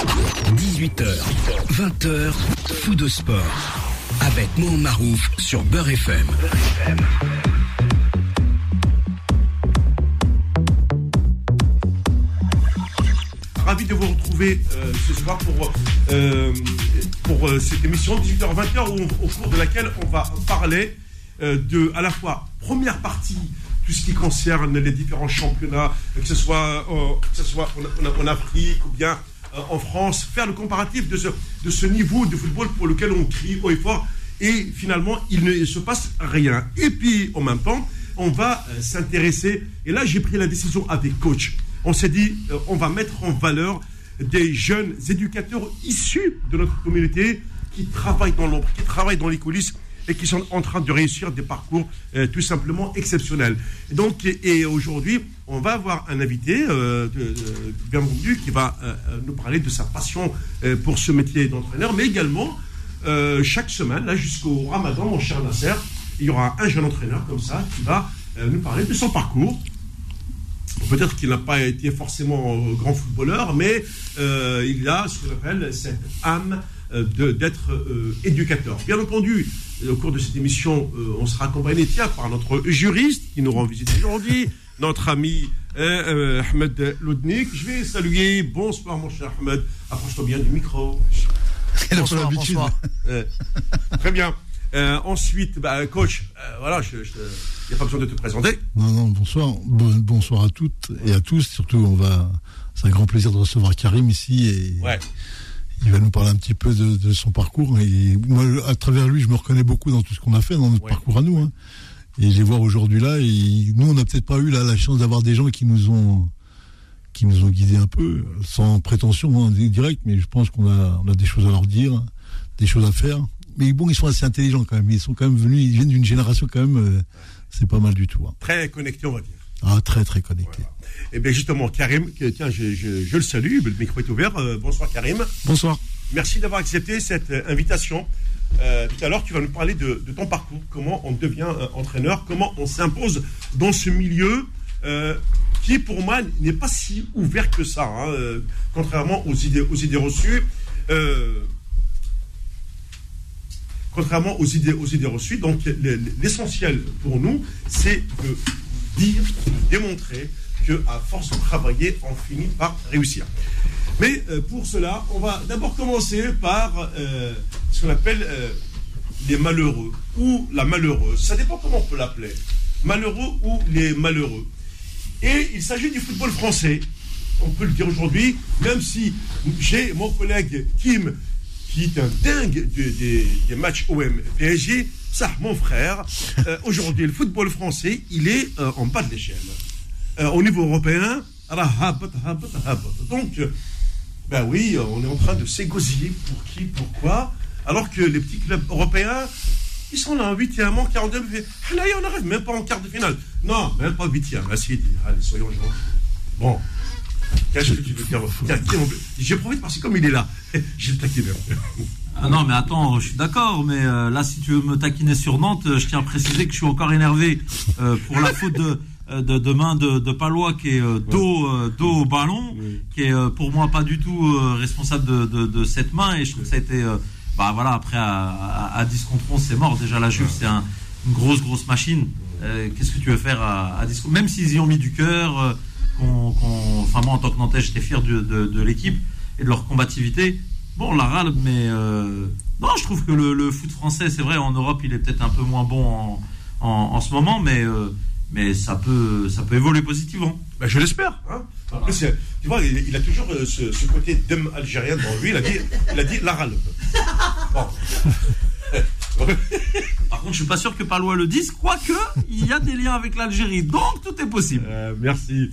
18h, 20h, fou de sport. Avec Mohamed Marouf sur Beurre FM. Ravi de vous retrouver euh, ce soir pour, euh, euh, cette émission 18h-20h au cours de laquelle on va parler de à la fois première partie tout ce qui concerne les différents championnats, que ce soit, que ce en, Afrique ou bien en France, faire le comparatif de ce, de ce niveau de football pour lequel on crie haut et fort, et finalement, il ne se passe rien. Et puis, en même temps, on va euh, s'intéresser, et là, j'ai pris la décision avec coach. On s'est dit, euh, on va mettre en valeur des jeunes éducateurs issus de notre communauté qui travaillent dans l'ombre, qui travaillent dans les coulisses et qui sont en train de réussir des parcours euh, tout simplement exceptionnels. Et donc, et, aujourd'hui, on va avoir un invité, euh, bien entendu, qui va euh, euh, nous parler de sa passion pour ce métier d'entraîneur, mais également, chaque semaine, là jusqu'au ramadan, mon cher Nasser, il y aura un jeune entraîneur comme ça qui va nous parler de son parcours, Peut-être qu'il n'a pas été forcément grand footballeur, mais il a ce qu'on appelle cette âme d'être euh, éducateur. Bien entendu, au cours de cette émission, euh, on sera accompagné tiens, par notre juriste qui nous rend visite aujourd'hui, notre ami euh, euh, Ahmed Loudnik. Je vais saluer. Bonsoir, mon cher Ahmed. Approche-toi bien du micro. Bonsoir, l'habitude. bonsoir. Euh, très bien. Euh, ensuite, bah, coach, euh, voilà, il n'y a pas besoin de te présenter. Non, non, bonsoir. Bon- bonsoir à toutes et à tous. Surtout, on va. C'est un grand plaisir de recevoir Karim ici et Ouais. Il va nous parler un petit peu de, de son parcours. Et moi, à travers lui, je me reconnais beaucoup dans tout ce qu'on a fait dans notre Ouais. parcours à nous. hein. Et les voir aujourd'hui là. Et nous, on n'a peut-être pas eu là, la chance d'avoir des gens qui nous ont qui nous ont guidés un peu, sans prétention hein, direct, mais je pense qu'on a, on a des choses à leur dire, des choses à faire. Mais bon, ils sont assez intelligents quand même. Ils sont quand même venus, ils viennent d'une génération quand même, euh, c'est pas mal du tout. hein. Très connecté, on va dire. Ah, très très connecté. Eh bien justement, Karim, que- tiens, je, je- je le salue, le micro est ouvert. Euh, bonsoir Karim. Bonsoir. Merci d'avoir accepté cette euh, invitation. Euh, tout à l'heure, tu vas nous parler de, de ton parcours, comment on devient euh, entraîneur, comment on s'impose dans ce milieu euh, qui, pour moi, n'est pas si ouvert que ça, hein, euh, contrairement aux idées, aux idées reçues. Euh, contrairement aux idées, aux idées reçues. Donc, le- le- l'essentiel pour nous, c'est de dire, démontrer que à force de travailler, on finit par réussir. Mais euh, pour cela, on va d'abord commencer par euh, ce qu'on appelle euh, les malheureux ou la malheureuse. Ça dépend comment on peut l'appeler. Malheureux ou les malheureux. Et il s'agit du football français. On peut le dire aujourd'hui, même si j'ai mon collègue Kim, qui est un dingue de- des- des matchs OM PSG, ça, mon frère, euh, aujourd'hui, le football français, il est euh, en bas de l'échelle. Euh, au niveau européen, donc, ben oui, on est en train de s'égosiller pour qui, pourquoi, alors que les petits clubs européens, ils sont là en huitième, en quart de finale. Là, on n'arrive même pas en quart de finale. Non, même pas huitième. Ah, allez, soyons gentils. Bon. Qu'est-ce que tu veux dire J'ai profité parce que comme il est là, j'ai le taquiner. Ah non, mais attends, je suis d'accord, mais euh, là, si tu veux me taquiner sur Nantes, euh, je tiens à préciser que je suis encore énervé euh, pour la faute de, de, de main de, de Palois qui est euh, dos, euh, dos au ballon, qui est euh, pour moi pas du tout responsable de, cette main, et je trouve que ça a été, bah voilà, après à, à, à 10 contre 11, c'est mort. Déjà, la Juve, c'est un- une grosse, grosse machine. Qu'est-ce que tu veux faire à, à 10 contre Même s'ils y ont mis du cœur, qu'on, qu'on- enfin moi en tant que Nantais, j'étais fier de l'équipe et de leur combativité. Bon, on la râle, mais euh, non, je trouve que le, le foot français, c'est vrai, en Europe, il est peut-être un peu moins bon en, en, en ce moment, mais, euh, mais ça, peut, ça peut évoluer positivement. Ben, je l'espère. Hein. Tu vois, il, il a toujours euh, ce, ce côté d'homme algérien dans lui. Il a dit, il a dit l'arabe. Bon. Par contre, je suis pas sûr que Palois le dise, quoique il y a des liens avec l'Algérie, donc tout est possible. Euh, merci.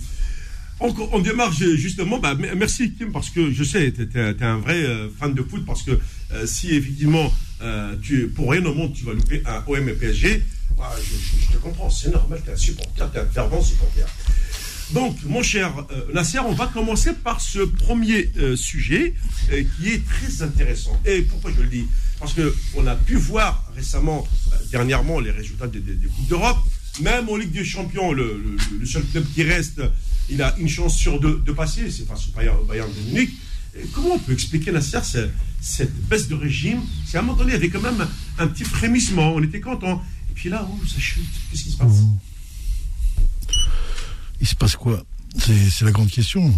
On, on démarre ju- justement. Bah, me- merci Kim parce que je sais, tu es, un vrai euh, fan de foot parce que euh, si effectivement euh, tu pour rien au monde tu vas louper un OM et PSG, bah, je, te comprends, c'est normal, tu es un supporter, tu es un fervent supporter. Donc, mon cher euh, Nasser, on va commencer par ce premier euh, sujet qui est très intéressant. Et pourquoi je le dis? Parce qu'on a pu voir récemment, dernièrement, les résultats des, des- Coupes d'Europe. Même en Ligue des Champions, le seul club qui reste, il a une chance sur deux de passer, c'est face au Bayern, de Munich. comment on peut expliquer, Nasser, cette, cette baisse de régime? C'est à un moment donné, il y avait quand même un, petit frémissement, on était content. Et puis là, oh, ça chute. Qu'est-ce qui se passe? Il se passe quoi? C'est la grande question.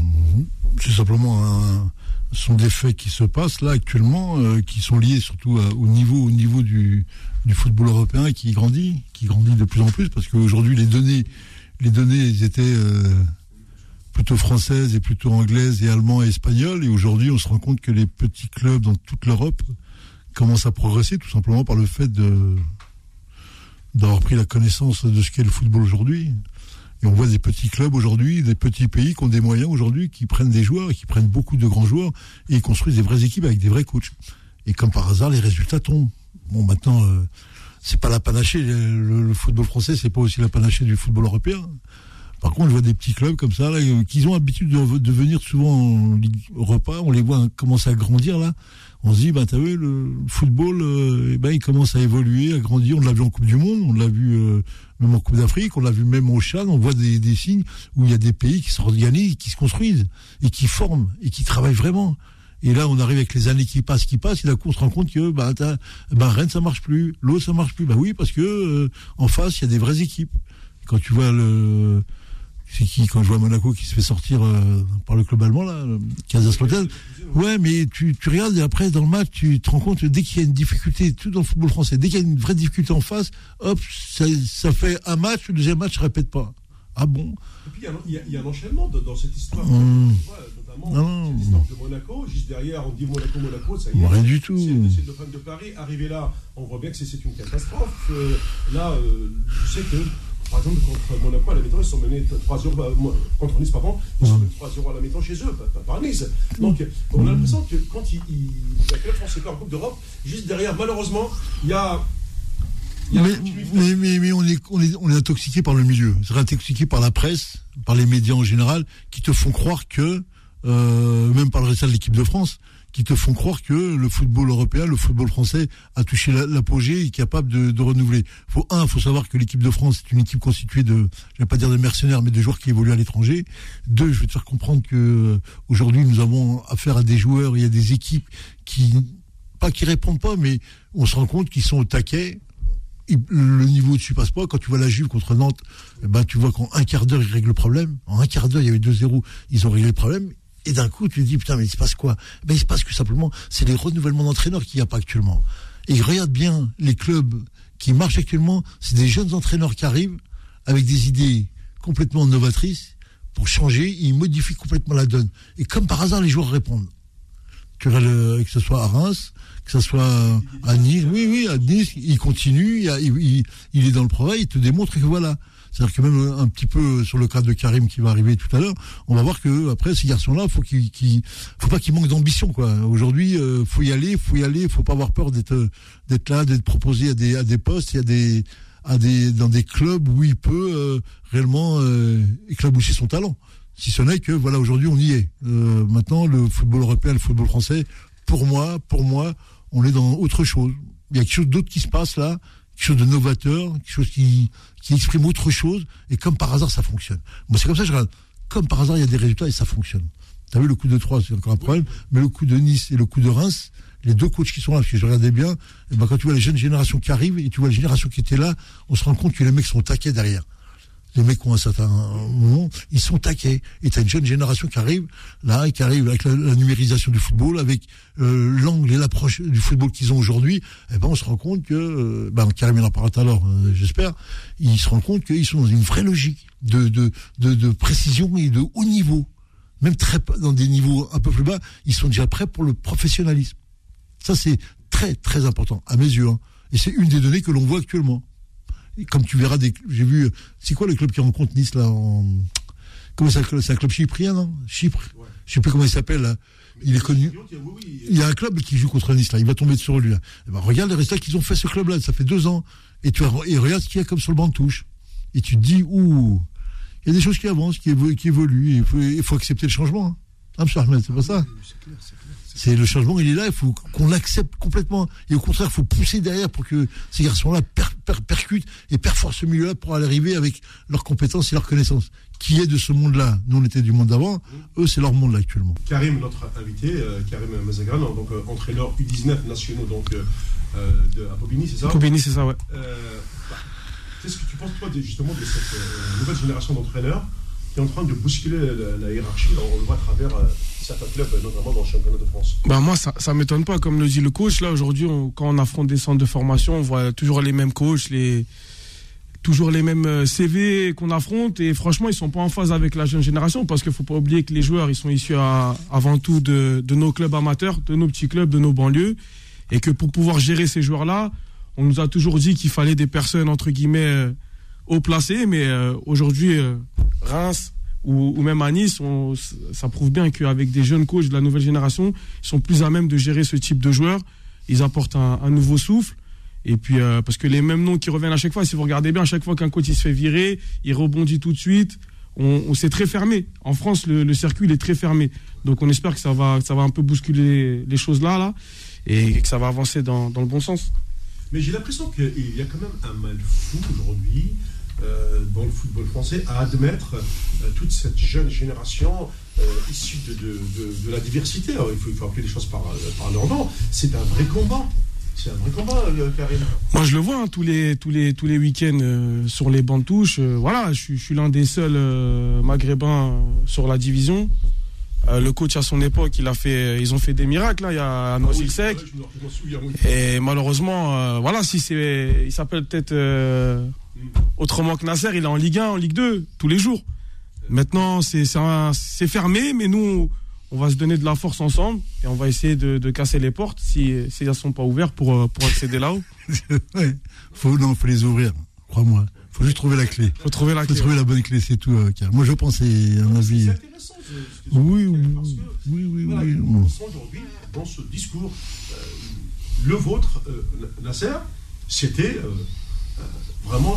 C'est simplement un, sont des faits qui se passent là actuellement, euh, qui sont liés surtout à- au niveau, au niveau du, football européen qui grandit, qui grandit de plus en plus, parce qu'aujourd'hui les données, les données étaient euh, plutôt françaises et plutôt anglaises et allemandes et espagnoles, et aujourd'hui on se rend compte que les petits clubs dans toute l'Europe commencent à progresser tout simplement par le fait d'avoir pris la connaissance de ce qu'est le football aujourd'hui. Et on voit des petits clubs aujourd'hui, des petits pays qui ont des moyens aujourd'hui, qui prennent des joueurs, et qui prennent beaucoup de grands joueurs et ils construisent des vraies équipes avec des vrais coachs. Et comme par hasard, les résultats tombent. Bon, maintenant, euh, c'est pas la panachée. Le, le football français, c'est pas aussi la panachée du football européen. Par contre, je vois des petits clubs comme ça, là, euh, qui ont l'habitude de, venir souvent en Ligue Europa. On les voit commencer à grandir là. On se dit, ben t'as vu, le football, euh, eh ben il commence à évoluer, à grandir. On l'a vu en Coupe du Monde, on l'a vu euh, même en Coupe d'Afrique, on l'a vu même au Chad. On voit des, des signes où il y a des pays qui s'organisent, qui se construisent et qui forment et qui travaillent vraiment. Et là, on arrive avec les années qui passent, qui passent, et d'un coup, on se rend compte que bah, bah, Rennes, ça marche plus, l'autre, ça marche plus. Bah oui, parce que euh, en face, il y a des vraies équipes. Quand tu vois le, c'est qui quand je vois Monaco qui se fait sortir euh, par le club allemand là, Kaiserslautern. Ouais, mais tu, tu regardes et après dans le match, tu te rends compte que dès qu'il y a une difficulté, tout dans le football français, dès qu'il y a une vraie difficulté en face, hop, ça, ça fait un match, le deuxième match, ça répète pas. Ah bon? Et puis il y a un- il y, a- il y a un enchaînement de- dans cette histoire. Mmh. Tu vois, notamment, Non. c'est l'histoire de Monaco. Juste derrière, on dit Monaco, Monaco, ça y est. Rien du tout. C'est le fan de Paris. Arrivé là, on voit bien que c'est c'est une catastrophe. Euh, là, euh, je sais que, par exemple, contre Monaco, à la mi-temps, ils sont menés 3-0, bah, moi, contre Nice, pardon, ils sont menés 3-0 à la mi-temps chez eux, par Nice. Donc, on a l'impression que quand il, il, la club français perd en Coupe d'Europe, juste derrière, malheureusement, il y a. Mais, mais, mais, mais on, est, on, est, on est intoxiqué par le milieu. C'est intoxiqué par la presse, par les médias en général, qui te font croire que, euh, même par le résultat de l'équipe de France, qui te font croire que le football européen, le football français a touché la- l'apogée et est capable de, de renouveler. Faut un, faut savoir que l'équipe de France est une équipe constituée de, je vais pas dire de mercenaires, mais de joueurs qui évoluent à l'étranger. Deux, je vais te faire comprendre que euh, aujourd'hui nous avons affaire à des joueurs, il y a des équipes qui, pas qui répondent pas, mais on se rend compte qu'ils sont au taquet, le niveau au-dessus passe pas. Quand tu vois la Juve contre Nantes, eh ben, tu vois qu'en un quart d'heure, ils règlent le problème. En un quart d'heure, il y avait 2-0, ils ont réglé le problème. Et d'un coup, tu te dis, putain, mais il se passe quoi? Ben, Il se passe que simplement, c'est les renouvellements d'entraîneurs qu'il n'y a pas actuellement. Et regarde bien les clubs qui marchent actuellement, c'est des jeunes entraîneurs qui arrivent avec des idées complètement novatrices pour changer, ils modifient complètement la donne. Et comme par hasard, les joueurs répondent. Vois, le, que ce soit à Reims, que ce soit à Nice, oui, oui, à Nice, il continue, il, il- est dans le progrès, il te démontre que voilà. C'est-à-dire que même un petit peu sur le cas de Karim qui va arriver tout à l'heure, on va voir que après ces garçons-là, faut qu'ils, faut pas qu'ils manquent d'ambition, quoi. Aujourd'hui, euh, faut y aller, faut y aller, faut pas avoir peur d'être, d'être là, d'être proposé à des, à des postes, il des, à des, dans des clubs où il peut euh, réellement euh, éclaboucher son talent. Si ce n'est que voilà, aujourd'hui on y est. Euh, maintenant, le football européen, le football français, pour moi, pour moi, on est dans autre chose. Il y a quelque chose d'autre qui se passe là, chose de novateur, quelque chose qui, exprime autre chose, et comme par hasard, ça fonctionne. Moi, c'est comme ça que je regarde. Comme par hasard, il y a des résultats et ça fonctionne. T'as vu le coup de 3, c'est encore un problème, mais le coup de Nice et le coup de Reims, les deux coachs qui sont là, parce que je regardais bien, et ben quand tu vois les jeunes générations qui arrivent et tu vois les générations qui étaient là, on se rend compte que les mecs sont taqués derrière. Les mecs ont un certain moment, ils sont taqués. Et t'as une jeune génération qui arrive, là, et qui arrive avec la, numérisation du football, avec euh, l'angle et l'approche du football qu'ils ont aujourd'hui, eh ben on se rend compte que, euh, ben Karim en parlera tout à l'heure, euh, j'espère, ils se rendent compte qu'ils sont dans une vraie logique de, de, de, de précision et de haut niveau. Même très dans des niveaux un peu plus bas, ils sont déjà prêts pour le professionnalisme. Ça, c'est très, très important, à mes yeux. hein. Et c'est une des données que l'on voit actuellement. Comme tu verras, des, j'ai vu, c'est quoi le club qui rencontre Nice, là, en, comment ça, c'est un club chyprien, non? Chypre? Je sais plus comment il s'appelle, là. Il est connu. Il y a un club qui joue contre Nice, là. Il va tomber sur lui, là. Eh ben, regarde les résultats qu'ils ont fait, ce club-là. Ça fait deux ans. Et tu et regarde ce qu'il y a comme sur le banc de touche. Et tu te dis, ouh, il y a des choses qui avancent, qui, évo- qui évoluent. Il faut, il faut accepter le changement. hein. Ah, c'est pas ça? C'est le changement, il est là, il faut qu'on l'accepte complètement. Et au contraire, il faut pousser derrière pour que ces garçons-là percutent et perforent ce milieu-là pour arriver avec leurs compétences et leurs connaissances. Qui est de ce monde-là? Nous, on était du monde d'avant, eux, c'est leur monde là actuellement. Karim, notre invité, euh, Karim Mazagran, donc euh, entraîneur U19 nationaux donc, euh, de, à Bobigny, c'est ça? Bobigny, c'est ça, ouais. Bah, qu'est-ce que tu penses, toi, justement, de cette nouvelle génération d'entraîneurs? Qui est en train de bousculer la, hiérarchie On le voit à travers certains clubs, notamment dans le championnat de France bah Moi, ça ne m'étonne pas. Comme le dit le coach, là, aujourd'hui, quand on affronte des centres de formation, on voit toujours les mêmes coachs, les, toujours les mêmes euh, CV qu'on affronte. Et franchement, ils sont pas en phase avec la jeune génération parce qu'il faut pas oublier que les joueurs, ils sont issus avant tout de, de, nos clubs amateurs, de nos petits clubs, de nos banlieues. Et que pour pouvoir gérer ces joueurs-là, on nous a toujours dit qu'il fallait des personnes, entre guillemets, euh, haut placées. Mais euh, aujourd'hui, Reims, ou, même à Nice, ça prouve bien qu'avec des jeunes coachs de la nouvelle génération, ils sont plus à même de gérer ce type de joueurs. Ils apportent un, nouveau souffle. Et puis, euh, parce que les mêmes noms qui reviennent à chaque fois, si vous regardez bien, à chaque fois qu'un coach il se fait virer, il rebondit tout de suite. On, on c'est très fermé. En France, le, circuit est très fermé. Donc, on espère que ça va, ça va un peu bousculer les choses là, là, et que ça va avancer dans, le bon sens. Mais j'ai l'impression qu'il y a quand même un mal fou aujourd'hui euh, dans le football français à admettre euh, toute cette jeune génération euh, issue de, de, la diversité. il, faut, il, faut, appeler les choses par, par leur nom. C'est un vrai combat. C'est un vrai combat, Karim. Moi, je le vois hein, tous les tous les tous les week-ends sur les bancs de touche. voilà, je, suis l'un des seuls maghrébins sur la division. le coach à son époque, il a fait, ils ont fait des miracles. Là, il y a ah Sec. Et malheureusement, voilà, si c'est, il s'appelle peut-être Autrement que Nasser, il est en Ligue 1, en Ligue 2, tous les jours. Maintenant, c'est fermé, mais nous, on va se donner de la force ensemble et on va essayer de, casser les portes si, si elles ne sont pas ouvertes pour, euh, pour accéder là-haut. ouais. faut, non, faut les ouvrir, crois-moi. Il faut juste trouver la clé. faut trouver la faut trouver la bonne clé, c'est tout. Euh, moi, je pense, c'est un avis. C'est intéressant. Ce, oui, oui, oui, oui, oui, Aujourd'hui, dans ce discours, euh, le vôtre, Nasser, c'était vraiment,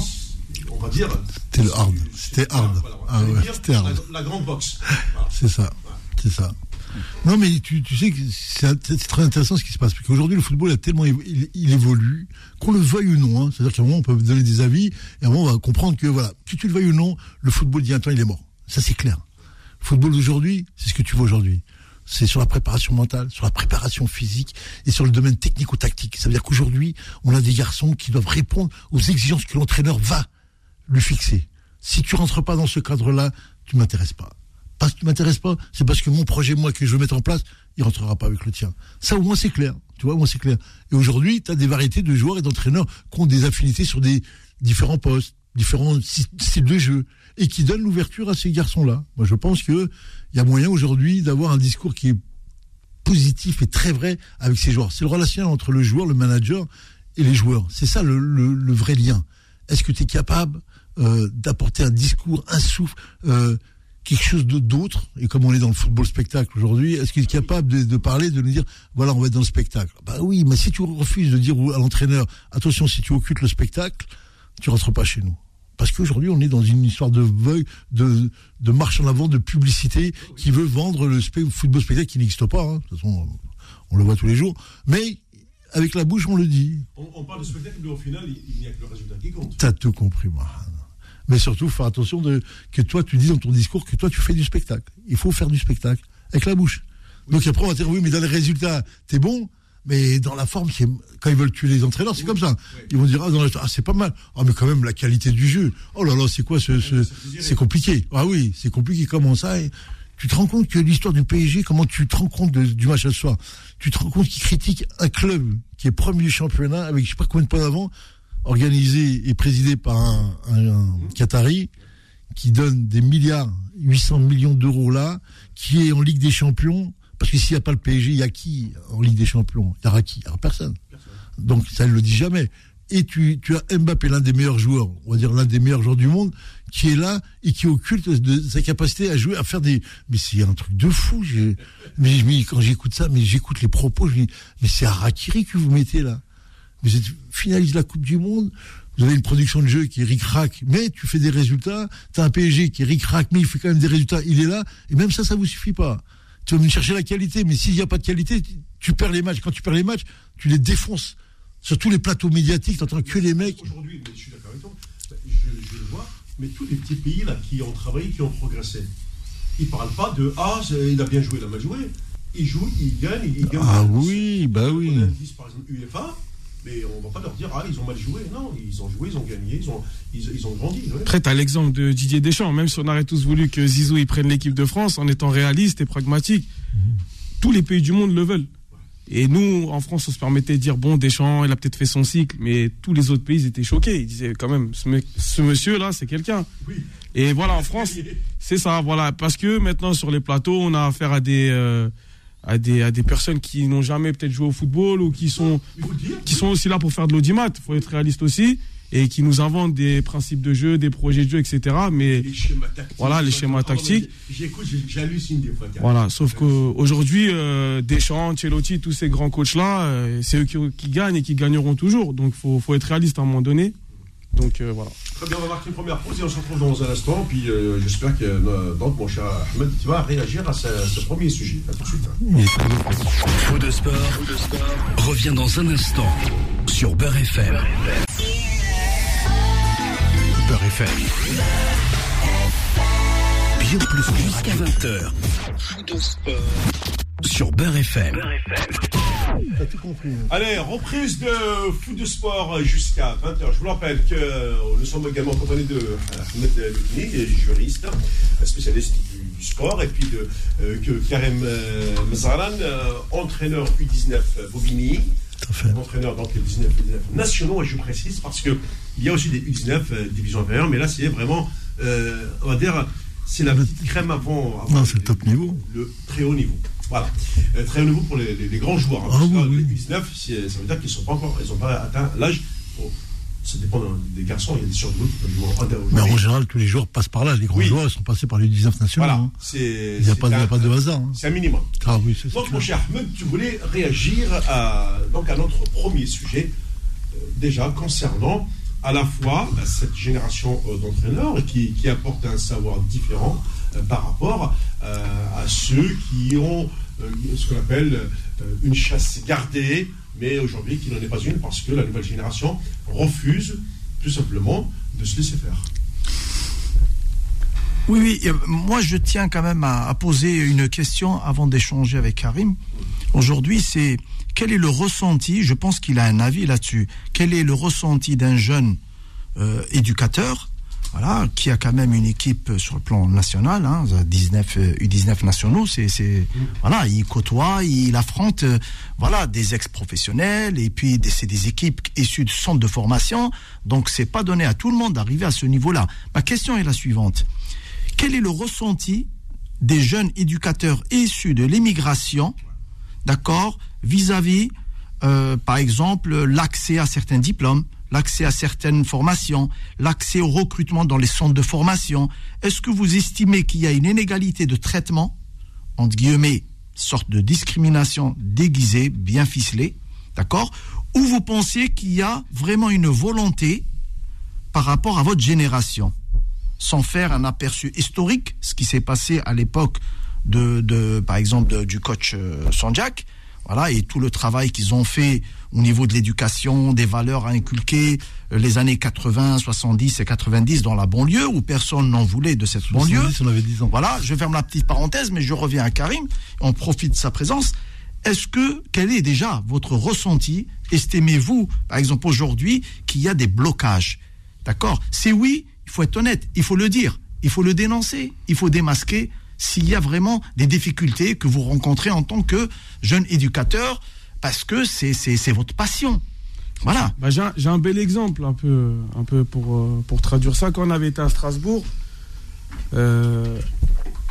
on va dire. C'était le hard. C'était hard. ah ouais, c'était hard. La, grande boxe. C'est ça. C'est ça. Non, mais tu, tu sais que c'est très intéressant ce qui se passe. Parce qu'aujourd'hui, le football a tellement il, évolue, qu'on le veuille ou non. Hein. C'est-à-dire qu'à un moment, on peut donner des avis, et à un moment, on va comprendre que, voilà, que tu le veuilles ou non, le football, dit un temps, il est mort. Ça, c'est clair. Le football d'aujourd'hui, c'est ce que tu vois aujourd'hui c'est sur la préparation mentale, sur la préparation physique et sur le domaine technico-tactique. Ça veut dire qu'aujourd'hui, on a des garçons qui doivent répondre aux exigences que l'entraîneur va lui fixer. Si tu rentres pas dans ce cadre-là, tu m'intéresses pas. Parce que tu m'intéresses pas, c'est parce que mon projet, moi, que je veux mettre en place, il rentrera pas avec le tien. Ça, au moins, c'est clair. Tu vois, au moins, c'est clair. Et aujourd'hui, tu as des variétés de joueurs et d'entraîneurs qui ont des affinités sur des différents postes, différents styles de jeu et qui donnent l'ouverture à ces garçons-là. Moi, je pense que il y a moyen aujourd'hui d'avoir un discours qui est positif et très vrai avec ces joueurs. C'est le relationnel entre le joueur, le manager et les joueurs. C'est ça le, vrai lien. Est-ce que tu es capable euh, d'apporter un discours, un souffle, euh, quelque chose d'autre? Et comme on est dans le football spectacle aujourd'hui, est-ce que tu es capable de, de, parler, de nous dire, voilà, on va être dans le spectacle? Bah oui, mais si tu refuses de dire à l'entraîneur, attention, si tu occultes le spectacle, tu rentres pas chez nous. Parce qu'aujourd'hui, on est dans une histoire de de, de marche en avant, de publicité qui veut vendre le football spectacle qui n'existe pas. Hein. De toute façon, on le voit tous les jours. Mais avec la bouche, on le dit. On, parle de spectacle, mais au final, il n'y a que le résultat qui compte. T'as tout compris, moi. Mais surtout, faire attention de, que toi, tu dis dans ton discours que toi, tu fais du spectacle. Il faut faire du spectacle avec la bouche. Donc après, on va dire, oui, mais dans les résultats, t'es bon, mais dans la forme, quand ils veulent tuer les entraîneurs, c'est comme ça. Ils vont dire ah, ah, c'est pas mal. Ah mais quand même la qualité du jeu. Oh là là, c'est quoi ce, c'est compliqué. Ah oui, c'est compliqué. Comment ça Tu te rends compte que l'histoire du PSG, comment tu te rends compte du match ce soir? Tu te rends compte qu'ils critiquent un club qui est premier championnat avec je sais pas combien de points d'avant, organisé et présidé par un, un Qatari qui donne des milliards, 800 millions d'euros là, qui est en Ligue des Champions parce que s'il n'y a pas le PSG, il y a qui en Ligue des Champions? Il y aura qui? Il n'y aura personne. Donc ça ne le dit jamais. Et tu, as Mbappé, l'un des meilleurs joueurs, on va dire l'un des meilleurs joueurs du monde, qui est là et qui occulte sa capacité à jouer, à faire des. Mais c'est un truc de fou. Mais, quand j'écoute ça, mais j'écoute les propos, je me dis, mais c'est Harakiri que vous mettez là. Vous êtes la Coupe du Monde, vous avez une production de jeu qui est ric-rac, mais tu fais des résultats. Tu as un PSG qui est ric-rac, mais il fait quand même des résultats. Il est là, et même ça, ça vous suffit pas tu vas venir chercher la qualité. Mais s'il n'y a pas de qualité, tu perds les matchs. Quand tu perds les matchs, tu les défonces. Sur tous les plateaux médiatiques, tu entends que les mecs. Aujourd'hui, je suis d'accord avec toi, je, le vois, mais tous les petits pays là, qui ont travaillé, qui ont progressé, ils ne parlent pas de Ah, il a bien joué, il a mal joué. Ils jouent, ils gagnent, ils gagnent. Ah oui, bah oui. On a par exemple, UEFA, mais on ne va pas leur dire Ah, ils ont mal joué. Non, ils ont joué, ils ont gagné, ils ont, ils, ont grandi. Après, tu as l'exemple de Didier Deschamps. Même si on aurait tous voulu que Zizou il prenne l'équipe de France en étant réaliste et pragmatique, tous les pays du monde le veulent. Et nous, en France, on se permettait de dire bon, Deschamps, il a peut-être fait son cycle, mais tous les autres pays étaient choqués. Ils disaient quand même, ce, monsieur-là, c'est quelqu'un. Et voilà, en France, c'est ça, voilà, parce que maintenant sur les plateaux, on a affaire à des euh, à des à des personnes qui n'ont jamais peut-être joué au football ou qui sont qui sont aussi là pour faire de l'audimat. Il faut être réaliste aussi et qui nous inventent des principes de jeu, des projets de jeu, etc. Mais les schémas tactiques, voilà, les schémas tactiques. J'écoute, j'hallucine des fois. Voilà, sauf qu'aujourd'hui, euh, Deschamps, Ancelotti, tous ces grands coachs-là, euh, c'est eux qui, gagnent et qui gagneront toujours. Donc, il faut, être réaliste à un moment donné. Donc euh, voilà. Très bien, on va marquer une première pause et on se retrouve dans un instant. Puis j'espère que donc, mon cher Ahmed, tu vas réagir à ce, premier sujet. À tout de suite. Faux de sport, de sport revient dans un instant sur Beurre FM. Beurre FM. Bien plus jusqu'à 20h. de sport. Sur Beurre FM. Tout compris. Hein. Allez, reprise de foot de sport jusqu'à 20h. Je vous rappelle que euh, nous sommes également accompagnés de Ahmed Loutni, juriste, spécialiste du, sport, et puis de euh, Karim euh, Mazaran, entraîneur U19 Bobigny entraîneur donc les 19, nationaux, et je précise, parce qu'il y a aussi des U19 euh, division inférieure, mais là c'est vraiment, euh, on va dire, c'est la petite crème avant. non, c'est le top niveau. Le très haut niveau. Voilà. Euh, très haut niveau pour les, grands joueurs. Hein, ah, oui, Les U19, ça veut dire qu'ils n'ont pas encore, ils pas atteint l'âge ça dépend des garçons, il y a des qui peuvent jouer en Mais en général, tous les joueurs passent par là. Les grands joueurs, sont passés par les 19 nationaux. Voilà, hein. il n'y a, pas, de hasard. Hein. C'est un minimum. Ah, oui, donc, mon cher Ahmed, tu voulais réagir à, donc à notre premier sujet, euh, déjà concernant à la fois bah, cette génération euh, d'entraîneurs qui, qui apportent un savoir différent euh, par rapport à ceux qui ont ce qu'on appelle une chasse gardée, mais aujourd'hui qui n'en est pas une parce que la nouvelle génération refuse tout simplement de se laisser faire. Oui, oui, euh, moi je tiens quand même à, poser une question avant d'échanger avec Karim. Aujourd'hui, c'est quel est le ressenti, je pense qu'il a un avis là-dessus, quel est le ressenti d'un jeune euh, éducateur voilà, qui a quand même une équipe sur le plan national, hein, 19 U19 nationaux, c'est voilà, il côtoie, il affronte euh, voilà des ex-professionnels et puis c'est des équipes issues de centres de formation, donc c'est pas donné à tout le monde d'arriver à ce niveau-là. Ma question est la suivante quel est le ressenti des jeunes éducateurs issus de l'immigration, d'accord, vis-à-vis, euh, par exemple, l'accès à certains diplômes? L'accès à certaines formations, l'accès au recrutement dans les centres de formation. Est-ce que vous estimez qu'il y a une inégalité de traitement, entre guillemets, sorte de discrimination déguisée, bien ficelée, d'accord Ou vous pensez qu'il y a vraiment une volonté par rapport à votre génération, sans faire un aperçu historique, ce qui s'est passé à l'époque par exemple, du coach euh, Sanjak, voilà, et tout le travail qu'ils ont fait au niveau de l'éducation, des valeurs à inculquer, euh, les années 80, 70 et 90 dans la banlieue, où personne n'en voulait de cette banlieue. On avait 10 ans. Voilà, je ferme la petite parenthèse, mais je reviens à Karim, on profite de sa présence. Est-ce que, quel est déjà votre ressenti? Estimez-vous, par exemple aujourd'hui, qu'il y a des blocages? D'accord? C'est oui, il faut être honnête, il faut le dire, il faut le dénoncer, il faut démasquer s'il y a vraiment des difficultés que vous rencontrez en tant que jeune éducateur, parce que c'est votre passion. Voilà. Bah, J'ai un bel exemple un peu, un peu pour, euh, pour traduire ça. Quand on avait été à Strasbourg, euh,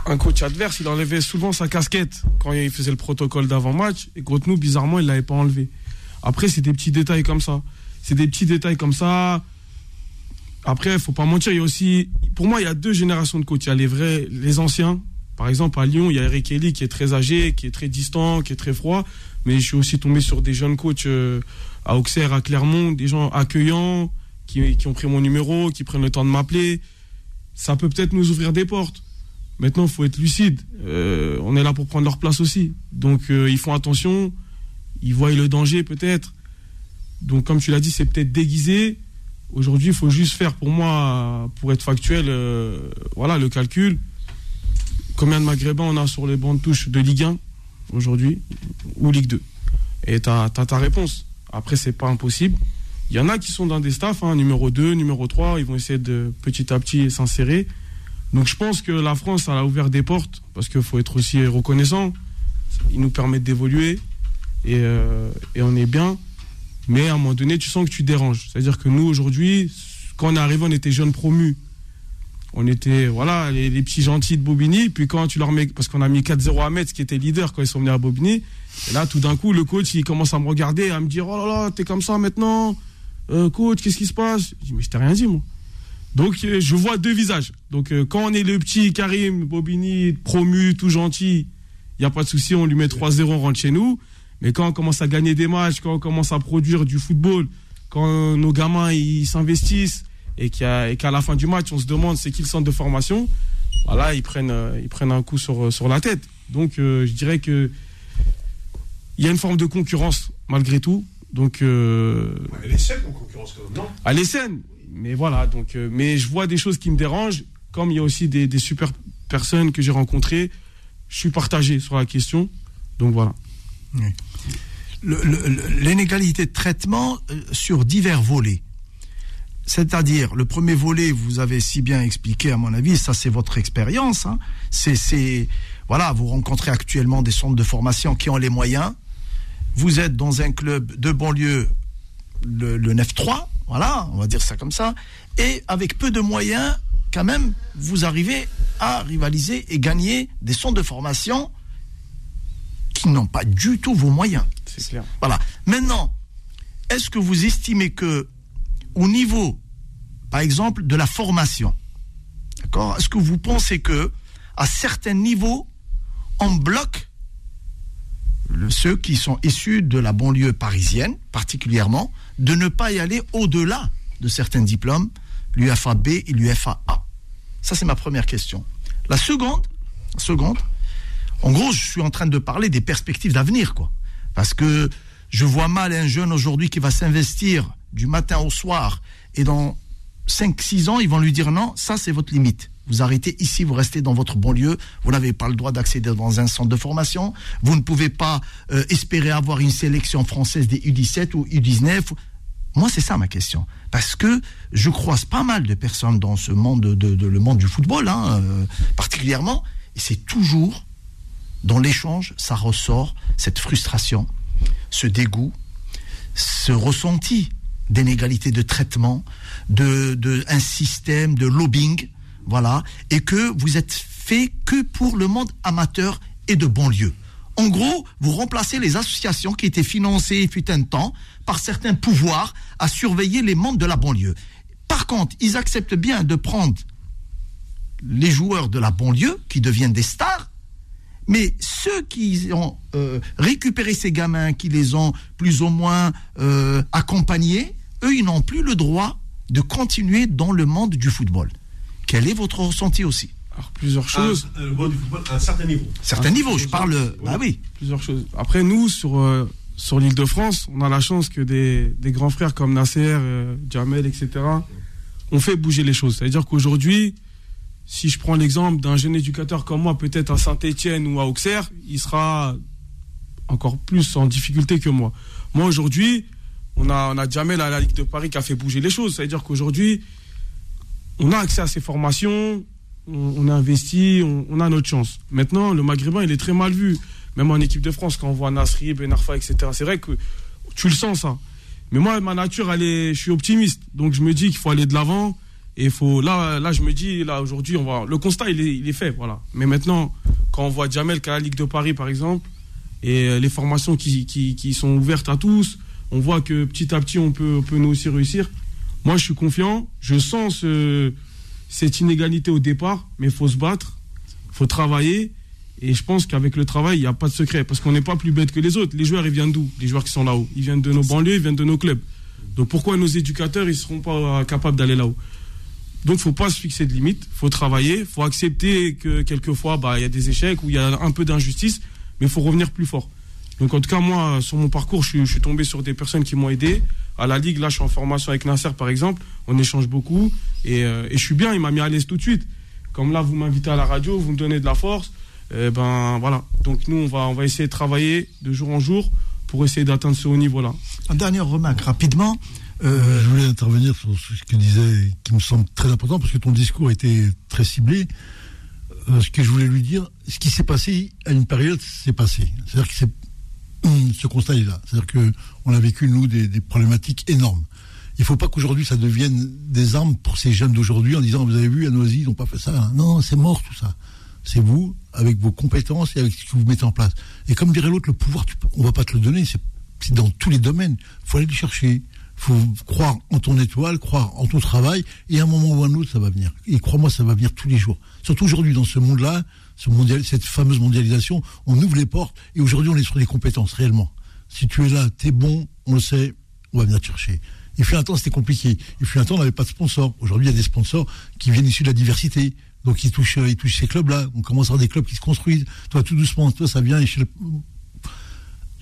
un coach adverse, il enlevait souvent sa casquette quand il faisait le protocole d'avant-match. Et contre nous, bizarrement, il ne l'avait pas enlevé. Après, c'est des petits détails comme ça. C'est des petits détails comme ça. Après, il faut pas mentir, il y a aussi, pour moi, il y a deux générations de coachs. Il y a les vrais, les anciens, par exemple, à Lyon, il y a Eric Kelly qui est très âgé, qui est très distant, qui est très froid. Mais je suis aussi tombé sur des jeunes coachs euh, à Auxerre, à Clermont, des gens accueillants, qui, ont pris mon numéro, qui prennent le temps de m'appeler. Ça peut peut-être nous ouvrir des portes. Maintenant, il faut être lucide. Euh, on est là pour prendre leur place aussi. Donc, euh, ils font attention. Ils voient le danger, peut-être. Donc, comme tu l'as dit, c'est peut-être déguisé. Aujourd'hui, il faut juste faire, pour moi, pour être factuel, voilà, le calcul. Combien de Maghrébins on a sur les bancs de touche de Ligue 1 aujourd'hui ou Ligue 2 Et tu as, ta réponse. Après, c'est pas impossible. Il y en a qui sont dans des staffs, hein, numéro 2, numéro 3, ils vont essayer de petit à petit s'insérer. Donc je pense que la France, elle a ouvert des portes, parce qu'il faut être aussi reconnaissant. Ils nous permettent d'évoluer, et, euh, et, on est bien. Mais à un moment donné, tu sens que tu déranges. C'est-à-dire que nous, aujourd'hui, quand on est arrivé, on était jeunes promus. On était, voilà, les, petits gentils de Bobigny. Puis quand tu leur mets, parce qu'on a mis 4-0 à Metz, qui était leader quand ils sont venus à Bobigny. Et là, tout d'un coup, le coach, il commence à me regarder, à me dire, oh là là, t'es comme ça maintenant. Euh, coach, qu'est-ce qui se passe? Je dis, mais je t'ai rien dit, moi. Donc, euh, je vois deux visages. Donc, euh, quand on est le petit Karim, Bobigny, promu, tout gentil, il n'y a pas de souci, on lui met 3-0, on rentre chez nous. Mais quand on commence à gagner des matchs, quand on commence à produire du football, quand nos gamins ils s'investissent et qu'à la fin du match, on se demande c'est qui le centre de formation, voilà, ils prennent, ils prennent un coup sur, sur la tête. Donc, je dirais que il y a une forme de concurrence malgré tout. Donc, euh, elle est saine en concurrence quand même, non? Elle est saine, mais voilà. Donc, euh, mais je vois des choses qui me dérangent, comme il y a aussi des, super personnes que j'ai rencontrées. Je suis partagé sur la question, donc voilà. L'inégalité de traitement euh, sur divers volets. C'est-à-dire, le premier volet, vous avez si bien expliqué, à mon avis, ça c'est votre expérience. Hein. C'est, voilà, vous rencontrez actuellement des centres de formation qui ont les moyens, vous êtes dans un club de banlieue, le, 9-3, voilà, on va dire ça comme ça, et avec peu de moyens, quand même, vous arrivez à rivaliser et gagner des centres de formation qui n'ont pas du tout vos moyens. C'est clair. Voilà. Maintenant, est-ce que vous estimez que, au niveau, par exemple, de la formation, d'accord, est-ce que vous pensez que, à certains niveaux, on bloque ceux qui sont issus de la banlieue parisienne, particulièrement, de ne pas y aller au-delà de certains diplômes, l'UFA-B et l'UFA-A. Ça, c'est ma première question. La seconde, seconde, en gros, je suis en train de parler des perspectives d'avenir, quoi. Parce que je vois mal un jeune aujourd'hui qui va s'investir du matin au soir et dans 5-6 ans, ils vont lui dire non, ça c'est votre limite. Vous arrêtez ici, vous restez dans votre banlieue, vous n'avez pas le droit d'accéder dans un centre de formation, vous ne pouvez pas euh, espérer avoir une sélection française des U17 ou U19. Moi, c'est ça ma question. Parce que je croise pas mal de personnes dans ce monde, de, le monde du football, hein, euh, particulièrement, et c'est toujours, dans l'échange, ça ressort cette frustration, ce dégoût, ce ressenti d'inégalité de traitement, de, de, un système de lobbying voilà, et que vous êtes fait que pour le monde amateur et de banlieue. En gros, vous remplacez les associations qui étaient financées, fut un temps, par certains pouvoirs à surveiller les membres de la banlieue. Par contre, ils acceptent bien de prendre les joueurs de la banlieue, qui deviennent des stars, mais ceux qui ont euh, récupéré ces gamins, qui les ont plus ou moins euh, accompagnés, eux, ils n'ont plus le droit de continuer dans le monde du football. Quel est votre ressenti aussi Alors, plusieurs choses. Un, le du football à un certain niveau. Certain niveau, je parle. Bah oui. Plusieurs choses. Après, nous, sur, euh, sur l'île de France, on a la chance que des, des grands frères comme Nasser, euh, Jamel, etc., ont fait bouger les choses. C'est-à-dire qu'aujourd'hui, si je prends l'exemple d'un jeune éducateur comme moi, peut-être à Saint-Etienne ou à Auxerre, il sera encore plus en difficulté que moi. Moi, aujourd'hui, on a, on a Jamel à la Ligue de Paris qui a fait bouger les choses. C'est-à-dire qu'aujourd'hui, on a accès à ces formations, on, a investi, on, a notre chance. Maintenant, le maghrébin, il est très mal vu. Même en équipe de France, quand on voit Nasri, Benarfa, etc. C'est vrai que tu le sens, ça. Mais moi, ma nature, je suis optimiste. Donc, je me dis qu'il faut aller de l'avant. Et faut, là, là, je me dis, là, aujourd'hui, on va, le constat, il est, fait, voilà. Mais maintenant, quand on voit Jamel qui a la Ligue de Paris, par exemple, et euh, les formations qui, sont ouvertes à tous, on voit que petit à petit, on peut, on peut nous aussi réussir. Moi, je suis confiant. Je sens cette inégalité au départ, mais il faut se battre, il faut travailler. Et je pense qu'avec le travail, il n'y a pas de secret. Parce qu'on n'est pas plus bête que les autres. Les joueurs, ils viennent d'où? Les joueurs qui sont là-haut. Ils viennent de nos banlieues, ils viennent de nos clubs. Donc pourquoi nos éducateurs, ils ne seront pas capables d'aller là-haut? Donc, faut pas se fixer de limites. Faut travailler. Faut accepter que quelquefois, bah, il y a des échecs ou il y a un peu d'injustice, mais il faut revenir plus fort. Donc, en tout cas, moi, sur mon parcours, je suis, je suis tombé sur des personnes qui m'ont aidé. À la ligue, là, je suis en formation avec Nasser, par exemple. On échange beaucoup et, euh, et je suis bien. Il m'a mis à l'aise tout de suite. Comme là, vous m'invitez à la radio, vous me donnez de la force. Eh ben voilà. Donc nous, on va, on va essayer de travailler de jour en jour pour essayer d'atteindre ce haut niveau-là. Une dernière remarque, rapidement. Euh, je voulais intervenir sur ce que disait, qui me semble très important, parce que ton discours était très ciblé. Euh, ce que je voulais lui dire, ce qui s'est passé à une période, c'est passé. C'est-à-dire que c'est ce constat est là. C'est-à-dire que on a vécu nous des, problématiques énormes. Il ne faut pas qu'aujourd'hui ça devienne des armes pour ces jeunes d'aujourd'hui en disant vous avez vu à Noisy ils n'ont pas fait ça. Non, c'est mort tout ça. C'est vous avec vos compétences et avec ce que vous mettez en place. Et comme dirait l'autre, le pouvoir, tu on va pas te le donner. C'est dans tous les domaines. Il faut aller le chercher. Il faut croire en ton étoile, croire en ton travail, et à un moment ou à un autre, ça va venir. Et crois-moi, ça va venir tous les jours. Surtout aujourd'hui, dans ce monde-là, cette fameuse mondialisation, on ouvre les portes, et aujourd'hui, on est sur les compétences, réellement. Si tu es là, tu es bon, on le sait, on va venir te chercher. Il fut un temps, c'était compliqué. Il fut un temps, on n'avait pas de sponsors. Aujourd'hui, il y a des sponsors qui viennent issus de la diversité. Donc, ils touchent, ils touchent ces clubs-là. On commence à avoir des clubs qui se construisent. Toi, tout doucement, toi, ça vient échelle-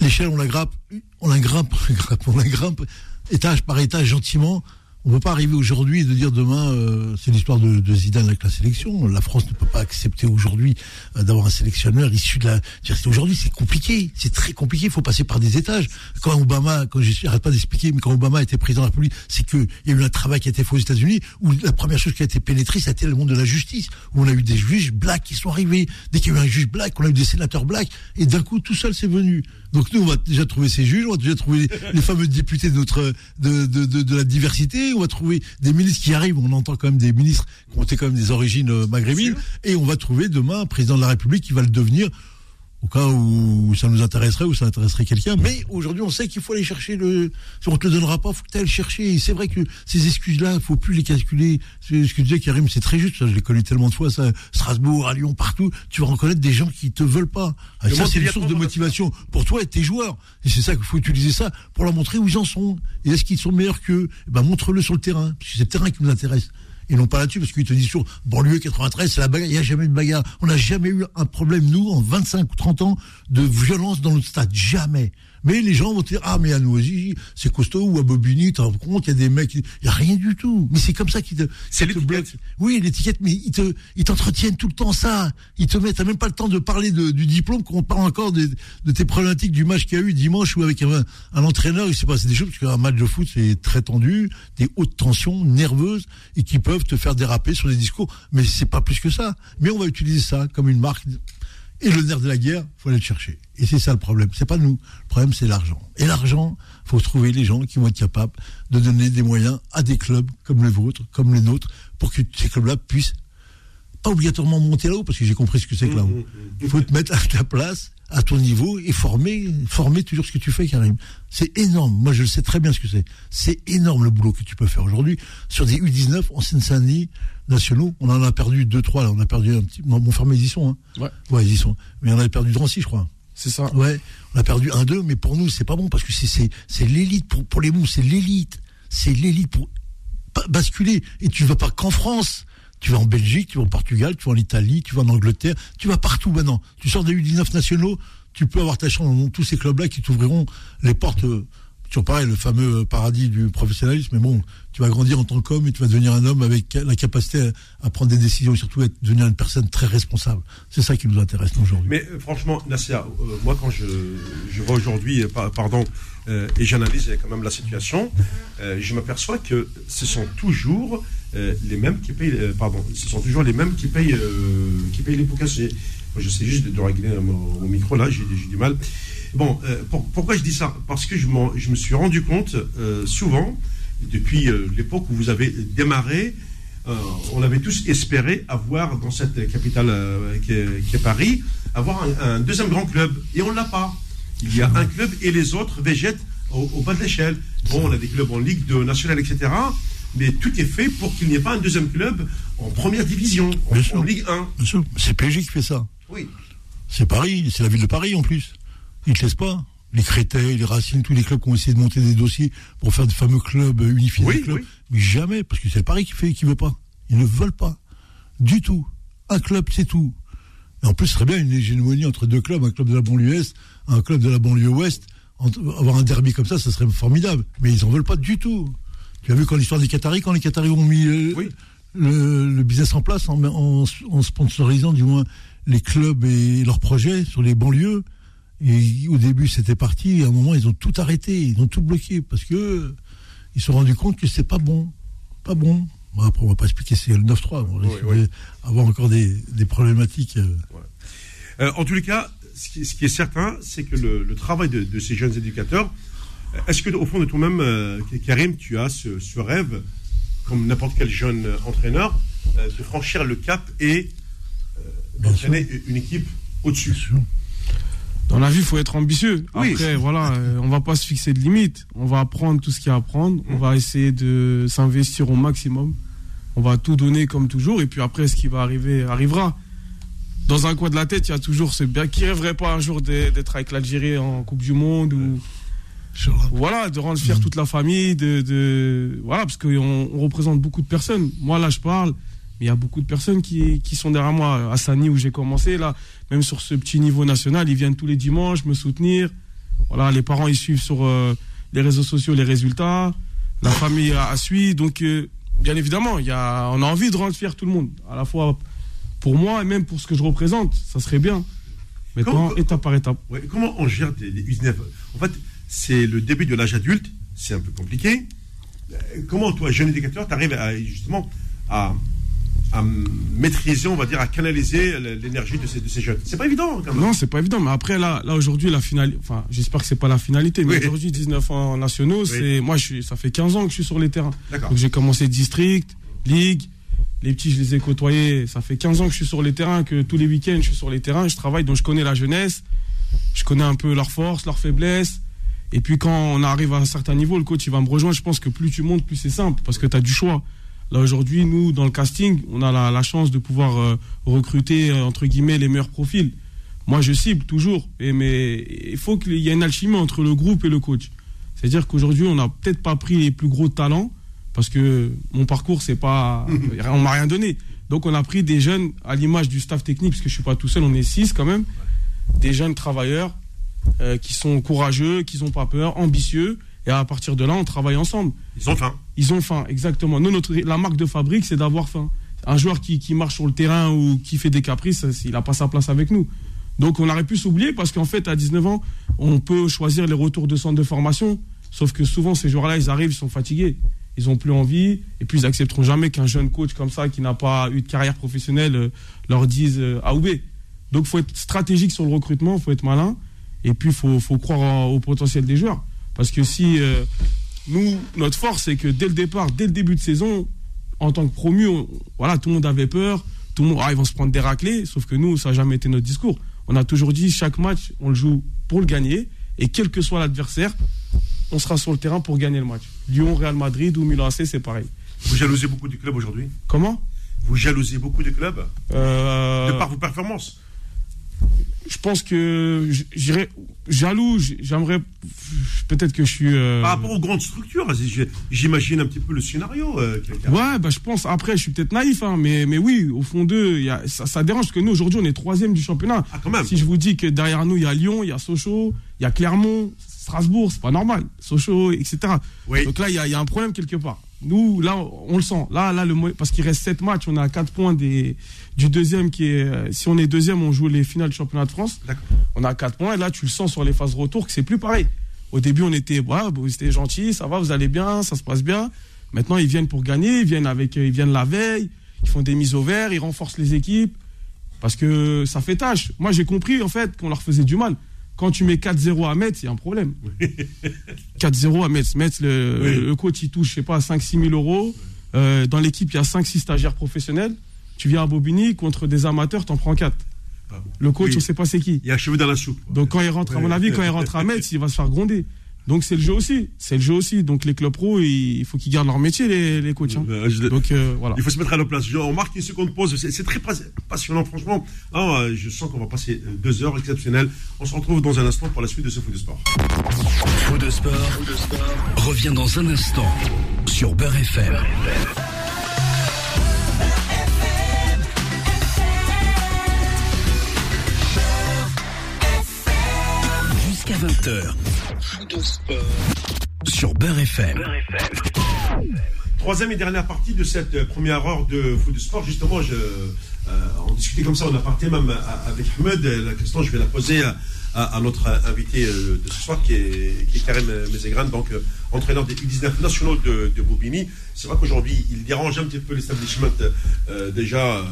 l'échelle, on la grappe, on la grimpe, on la grimpe, étage par étage, gentiment. On ne peut pas arriver aujourd'hui de dire demain, euh, c'est l'histoire de, de Zidane avec la sélection. La France ne peut pas accepter aujourd'hui euh, d'avoir un sélectionneur issu de la. Aujourd'hui, c'est compliqué, c'est très compliqué. Il faut passer par des étages. Quand Obama, quand je n'arrête pas d'expliquer, mais quand Obama était président de la République, c'est que il y a eu un travail qui a été fait aux États-Unis où la première chose qui a été pénétrée, c'était le monde de la justice, où on a eu des juges blacks qui sont arrivés. Dès qu'il y a eu un juge black, on a eu des sénateurs blacks, et d'un coup, tout seul, c'est venu. Donc nous, on va déjà trouver ces juges, on va déjà trouver les, les fameux députés de notre de, de, de, de la diversité, on va trouver des ministres qui arrivent. On entend quand même des ministres qui ont été quand même des origines euh, maghrébines, et on va trouver demain un président de la République qui va le devenir au cas où ça nous intéresserait ou ça intéresserait quelqu'un. Mais aujourd'hui, on sait qu'il faut aller chercher le. Si on te le donnera pas, faut que tu ailles le chercher. Et c'est vrai que ces excuses-là, il faut plus les calculer. C'est ce que disait Karim, c'est très juste. Ça, je l'ai connu tellement de fois, ça, Strasbourg, à Lyon, partout. Tu vas reconnaître des gens qui te veulent pas. Ah, ça, c'est une source de va motivation pour toi et tes joueurs. Et c'est ça qu'il faut utiliser ça pour leur montrer où ils en sont. Et est-ce qu'ils sont meilleurs qu'eux? Eh ben, montre-le sur le terrain. Parce que c'est le terrain qui nous intéresse. Et non pas là-dessus, parce qu'ils te disent sur banlieue 93, c'est la bagarre. Il n'y a jamais de bagarre. On n'a jamais eu un problème, nous, en 25 ou 30 ans, de violence dans notre stade. Jamais. Mais les gens vont dire, ah, mais à Noisy, c'est costaud, ou à Bobigny, tu rends compte, il y a des mecs, il n'y a rien du tout. Mais c'est comme ça qu'ils te, C'est qu'ils te bloquent. Oui, l'étiquette, mais ils te, ils t'entretiennent tout le temps ça. Ils te mettent, t'as même pas le temps de parler de- du diplôme, qu'on parle encore de, de tes problématiques du match qu'il y a eu dimanche où avec un, un entraîneur, il s'est passé des choses, parce qu'un match de foot, c'est très tendu, des hautes tensions, nerveuses, et qui peuvent te faire déraper sur des discours. Mais c'est pas plus que ça. Mais on va utiliser ça comme une marque. Et le nerf de la guerre, faut aller le chercher. Et c'est ça le problème. C'est pas nous. Le problème, c'est l'argent. Et l'argent, faut trouver les gens qui vont être capables de donner des moyens à des clubs comme le vôtre, comme les nôtres, pour que ces clubs-là puissent pas obligatoirement monter là-haut, parce que j'ai compris ce que c'est que là-haut. Il faut te mettre à ta place, à ton niveau, et former, former toujours ce que tu fais, Karim. C'est énorme. Moi, je le sais très bien ce que c'est. C'est énorme le boulot que tu peux faire aujourd'hui. Sur des U19 en Seine-Saint-Denis nationaux, on en a perdu deux, trois, là. On a perdu un petit, bon, fermé, ils y sont, hein. Ouais. Ouais, ils y sont. Mais on a perdu Drancy, je crois. C'est ça. Ouais, on a perdu un deux, mais pour nous c'est pas bon parce que c'est c'est c'est l'élite pour pour les mous, c'est l'élite, c'est l'élite pour basculer. Et tu vas pas qu'en France. Tu vas en Belgique, tu vas au Portugal, tu vas en Italie, tu vas en Angleterre, tu vas partout maintenant. Tu sors des U19 nationaux, tu peux avoir ta chance dans tous ces clubs-là qui t'ouvriront les portes. Toujours pareil, le fameux paradis du professionnalisme. Mais bon, tu vas grandir en tant qu'homme et tu vas devenir un homme avec la capacité à, prendre des décisions et surtout à devenir une personne très responsable. C'est ça qui nous intéresse aujourd'hui. Mais franchement, Nassia, euh, moi quand je, je vois aujourd'hui, euh, par- pardon, euh, et j'analyse quand même la situation, je m'aperçois que ce sont toujours les mêmes qui payent, pardon, ce sont toujours les mêmes qui payent, qui payent les pots. Moi, j'essaie juste de, de régler mon, micro là, j'ai du mal. Bon, euh, pour- pourquoi je dis ça? Parce que je, je me suis rendu compte euh, souvent, depuis euh, l'époque où vous avez démarré, euh, on avait tous espéré avoir dans cette capitale euh, qui, est, Paris, avoir un, un deuxième grand club. Et on ne l'a pas. Il y a un club et les autres végètent au, au bas de l'échelle. Bon, on a des clubs en Ligue 2 nationale, etc. Mais tout est fait pour qu'il n'y ait pas un deuxième club en première division, en, Ligue 1. Bien sûr, c'est PSG qui fait ça. Oui. C'est Paris, c'est la ville de Paris en plus. Ils te laissent pas. Les Créteil, les Racines, tous les clubs qui ont essayé de monter des dossiers pour faire des fameux clubs, unifier Oui, clubs. oui. Mais jamais, parce que c'est le Paris qui fait, qui veut pas. Ils ne veulent pas. Du tout. Un club, c'est tout. Et en plus, ce serait bien une hégémonie entre deux clubs, un club de la banlieue est, un club de la banlieue ouest. avoir un derby comme ça, ça serait formidable. Mais ils en veulent pas du tout. Tu as vu quand l'histoire des Qataris, quand les Qataris ont mis euh, le, business en place, en, en, sponsorisant du moins les clubs et leurs projets sur les banlieues. Et au début, c'était parti. Et à un moment, ils ont tout arrêté, ils ont tout bloqué parce que ils se sont rendus compte que c'est pas bon, pas bon. après, on va pas expliquer c'est le 9-3. On va avoir encore des, problématiques. Euh. Euh, en tous les cas, ce qui, est certain, c'est que le, travail de, ces jeunes éducateurs, est-ce que au fond de toi-même, euh, Karim, tu as ce, rêve, comme n'importe quel jeune entraîneur, de franchir le cap et d'entraîner une équipe au-dessus? Dans la vie, il faut être ambitieux. Après, voilà, euh, on va pas se fixer de limites. On va apprendre tout ce qu'il y a à apprendre. On va essayer de s'investir au maximum. On va tout donner comme toujours. Et puis après, ce qui va arriver arrivera. Dans un coin de la tête, il y a toujours ce bien qui rêverait pas un jour d'être avec l'Algérie en Coupe du Monde ou voilà, de rendre fier toute la famille, de, voilà, parce qu'on on représente beaucoup de personnes. Moi là, je parle il y a beaucoup de personnes qui, qui sont derrière moi. À Sani, où j'ai commencé, là, même sur ce petit niveau national, ils viennent tous les dimanches me soutenir. Voilà, les parents, ils suivent sur euh, les réseaux sociaux les résultats. La famille a, suivi. Donc, euh, bien évidemment, il y a, on a envie de rendre fier tout le monde. À la fois pour moi et même pour ce que je représente. Ça serait bien. Maintenant, étape par étape. comment on gère des, des En fait, c'est le début de l'âge adulte. C'est un peu compliqué. Euh, comment, toi, jeune éducateur, tu arrives à, justement à à maîtriser, on va dire, à canaliser l'énergie de ces, de ces jeunes. C'est pas évident, quand même. Non, c'est pas évident. Mais après, là, là aujourd'hui, la finale, enfin, j'espère que c'est pas la finalité, mais aujourd'hui, 19 ans nationaux, c'est, moi, je suis, ça fait 15 ans que je suis sur les terrains. Donc, j'ai commencé district, ligue. Les petits, je les ai côtoyés. Ça fait 15 ans que je suis sur les terrains, que tous les week-ends, je suis sur les terrains. Je travaille, donc je connais la jeunesse. Je connais un peu leurs forces, leurs faiblesses. Et puis, quand on arrive à un certain niveau, le coach, il va me rejoindre. Je pense que plus tu montes, plus c'est simple, parce que tu as du choix. Là aujourd'hui, nous, dans le casting, on a la, chance de pouvoir euh, recruter, euh, entre guillemets, les meilleurs profils. Moi, je cible toujours, et, mais il faut qu'il y ait une alchimie entre le groupe et le coach. C'est-à-dire qu'aujourd'hui, on n'a peut-être pas pris les plus gros talents, parce que mon parcours, c'est pas, on m'a rien donné. Donc, on a pris des jeunes à l'image du staff technique, parce que je suis pas tout seul, on est six quand même, des jeunes travailleurs euh, qui sont courageux, qui n'ont pas peur, ambitieux, et à partir de là, on travaille ensemble. Ils ont faim. Ils ont faim, exactement. Nous, notre, la marque de fabrique, c'est d'avoir faim. Un joueur qui, qui, marche sur le terrain ou qui fait des caprices, il n'a pas sa place avec nous. Donc on aurait pu s'oublier parce qu'en fait, à 19 ans, on peut choisir les retours de centre de formation. Sauf que souvent, ces joueurs-là, ils arrivent, ils sont fatigués. Ils n'ont plus envie. Et puis, ils accepteront jamais qu'un jeune coach comme ça, qui n'a pas eu de carrière professionnelle, euh, leur dise A ou B. Donc, il faut être stratégique sur le recrutement, il faut être malin. Et puis, il faut, faut, croire au potentiel des joueurs. Parce que si euh, nous, notre force, c'est que dès le départ, dès le début de saison, en tant que promu, voilà, tout le monde avait peur, tout le monde, ah, ils vont se prendre des raclés, sauf que nous, ça n'a jamais été notre discours. On a toujours dit, chaque match, on le joue pour le gagner, et quel que soit l'adversaire, on sera sur le terrain pour gagner le match. Lyon, Real Madrid ou Milan AC, c'est pareil. Vous jalousez beaucoup du club aujourd'hui? Comment? Vous jalousez beaucoup du club? Euh... De par vos performances je pense que j'irais jaloux, j'aimerais peut-être que je suis. Euh, Par rapport aux grandes structures, j'imagine un petit peu le scénario. Euh, ouais, bah, je pense. Après, je suis peut-être naïf, hein, mais, mais oui, au fond d'eux, ça, ça dérange parce que nous, aujourd'hui, on est troisième du championnat. Ah, quand même. Si je vous dis que derrière nous, il y a Lyon, il y a Sochaux, il y a Clermont, Strasbourg, c'est pas normal. Sochaux, etc. Donc là, y, il y a un problème quelque part. Nous, là, on le sent. Là, là, le, parce qu'il reste 7 matchs, on a 4 points des, du deuxième qui est. Euh, si on est deuxième, on joue les finales du championnat de France. On a 4 points. Et là, tu le sens sur les phases retour que c'est plus pareil. Au début, on était, vous étiez gentil, ça va, vous allez bien, ça se passe bien. Maintenant, ils viennent pour gagner, ils viennent avec, ils viennent la veille, ils font des mises au vert, ils renforcent les équipes. Parce que ça fait tâche. Moi, j'ai compris, en fait, qu'on leur faisait du mal. Quand tu mets 4-0 à Metz, il y a un problème. 4-0 à Metz. Metz, le, coach, il touche, je sais pas, 5-6 000 euros. Euh, dans l'équipe, il y a 5-6 stagiaires professionnels. Tu viens à Bobigny, contre des amateurs, t'en prends 4. Le coach, on ne sait pas c'est qui. Il y a un cheveu dans la soupe. Donc quand il rentre, à mon avis, quand il rentre à Metz, il va se faire gronder. Donc c'est le jeu aussi, c'est le jeu aussi. Donc les clubs pro, il faut qu'ils gardent leur métier, les, les coachs. Hein. Euh, Donc euh, voilà. Il faut se mettre à leur place. on marque une seconde pause. C'est très passionnant, franchement. Ah, euh, je sens qu'on va passer deux heures exceptionnelles. On se retrouve dans un instant pour la suite de ce foot de sport. Foot de sport, foot de sport. revient dans un instant sur Beurre FM. Jusqu'à 20h. Sur Beurre FM. Troisième et dernière partie de cette euh, première heure de foot de sport. Justement, je, euh, on discutait comme ça, on a parté même avec Ahmed. La question, je vais la poser à, à- à notre invité euh, de ce soir, qui est, qui est Karim Mezegran, donc euh, entraîneur des U19 nationaux de, de Bobigny. C'est vrai qu'aujourd'hui, il dérange un petit peu l'establishment euh, déjà euh,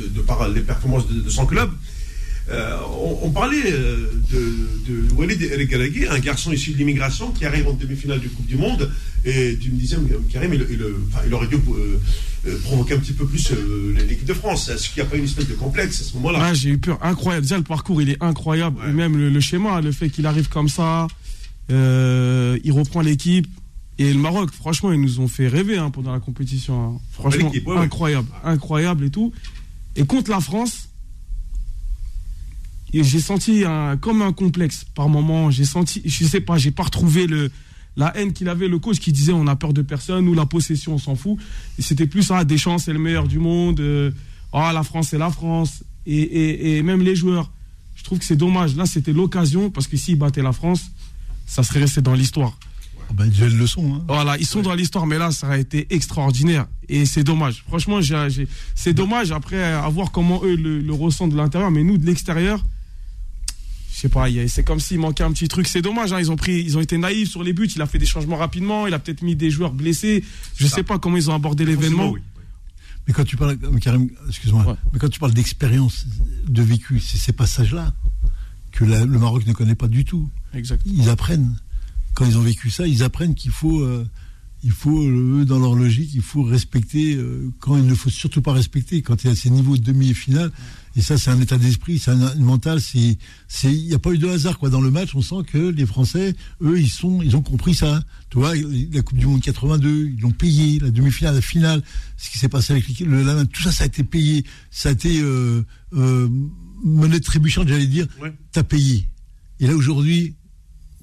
de, de par les performances de, de son club. Euh, on, on parlait euh, de, de Walid El un garçon issu de l'immigration qui arrive en demi-finale du Coupe du Monde. Et tu me disais, euh, Karim, il, il, enfin, il aurait dû euh, euh, provoquer un petit peu plus euh, l'équipe de France. Est-ce qu'il n'y a pas une espèce de complexe à ce moment-là? Ouais, j'ai eu peur. Incroyable. Déjà, le parcours, il est incroyable. Ouais. Même le, le schéma, le fait qu'il arrive comme ça, euh, il reprend l'équipe. Et le Maroc, franchement, ils nous ont fait rêver hein, pendant la compétition. hein. Franchement, l'équipe, ouais, ouais. incroyable. Incroyable et tout. Et contre la France, j'ai senti un, comme un complexe par moment. J'ai senti, je sais pas, j'ai pas retrouvé le, la haine qu'il avait, le coach qui disait on a peur de personne ou la possession, on s'en fout. Et c'était plus ça, Deschamps, c'est le meilleur du monde. euh, ah, la France, c'est la France. Et, et, et même les joueurs. Je trouve que c'est dommage. Là, c'était l'occasion parce que s'ils battaient la France, ça serait resté dans l'histoire. Ah ben, déjà, ils le sont. Hein. Voilà, ils sont dans l'histoire, mais là, ça aurait été extraordinaire. Et c'est dommage. Franchement, j'ai- j'ai- c'est dommage après à voir comment eux le, le ressentent de l'intérieur, mais nous, de l'extérieur, sais pas, c'est comme s'il manquait un petit truc. C'est dommage, hein, ils, ont pris, ils ont été naïfs sur les buts, il a fait des changements rapidement, il a peut-être mis des joueurs blessés. Je sais pas comment ils ont abordé l'événement. Oui. Mais quand tu parles, euh, Karim, excuse-moi, Ouais. mais quand tu parles d'expérience, de vécu, c'est ces passages-là que la- le Maroc ne connaît pas du tout. Ils apprennent. Quand ils ont vécu ça, ils apprennent qu'il faut, euh, il faut, euh, eux, dans leur logique, il faut respecter euh, quand il ne faut surtout pas respecter. Quand il y a ces niveaux de demi et ça, c'est un état d'esprit, c'est un, mental, c'est, c'est, il n'y a pas eu de hasard quoi. Dans le match, on sent que les Français, eux, ils sont, ils ont compris ça. Tu vois, la Coupe du Monde 82, ils l'ont payé, la demi-finale, la finale, ce qui s'est passé avec le, la- tout ça, ça a été payé, ça a été euh, euh, monnaie trébuchante, j'allais dire. Ouais. T'as payé. Et là aujourd'hui,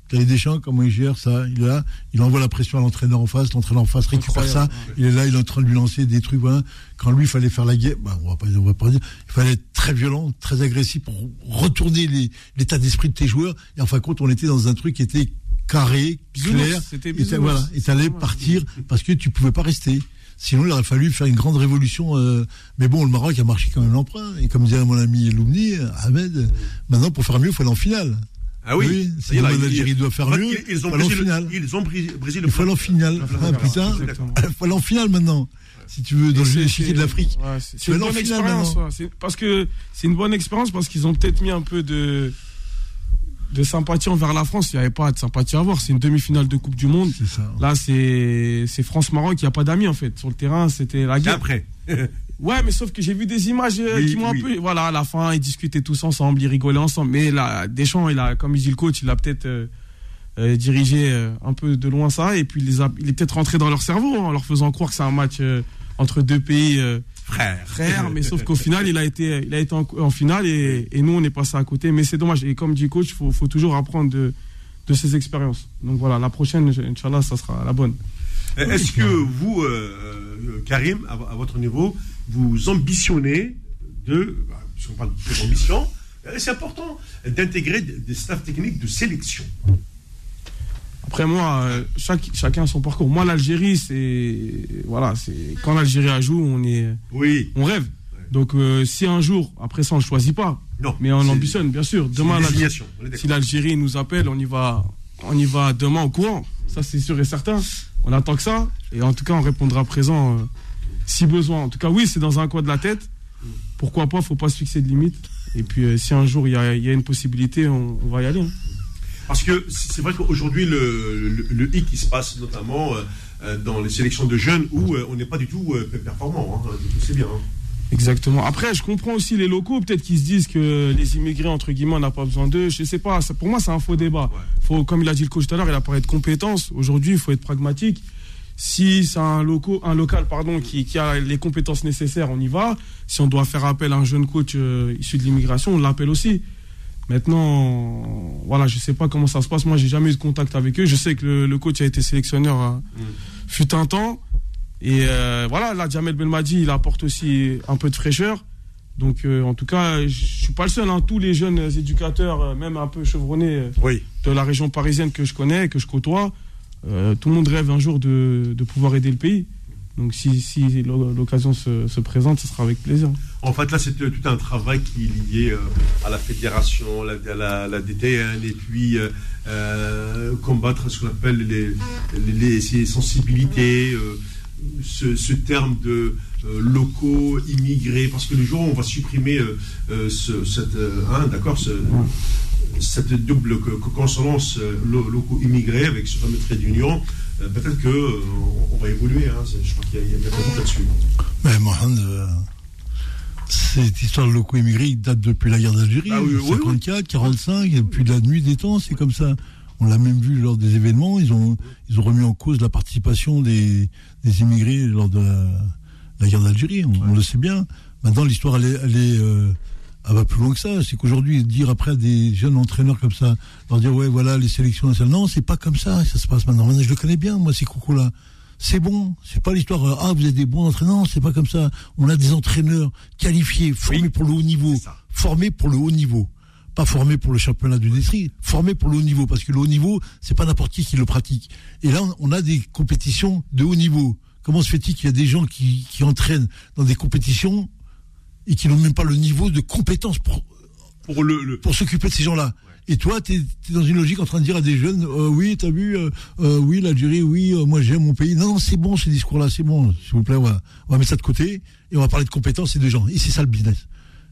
Thierry Deschamps, comment il gère ça Il est là, il envoie la pression à l'entraîneur en face, l'entraîeur en face récupère ça, il est là, il est en train de lui lancer des trucs, voilà. Quand lui, il fallait faire la guerre, bah, on va pas, on va pas dire, il fallait être très violent, très agressif pour retourner l'état d'esprit de tes joueurs. Et en fin de compte, on était dans un truc qui était carré, clair, c'était et voilà, et t'allais partir parce que tu pouvais pas rester. Sinon, il aurait fallu faire une grande révolution. euh, mais bon, le Maroc a marché quand même l'emprunt. Et comme dirait mon ami Loumni, Ahmed, maintenant, pour faire mieux, il faut aller en finale. Ah oui, Oui, Ça si y est, là, l'Algérie doit faire mieux, Ils, ils ont le, finale. ils ont brisé le Il faut aller en finale. La finale, putain, exactement. il faut aller en finale maintenant. Si tu veux, dans le c'est- échiquier c'est- de l'Afrique. ouais, c'est- c'est une bonne expérience. ouais. C'est- Parce que c'est une bonne expérience parce qu'ils ont peut-être mis un peu de de sympathie envers la France. Il n'y avait pas de sympathie à avoir. C'est une demi-finale de Coupe du Monde. C'est. Là, c'est c'est France-Maroc. Il n'y a pas d'amis en fait. Sur le terrain, c'était la Et guerre. après. Ouais, mais sauf que j'ai vu des images euh, Oui, qui m'ont oui. un peu. Voilà, à la fin, ils discutaient tous ensemble, ils rigolaient ensemble. Mais là, Deschamps, il a, comme il dit le coach, il a peut-être euh, euh, dirigé un peu de loin ça. Et puis, il, les a- il est peut-être rentré dans leur cerveau hein, en leur faisant croire que c'est un match entre deux pays euh, Frère. frères. mais sauf qu'au final, il a été, il a été en, en finale et, et nous, on est passé à côté. Mais c'est dommage. Et comme dit le coach, il faut, faut toujours apprendre de, de ses expériences. Donc voilà, la prochaine, Inch'Allah, ça sera la bonne. Est-ce que vous, Karim, à, à votre niveau, vous ambitionnez de, bah, puisqu'on parle d'ambition, euh, c'est important d'intégrer des staffs techniques de sélection. Après moi, euh, chaque, chacun a son parcours. Moi, l'Algérie, c'est voilà, c'est quand l'Algérie a joue, on est, Oui. on rêve. Donc euh, si un jour, après ça, on ne choisit pas, Non. mais on ambitionne, bien sûr. Demain, on si l'Algérie nous appelle, on y va, on y va demain au courant. Ça, c'est sûr et certain. On attend que ça, et en tout cas, on répondra présent euh, si besoin. En tout cas, oui, c'est dans un coin de la tête. Pourquoi pas Faut pas se fixer de limite. Et puis, euh, si un jour il y a, il y a une possibilité, on, on va y aller. hein. Parce que c'est vrai qu'aujourd'hui, le, le, le hic qui se passe notamment euh, euh, dans les sélections de jeunes où euh, on n'est pas du tout performant. hein. C'est bien. hein. Exactement. Après, je comprends aussi les locaux, peut-être qu'ils se disent que les immigrés, entre guillemets, on n'a pas besoin d'eux. Je sais pas. Ça- Pour moi, c'est un faux débat. Faut, comme il a dit le coach tout à l'heure, il a parlé de compétences. Aujourd'hui, il faut être pragmatique. Si c'est un, loco, un local pardon, qui, qui a les compétences nécessaires, on y va. Si on doit faire appel à un jeune coach euh, issu de l'immigration, on l'appelle aussi. Maintenant, voilà, je sais pas comment ça se passe. Moi, j'ai jamais eu de contact avec eux. Je sais que le, le coach a été sélectionneur euh, fut un temps. Et euh, voilà, là, Jamel Belmadi, il apporte aussi un peu de fraîcheur. Donc, euh, en tout cas, je suis pas le seul. hein. Tous les jeunes éducateurs, euh, même un peu chevronnés Oui. de la région parisienne que je connais, que je côtoie, euh, tout le monde rêve un jour de, de pouvoir aider le pays. Donc, si, si l'o- l'occasion se, se présente, ce sera avec plaisir. En fait, là, c'est tout un travail qui est lié euh, à la fédération, à la, DTN, et puis euh, combattre ce qu'on appelle les, les, sensibilités, ce, terme de locaux immigrés, parce que le jour où on va supprimer ce, cette, hein, d'accord, ce- cette double co- co- consonance euh, lo- locaux immigrés avec ce fameux trait d'union, euh, peut-être que euh, va évoluer. Hein, je crois qu'il y a, il y a là-dessus. Mais Mohamed, euh, cette histoire de locaux immigrés date depuis la guerre d'Algérie, Ah oui, oui, oui. 54, 45, et depuis la nuit des temps, c'est comme ça. On l'a même vu lors des événements, ils ont, ils ont remis en cause la participation des, des immigrés lors de la, la guerre d'Algérie, on, on le sait bien. Maintenant, l'histoire, elle, est, elle, est, euh, elle va plus loin que ça. C'est qu'aujourd'hui, dire après à des jeunes entraîneurs comme ça, leur dire, ouais, voilà, les sélections nationales, non, c'est pas comme ça, ça se passe maintenant. Maintenant, je le connais bien, moi, ces coucous-là. C'est bon, c'est pas l'histoire, euh, ah, vous êtes des bons entraîneurs, non, c'est pas comme ça. On a des entraîneurs qualifiés, formés Oui, pour le haut niveau, formés pour le haut niveau. Pas formés pour le championnat du district, formés pour le haut niveau, parce que le haut niveau, c'est pas n'importe qui qui le pratique. Et là, on- on a des compétitions de haut niveau. Comment se fait-il qu'il y a des gens qui, qui entraînent dans des compétitions et qui n'ont même pas le niveau de compétence pour, Pour le, le, pour s'occuper de ces gens-là. Et toi, tu es, dans une logique en train de dire à des jeunes, euh, oui, t'as vu, euh, euh, oui, l'Algérie, oui, moi j'aime mon pays. Non, non, c'est bon ce discours-là, c'est bon, s'il vous plaît, on va, on va mettre ça de côté et on va parler de compétences et de gens. Et c'est ça le business.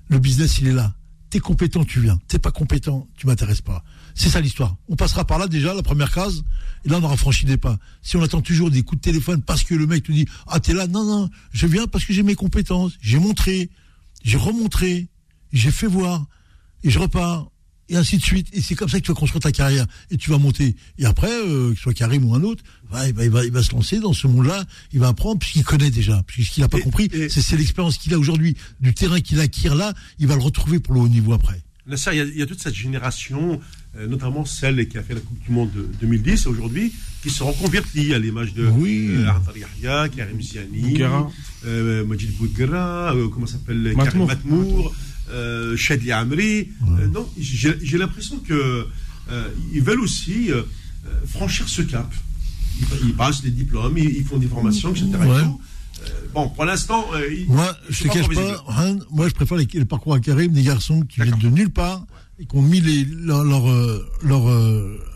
Le business, il est là. T'es compétent, tu viens. T'es pas compétent, tu m'intéresses pas. C'est ça l'histoire. On passera par là déjà, la première case, et là on aura franchi des pas. Si on attend toujours des coups de téléphone parce que le mec te dit, ah t'es là, non, non, je viens parce que j'ai mes compétences, j'ai montré, j'ai remontré, j'ai fait voir, et je repars, et ainsi de suite. Et c'est comme ça que tu vas construire ta carrière, et tu vas monter. Et après, euh, que ce soit Karim ou un autre, bah, il, va, il, va, il va se lancer dans ce monde-là, il va apprendre, puisqu'il connaît déjà, puisqu'il n'a pas Et- compris, c'est l'expérience qu'il a aujourd'hui, du terrain qu'il acquiert là, il va le retrouver pour le haut niveau après. Nasser, il y, a, il y a toute cette génération, euh, notamment celle qui a fait la Coupe du Monde de 2010 aujourd'hui, qui seront convertis à l'image de Oui. euh, Yahya, Karim Ziani, euh, Majid Bouguera, euh, comment s'appelle Karim Matmour. Shadi Amri. Euh, donc, j'ai l'impression que ils veulent aussi franchir ce cap. Ils, ils passent des diplômes, ils, ils font des formations, etc. et Ouais. Euh, bon, pour l'instant, euh, Moi, je te cache pas, hein, moi je préfère les- le parcours à Karim des garçons qui viennent de nulle part et qui ont mis les, leur, leur, euh, leur,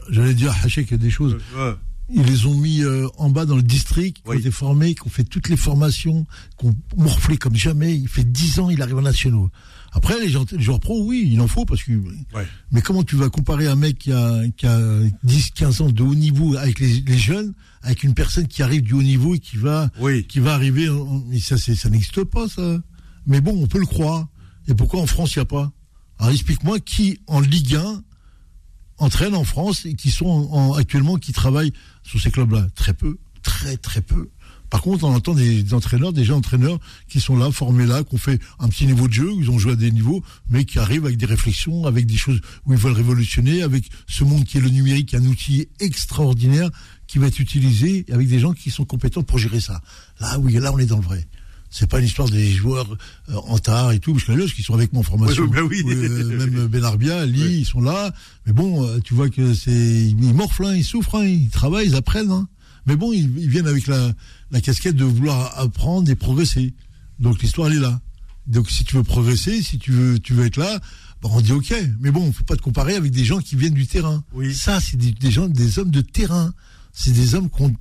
j'allais dire, hachek des choses. Ouais. Ils les ont mis euh, en bas dans le district, qui ont été formés, qui ont fait toutes les formations, qui ont morflé comme jamais. Il fait 10 ans, il arrive en nationaux. Après, les, gens, les joueurs pro, oui, il en faut parce que. Ouais. Mais comment tu vas comparer un mec qui a, qui a 10, 15 ans de haut niveau avec les, les jeunes, avec une personne qui arrive du haut niveau et qui va, Oui. qui va arriver. en- ça, ça n'existe pas, ça. Mais bon, on peut le croire. Et pourquoi en France, il n'y a pas? Alors explique-moi qui, en Ligue 1, entraîne en France et qui sont en- en- actuellement, qui travaillent sur ces clubs-là Très peu. Très, très peu. Par contre, on entend des, des entraîneurs, déjà entraîneurs qui sont là, formés là, qui ont fait un petit niveau de jeu, ils ont joué à des niveaux, mais qui arrivent avec des réflexions, avec des choses où ils veulent révolutionner, avec ce monde qui est le numérique, un outil extraordinaire qui va être utilisé, avec des gens qui sont compétents pour gérer ça. Là, oui, là, on est dans le vrai. C'est pas une histoire des joueurs euh, en tard et tout, parce que les qui sont avec moi en formation. Oui, ben oui. Euh, même Benarbia, Ali, Oui. ils sont là. Mais bon, euh, tu vois que c'est, ils morflent, hein, ils souffrent, hein, ils travaillent, ils apprennent. hein. Mais bon, ils, ils viennent avec la, la casquette de vouloir apprendre et progresser. Donc l'histoire, elle est là. Donc si tu veux progresser, si tu veux, tu veux être là, bah, on dit ok. Mais bon, faut pas te comparer avec des gens qui viennent du terrain. Oui. Ça, c'est des, des gens, des hommes de terrain. C'est des hommes qui ont,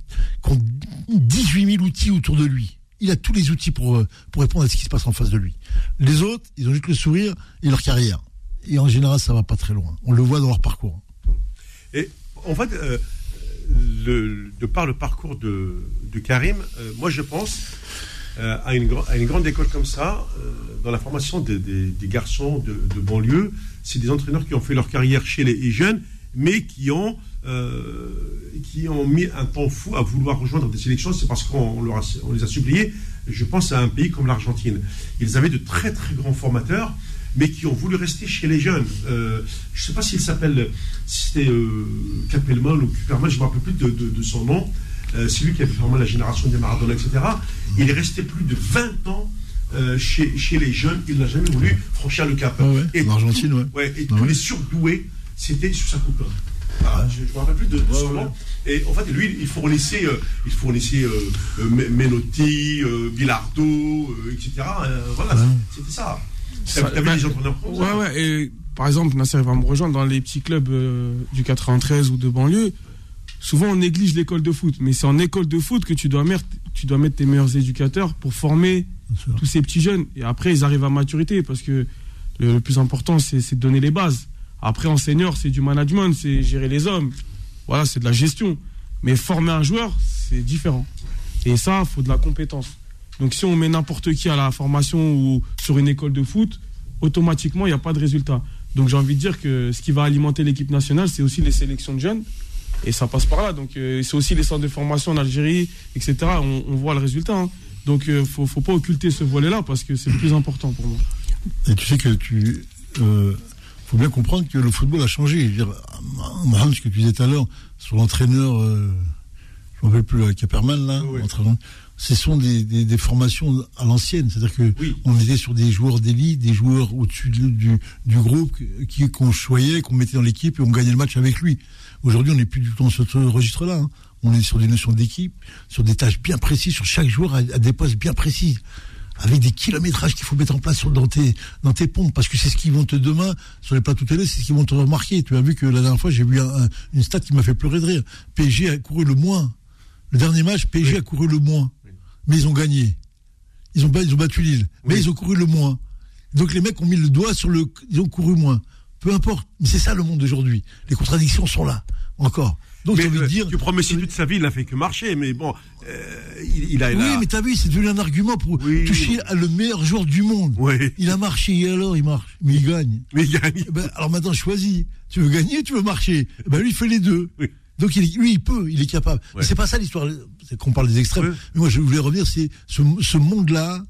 qui ont 18 000 outils autour de lui. Il a tous les outils pour, pour répondre à ce qui se passe en face de lui. Les autres, ils ont juste le sourire et leur carrière. Et en général, ça va pas très loin. On le voit dans leur parcours. Et en fait, euh, de par le parcours de, Karim, euh, moi je pense euh, à, une, grande école comme ça, euh, dans la formation des, garçons de, banlieue, c'est des entraîneurs qui ont fait leur carrière chez les, jeunes, mais qui ont, mis un temps fou à vouloir rejoindre des sélections. C'est parce qu'on on les a suppliés. Je pense à un pays comme l'Argentine. Ils avaient de très très grands formateurs mais qui ont voulu rester chez les jeunes. Euh, je ne sais pas s'il s'appelle, si c'était euh, Capelman ou Kuperman, je ne me rappelle plus de, de- de son nom. Euh, c'est lui qui avait formé la génération des Maradona, etc. Il est resté plus de 20 ans euh, chez, chez les jeunes, il n'a jamais voulu franchir le cap. Ah ouais, et en Argentine, tout- ouais. et Ah tous ouais. les surdoués, c'était sur sa coupe. Voilà, je ne me rappelle plus de, de son nom. Et en fait, lui, il fournissait, euh, il fournissait euh, euh, Me- Menotti, Bilardo, etc. Voilà, c'était ça. Ça- T'avais bah, des ça. Ouais, ouais. Et par exemple, Nasser va me rejoindre dans les petits clubs euh, du 93 ou de banlieue. Souvent, on néglige l'école de foot, mais c'est en école de foot que tu dois mettre, tu dois mettre tes meilleurs éducateurs pour former tous ces petits jeunes. Et après, ils arrivent à maturité parce que le, le plus important, c'est de donner les bases. Après, en senior, c'est du management, c'est gérer les hommes. Voilà, c'est de la gestion. Mais former un joueur, c'est différent. Et ça, faut de la compétence. Donc, si on met n'importe qui à la formation ou sur une école de foot, automatiquement, il n'y a pas de résultat. Donc, j'ai envie de dire que ce qui va alimenter l'équipe nationale, c'est aussi les sélections de jeunes. Et ça passe par là. Donc, euh, c'est aussi les centres de formation en Algérie, etc. On, on voit le résultat. hein. Donc, il faut, faut pas occulter ce volet-là parce que c'est le plus important pour moi. Et tu sais que tu. Euh, faut bien comprendre que le football a changé. Je veux dire, Mohamed, ce que tu disais tout à l'heure, sur l'entraîneur, euh, je ne me rappelle plus, là, Caperman, là, Oui. Ce sont des, des, des formations à l'ancienne. C'est-à-dire que Oui. on était sur des joueurs d'élite, des joueurs au-dessus de- du, du groupe qui qu'on choyait, qu'on mettait dans l'équipe et on gagnait le match avec lui. Aujourd'hui, on n'est plus du tout dans ce registre-là. hein. On est sur des notions d'équipe, sur des tâches bien précises, sur chaque joueur à, à des postes bien précis avec des kilométrages qu'il faut mettre en place sur- dans tes, dans tes pompes, parce que c'est ce qu'ils vont te demain, sur les plateaux télé, c'est ce qu'ils vont te remarquer. Tu as vu que la dernière fois, j'ai vu un- un- une stat qui m'a fait pleurer de rire. PSG a couru le moins. Le dernier match, PSG a couru le moins. Mais ils ont gagné. Ils ont, ba- ils ont battu Lille. Mais Oui. ils ont couru le moins. Donc les mecs ont mis le doigt sur le. Ils ont couru moins. Peu importe. Mais c'est ça le monde d'aujourd'hui. Les contradictions sont là. Encore. Donc Mais j'ai envie de dire. tu prends Messi toute sa vie, il n'a fait que marcher, mais bon, euh, il, il a. il Oui, a- mais t'as vu, c'est devenu un argument pour Oui. toucher à le meilleur joueur du monde. Oui. Il a marché, et alors il marche. Mais il gagne. mais il gagne. Eh ben, alors maintenant, choisis. Tu veux gagner ou tu veux marcher? Eh ben, Lui, il fait les deux. Oui. Donc il, lui, il peut, il est capable. Ouais. C'est pas ça l'histoire. C'est qu'on parle des extrêmes. Ouais. Mais moi, je voulais revenir, c'est ce, ce monde-là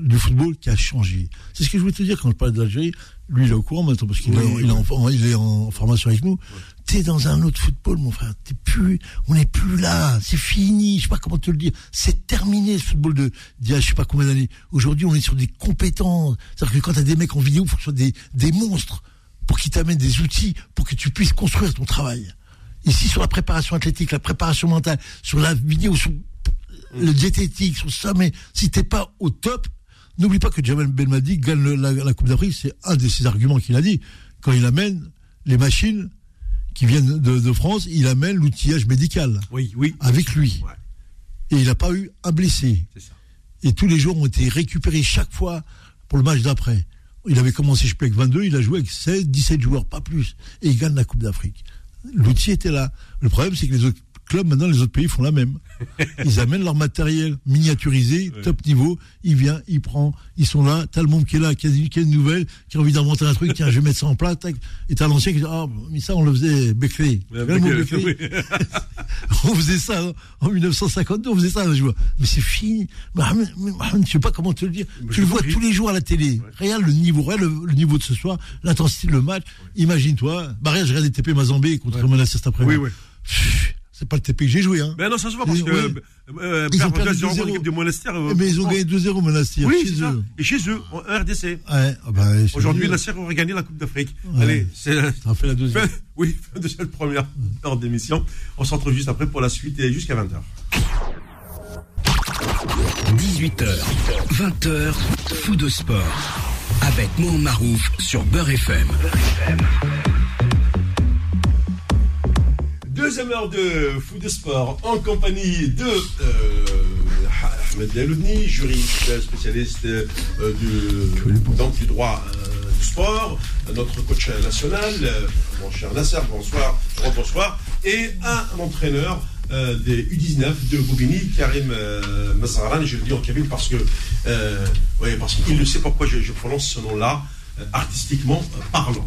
du football qui a changé. C'est ce que je voulais te dire quand je parlais de l'Algérie. Lui, il est au courant maintenant parce qu'il Oui, est, il est en, il est en formation avec nous. T'es dans un autre football, mon frère. T'es plus, on n'est plus là. C'est fini. Je sais pas comment te le dire. C'est terminé ce football de d'il y a je sais pas combien d'années. Aujourd'hui, on est sur des compétences. C'est-à-dire que quand t'as des mecs en vidéo, il faut que ce soit des, des monstres pour qu'ils t'amènent des outils pour que tu puisses construire ton travail. Ici, sur la préparation athlétique, la préparation mentale, sur la vidéo, sur le diététique, sur ça, mais si t'es pas au top, n'oublie pas que Jamel Belmadi gagne le- la, la Coupe d'Afrique, c'est un de ses arguments qu'il a dit. Quand il amène les machines qui viennent de, de France, il amène l'outillage médical Oui, oui. avec lui. Ouais. Et il n'a pas eu un blessé. Ça. Et tous les joueurs ont été récupérés chaque fois pour le match d'après. Il avait commencé, je avec 22, il a joué avec 16, 17 joueurs, pas plus. Et il gagne la Coupe d'Afrique. L'outil était là. Le problème, c'est que les autres clubs, maintenant, les autres pays font la même. Ils amènent leur matériel miniaturisé, top niveau. Il vient, il prend, ils sont là. T'as le monde qui est là, qui a, qui a une nouvelle, qui a envie d'inventer un truc, tiens, je vais mettre ça en place. tac. Et t'as l'ancien qui dit, ah, mais ça, on le faisait Beckley. Ouais, on faisait ça hein. en 1952, on faisait ça. Je vois. Mais c'est fini. Je sais pas comment te le dire. Mais tu je le vois tous les jours à la télé. Regarde le niveau, regarde le, le niveau de ce soir, l'intensité de le match. Imagine-toi. Bah, regarde, j'ai regardé TP Mazambé contre Monastir cet après-midi. Oui, oui. C'est pas le TP que j'ai joué, hein. Mais non, ça se voit parce que. Oui. Euh, Ils ont perdu 2-0 contre 2-0. l'équipe de Monastir. euh, Mais ils ont gagné 2-0 Monastir Oui, chez eux. Et chez eux, en RDC. Ouais, ah bah, Aujourd'hui, aurait gagné la Coupe d'Afrique. Ouais. Allez, c'est. Ça fait la deuxième. Oui, fin de cette première heure d'émission. On se retrouve juste après pour la suite et jusqu'à 20h. 18h, 20h, fou de sport. Avec Mohamed Marouf sur Beurre FM. Deuxième heure de foot de sport en compagnie de euh, Ahmed Deloudni, juriste spécialiste euh, du, droit euh, du sport, notre coach national, mon cher Nasser, bonsoir, bonsoir, et un entraîneur des U19 de Bobigny, Karim euh, Mazraran, je le dis en cabine parce que parce qu'il ne sait pourquoi je, je prononce ce nom-là, artistiquement parlant.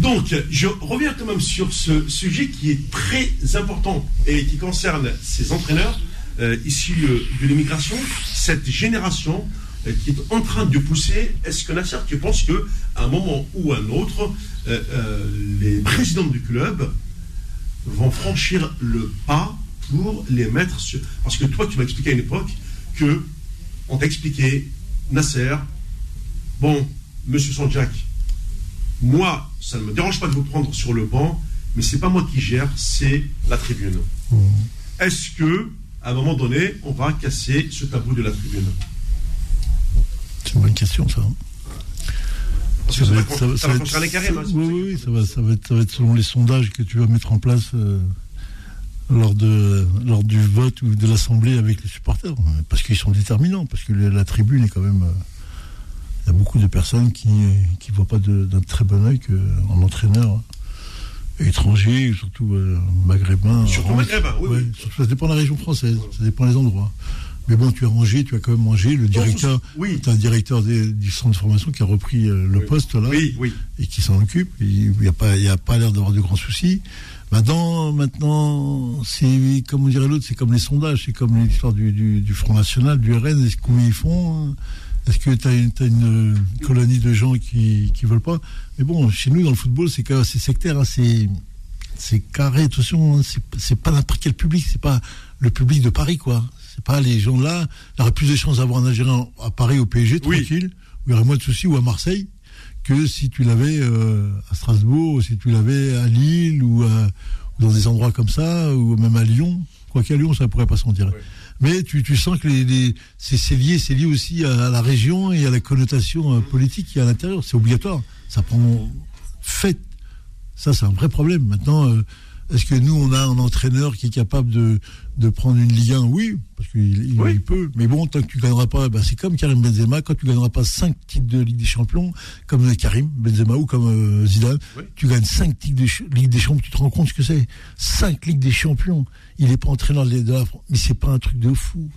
Donc, je reviens quand même sur ce sujet qui est très important et qui concerne ces entraîneurs euh, issus de l'immigration, cette génération euh, qui est en train de pousser. Est-ce que Nasser, tu penses que à un moment ou à un autre, euh, les présidents du club vont franchir le pas pour les mettre sur. Parce que toi, tu m'as expliqué à une époque que on t'a expliqué Nasser, bon, monsieur Sanjak, moi, ça ne me dérange pas de vous prendre sur le banc, mais c'est pas moi qui gère, c'est la tribune. Mmh. Est-ce que, à un moment donné, on va casser ce tabou de la tribune? C'est une bonne question, ça. Ça, va, con- ça va concerner Karim. hein, c'est oui, pour ça oui, que- oui, ça va, ça, va être, ça va être selon les sondages que tu vas mettre en place euh, lors, de, lors du vote ou de l'Assemblée avec les supporters. Parce qu'ils sont déterminants, parce que la, la tribune est quand même. euh, Il y a beaucoup de personnes qui ne voient pas d'un très bon oeil qu'un entraîneur étranger, surtout euh, maghrébin. Surtout maghrébin, oui, Ouais, oui. surtout, ça dépend de la région française, ça dépend des endroits. Mais bon, tu as Angers, tu as quand même Angers, le directeur, oui. tu as un directeur des- du centre de formation qui a repris euh, le Oui. poste là Oui, et qui s'en occupe. Il n'y a pas, il y a pas l'air d'avoir de grands soucis. Maintenant, maintenant, c'est comme on dirait l'autre, c'est comme les sondages, c'est comme l'histoire du, du, du Front National, du RN. Est-ce combien ils font hein Est-ce que tu as une, euh, colonie de gens qui qui veulent pas? Mais bon, chez nous dans le football, c'est c'est sectaire, hein, c'est carré. Attention, hein, c'est pas n'importe quel public, c'est pas le public de Paris, quoi. C'est pas les gens là. Il y aurait plus de chances d'avoir un Algérien à Paris au PSG Oui. tranquille, où il y aurait moins de soucis, ou à Marseille que si tu l'avais euh, à Strasbourg, ou si tu l'avais à Lille, ou, à- ou dans des endroits comme ça, ou même à Lyon. Quoi qu'à Lyon, ça pourrait pas s'en dire. Mais tu, tu sens que les, c'est lié, c'est lié aussi à, à la région et à la connotation euh, politique qui est à l'intérieur. C'est obligatoire. Ça prend fait. Ça, c'est un vrai problème. Maintenant, euh, est-ce que nous, on a un entraîneur qui est capable de, de prendre une Ligue 1 Oui, parce qu'il il- Oui. il peut. Mais bon, tant que tu gagneras pas, bah, c'est comme Karim Benzema, quand tu gagneras pas 5 titres de Ligue des Champions, comme Karim Benzema ou comme euh, Zidane, Oui. tu gagnes 5 titres de Ligue des Champions, tu te rends compte ce que c'est? 5 Ligues des Champions. Il n'est pas entraîneur de la France. Mais c'est pas un truc de fou.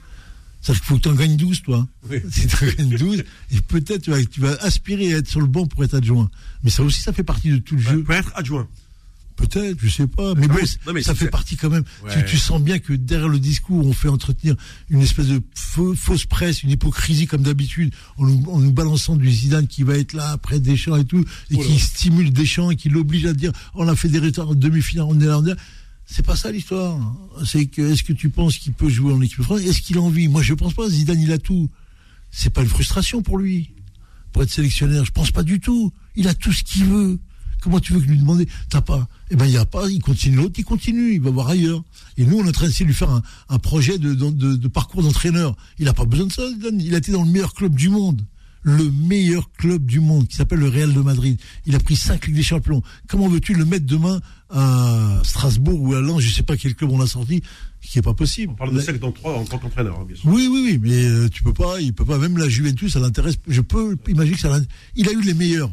C'est-à-dire qu'il faut que tu en gagnes 12, toi. Oui. Si tu en gagnes 12, et peut-être tu vas, tu vas aspirer à être sur le banc pour être adjoint. Mais ça aussi, ça fait partie de tout le jeu. peut être adjoint. Peut-être, je sais pas. Mais Non, bon, mais- c'est- non, mais ça fait partie quand même. Ouais. Tu, tu sens bien que derrière le discours, on fait entretenir une espèce de fausse presse, une hypocrisie comme d'habitude, en nous, en nous balançant du Zidane qui va être là après Deschamps et tout, et Oh qui stimule Deschamps et qui l'oblige à dire on a fait des retards en demi-finale, on est là, on est là. C'est pas ça l'histoire. C'est que est-ce que tu penses qu'il peut jouer en équipe de France Est-ce qu'il a envie? Moi, je pense pas. Zidane, il a tout. C'est pas une frustration pour lui pour être sélectionneur. Je pense pas du tout. Il a tout ce qu'il veut. Comment tu veux que lui demander T'as pas Eh ben il y a pas. Il continue l'autre, il continue. Il va voir ailleurs. Et nous, on est en train d'essayer de lui faire un, un projet de, de, de- de parcours d'entraîneur. Il a pas besoin de ça. Il a été dans le meilleur club du monde. Le meilleur club du monde, qui s'appelle le Real de Madrid. Il a pris cinq Ligues des Champions. Comment veux-tu le mettre demain à Strasbourg ou à Lens Je sais pas quel club on a sorti, ce qui est pas possible. On parle de sec dans trois en tant qu'entraîneur, hein, bien sûr. Oui, oui, oui, mais euh, tu peux pas, il peut pas. Même la Juventus, ça l'intéresse. Je peux imaginer que ça l'intéresse. Il a eu les meilleurs.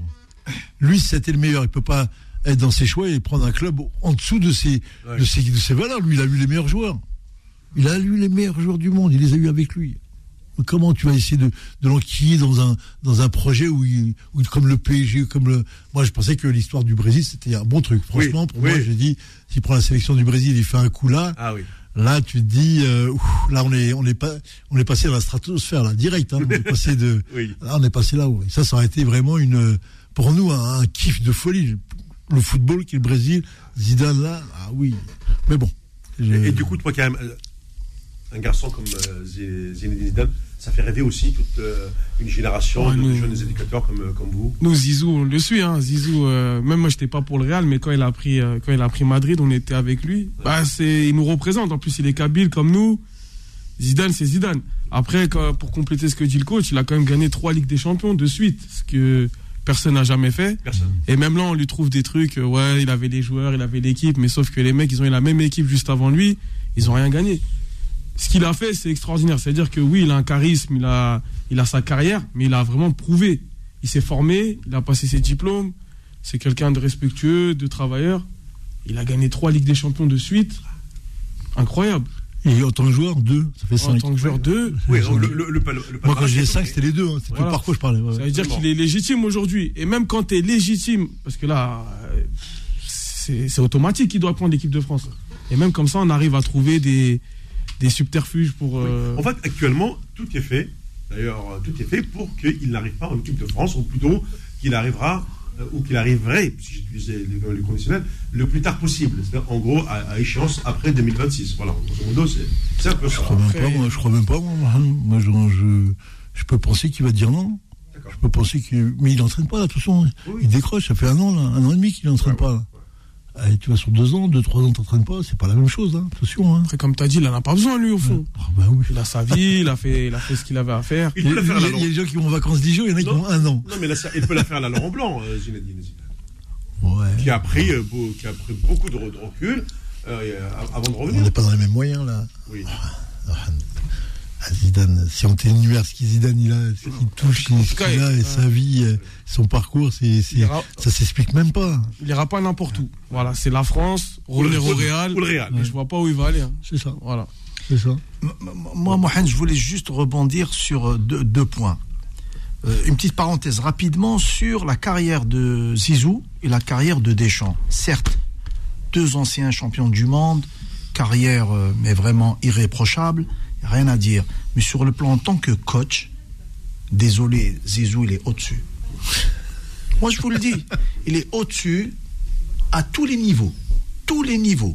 Lui, c'était le meilleur. Il peut pas être dans ses choix et prendre un club en dessous de ses, Ouais. de ses, de ses valeurs. Lui, il a eu les meilleurs joueurs. Il a eu les meilleurs joueurs du monde. Il les a eu avec lui. Comment tu vas essayer de, de l'enquiller dans un, dans un projet où, il, où comme le PSG, comme le. Moi, je pensais que l'histoire du Brésil, c'était un bon truc. Franchement, Oui, pour oui. moi, j'ai dit, s'il prend la sélection du Brésil, il fait un coup là. Ah oui. Là, tu te dis, euh, ouf, là, on est, on est pas, on est passé dans la stratosphère, là, direct. Hein, on est passé de, Oui. là, on est passé là-haut. Ça, ça aurait été vraiment une, pour nous, un, un kiff de folie. Le football qui est le Brésil, Zidane là, ah oui. Mais bon. je- Et, et du coup, toi, quand même, un garçon comme euh, Zinedine Zidane, ça fait rêver aussi toute euh, une génération Ouais, de, nous- jeunes éducateurs comme, euh, comme vous. Nous, Zizou, on le suit. Hein. Zizou, euh, même moi, j'étais pas pour le Real, mais quand il a pris, quand il a pris Madrid, on était avec lui. Bah, c'est, il nous représente. En plus, il est kabyle comme nous. Zidane, c'est Zidane. Après, quand- pour compléter ce que dit le coach, il a quand même gagné trois Ligues des Champions de suite, ce que personne n'a jamais fait. Personne. Et même là, on lui trouve des trucs. euh, ouais, il avait les joueurs, il avait l'équipe, mais sauf que les mecs, ils ont eu la même équipe juste avant lui, ils ont rien gagné. Ce qu'il a fait, c'est extraordinaire. C'est-à-dire que oui, il a un charisme, il a, il a sa carrière, mais il a vraiment prouvé. Il s'est formé, il a passé ses diplômes. C'est quelqu'un de respectueux, de travailleur. Il a gagné trois Ligues des Champions de suite. Incroyable. Et en tant que joueur, deux, ça fait En cinq. tant que joueur 2, Oui, le, le- le, le, le- le Moi, quand j'ai c'est- cinq, c'était les deux. Hein. C'est tout Voilà. le parcours, je parlais. ouais. Ça veut dire qu'il est légitime aujourd'hui. Et même quand tu es légitime, parce que là, c'est automatique qu'il doit prendre l'équipe de France. Et même comme ça, on arrive à trouver des, des subterfuges pour. euh, En fait, actuellement, tout est fait. D'ailleurs, tout est fait pour qu'il n'arrive pas en équipe de France, ou plutôt qu'il arrivera, ou qu'il arriverait, si j'utilisais les, les conditionnels, le plus tard possible. C'est-à-dire, en gros, à, à échéance après 2026. Voilà, grosso modo, c'est un peu ça. Je crois même pas, moi. Je crois même pas, moi. Moi, je, je, je peux penser qu'il va dire non. Je peux penser que. Mais il n'entraîne pas, là, de toute façon. Oui. Il décroche, ça fait un an, là, un an et demi qu'il n'entraîne Ouais, pas. Tu vas sur deux ans, deux, trois ans, t'entraînes pas, c'est pas la même chose, hein. attention. Hein. Après, comme tu as dit, il en a pas besoin, lui, au fond. Ah, bah oui. Il a sa vie, il a fait, il a fait ce qu'il avait à faire. Il Il y, peut a, la faire à la il y a des gens qui vont en vacances 10 jours, il y en a qui Non. vont un an. Non, mais là, ça- il peut la faire à la Laurent Blanc, euh, Zinedine Zidane. Ouais. Qui a pris, euh, beau- qui a pris beaucoup de, re- de recul euh, avant de On revenir. n'est pas dans les mêmes moyens, là. Oui. Ah, Zidane, si on t'énumère ce qu'il Zidane il a, ce qu'il touche, ce qu'il a, et sa vie, euh, son parcours, c'est, c'est- Il ira- ça s'explique même pas. Il ira pas n'importe où. Voilà, c'est la France, revenir au Real. ou le Real. Je vois pas où il va aller. hein. C'est ça. Voilà. C'est ça. Moi, Mohamed, je voulais juste rebondir sur euh, deux, deux points. Euh, une petite parenthèse rapidement sur la carrière de Zizou et la carrière de Deschamps. Certes, deux anciens champions du monde, carrière euh, mais vraiment irréprochable, rien à dire. Mais sur le plan en tant que coach, désolé, Zizou, il est au-dessus. Moi, je vous le dis, il est au-dessus à tous les niveaux. Tous les niveaux.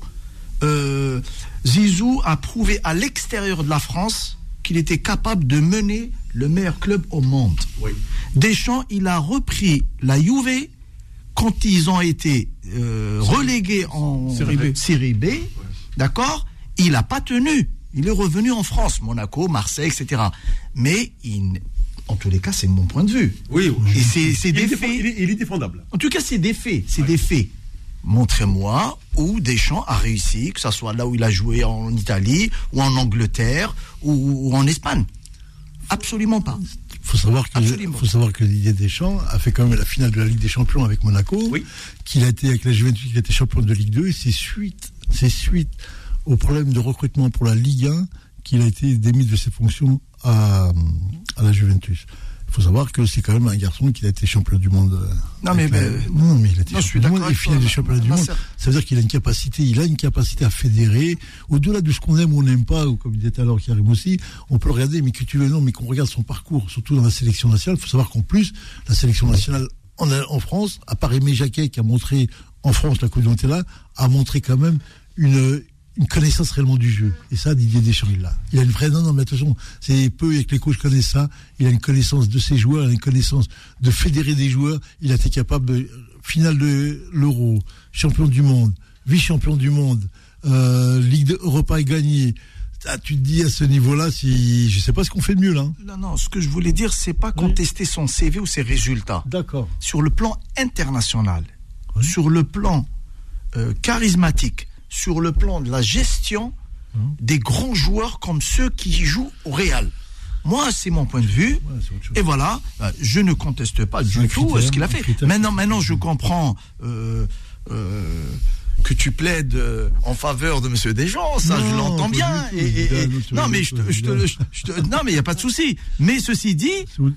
Euh, Zizou a prouvé à l'extérieur de la France qu'il était capable de mener le meilleur club au monde. Oui. Deschamps, il a repris la Juve quand ils ont été euh, relégués en Série B. Série B, d'accord? Il n'a pas tenu. Il est revenu en France, Monaco, Marseille, etc. Mais il- en tous les cas, c'est mon point de vue. Oui, oui. Et c'est c'est Il, des est défend- faits. il est- il est défendable. En tout cas, c'est des faits. C'est des faits. Montrez-moi où Deschamps a réussi, que ce soit là où il a joué en Italie, ou en Angleterre, ou, ou en Espagne. Absolument pas. faut savoir que Absolument. faut savoir que Didier Deschamps a fait quand même la finale de la Ligue des Champions avec Monaco, Oui. qu'il a été avec la Juventus, qu'il a été champion de Ligue 2 et c'est suite, c'est suite au problème de recrutement pour la Ligue 1 qu'il a été démis de ses fonctions à, à la Juventus. Il faut savoir que c'est quand même un garçon qui a été champion du monde. euh, Non, mais- la- mais- non, mais il a été Non, champion du monde et toi, des championnats du monde. Ça veut dire qu'il a une capacité, il a une capacité à fédérer. Au-delà de ce qu'on aime ou on n'aime pas, ou comme il disait à l'heure Karim aussi, on peut le regarder, mais que tu veux non, mais qu'on regarde son parcours, surtout dans la sélection nationale. Il faut savoir qu'en plus, la sélection nationale en, en France, à part Aimé Jacquet qui a montré en France la Coupe là, a montré quand même une, une connaissance réellement du jeu. Et ça, Didier Deschamps, il l'a. Il a une vraie, non, non, mais attention, c'est peu avec les coachs connaissent ça. Il a une connaissance de ses joueurs, il a une connaissance de fédérer des joueurs. Il a été capable de, finale de l'Euro, champion du monde, vice-champion du monde, euh, Ligue de Europa est gagnée. Ah, tu te dis à ce niveau-là, si, je sais pas ce qu'on fait de mieux, là. hein. Non, non, ce que je voulais dire, c'est pas contester son CV ou ses résultats. D'accord. Sur le plan international, sur le plan euh, charismatique, sur le plan de la gestion des grands joueurs comme ceux qui jouent au Real. Moi, c'est mon point de vue. Et voilà, euh, je ne conteste pas du tout critère, ce qu'il a fait. critère. Maintenant, maintenant, je comprends euh, euh, que tu plaides euh, en faveur de Monsieur Deschamps. Ça, Non, je l'entends bien. Et- et- et- non, mais je je je non, il y a pas de souci. Mais ceci dit,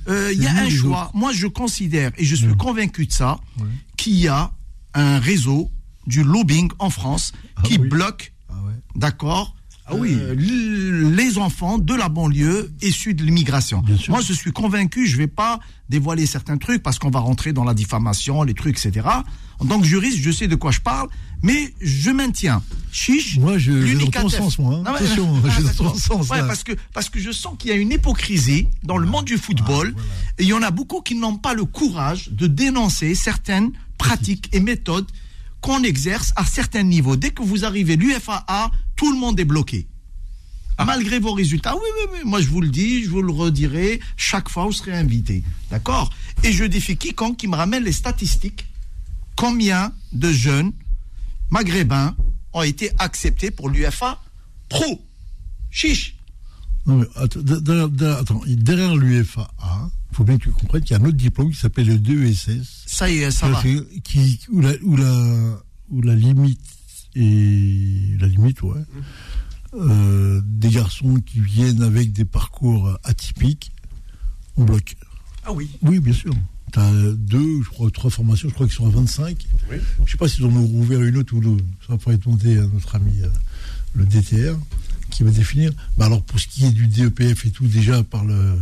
euh, il y a un choix. Moi, je considère et je suis convaincu de ça qu'il y a un réseau du lobbying en France qui oui. bloque, Ah ouais. d'accord. Ah oui. euh, les enfants de la banlieue issus de l'immigration. Moi, je suis convaincu, je vais pas dévoiler certains trucs parce qu'on va rentrer dans la diffamation, les trucs, etc. En tant que juriste, je sais de quoi je parle, mais je maintiens. Chiche. Moi, je- je dans ton sens, moi, hein. Non, Attention, je dans ton sens, Ouais, parce que, parce que je sens qu'il y a une hypocrisie dans le monde du football. Et il y en a beaucoup qui n'ont pas le courage de dénoncer certaines pratiques et méthodes qu'on exerce à certains niveaux. Dès que vous arrivez l'UFAA, tout le monde est bloqué. Ah. Malgré vos résultats. Oui, oui, oui. Moi, je vous le dis, je vous le redirai. Chaque fois, vous serez invité. D'accord? Et je défie quiconque qui me ramène les statistiques. Combien de jeunes maghrébins ont été acceptés pour l'UFA Pro? Chiche. Non, mais attends, de- de- de- attends, derrière l'UFA, il faut bien que tu comprennes qu'il y a un autre diplôme qui s'appelle le 2SS. Ça y est, ça va. Qui, où, la, où, la, où la limite est. La limite, ouais. euh, des garçons qui viennent avec des parcours atypiques, on bloque. Ah oui. Oui, bien sûr. Tu as deux, je crois, trois formations, je crois qu'ils sont à 25. Oui. Je sais pas s'ils en ont ouvert une autre ou deux. Ça pourrait demander à notre ami euh, le DTR qui va définir. Mais alors, pour ce qui est du DEPF et tout, déjà par le.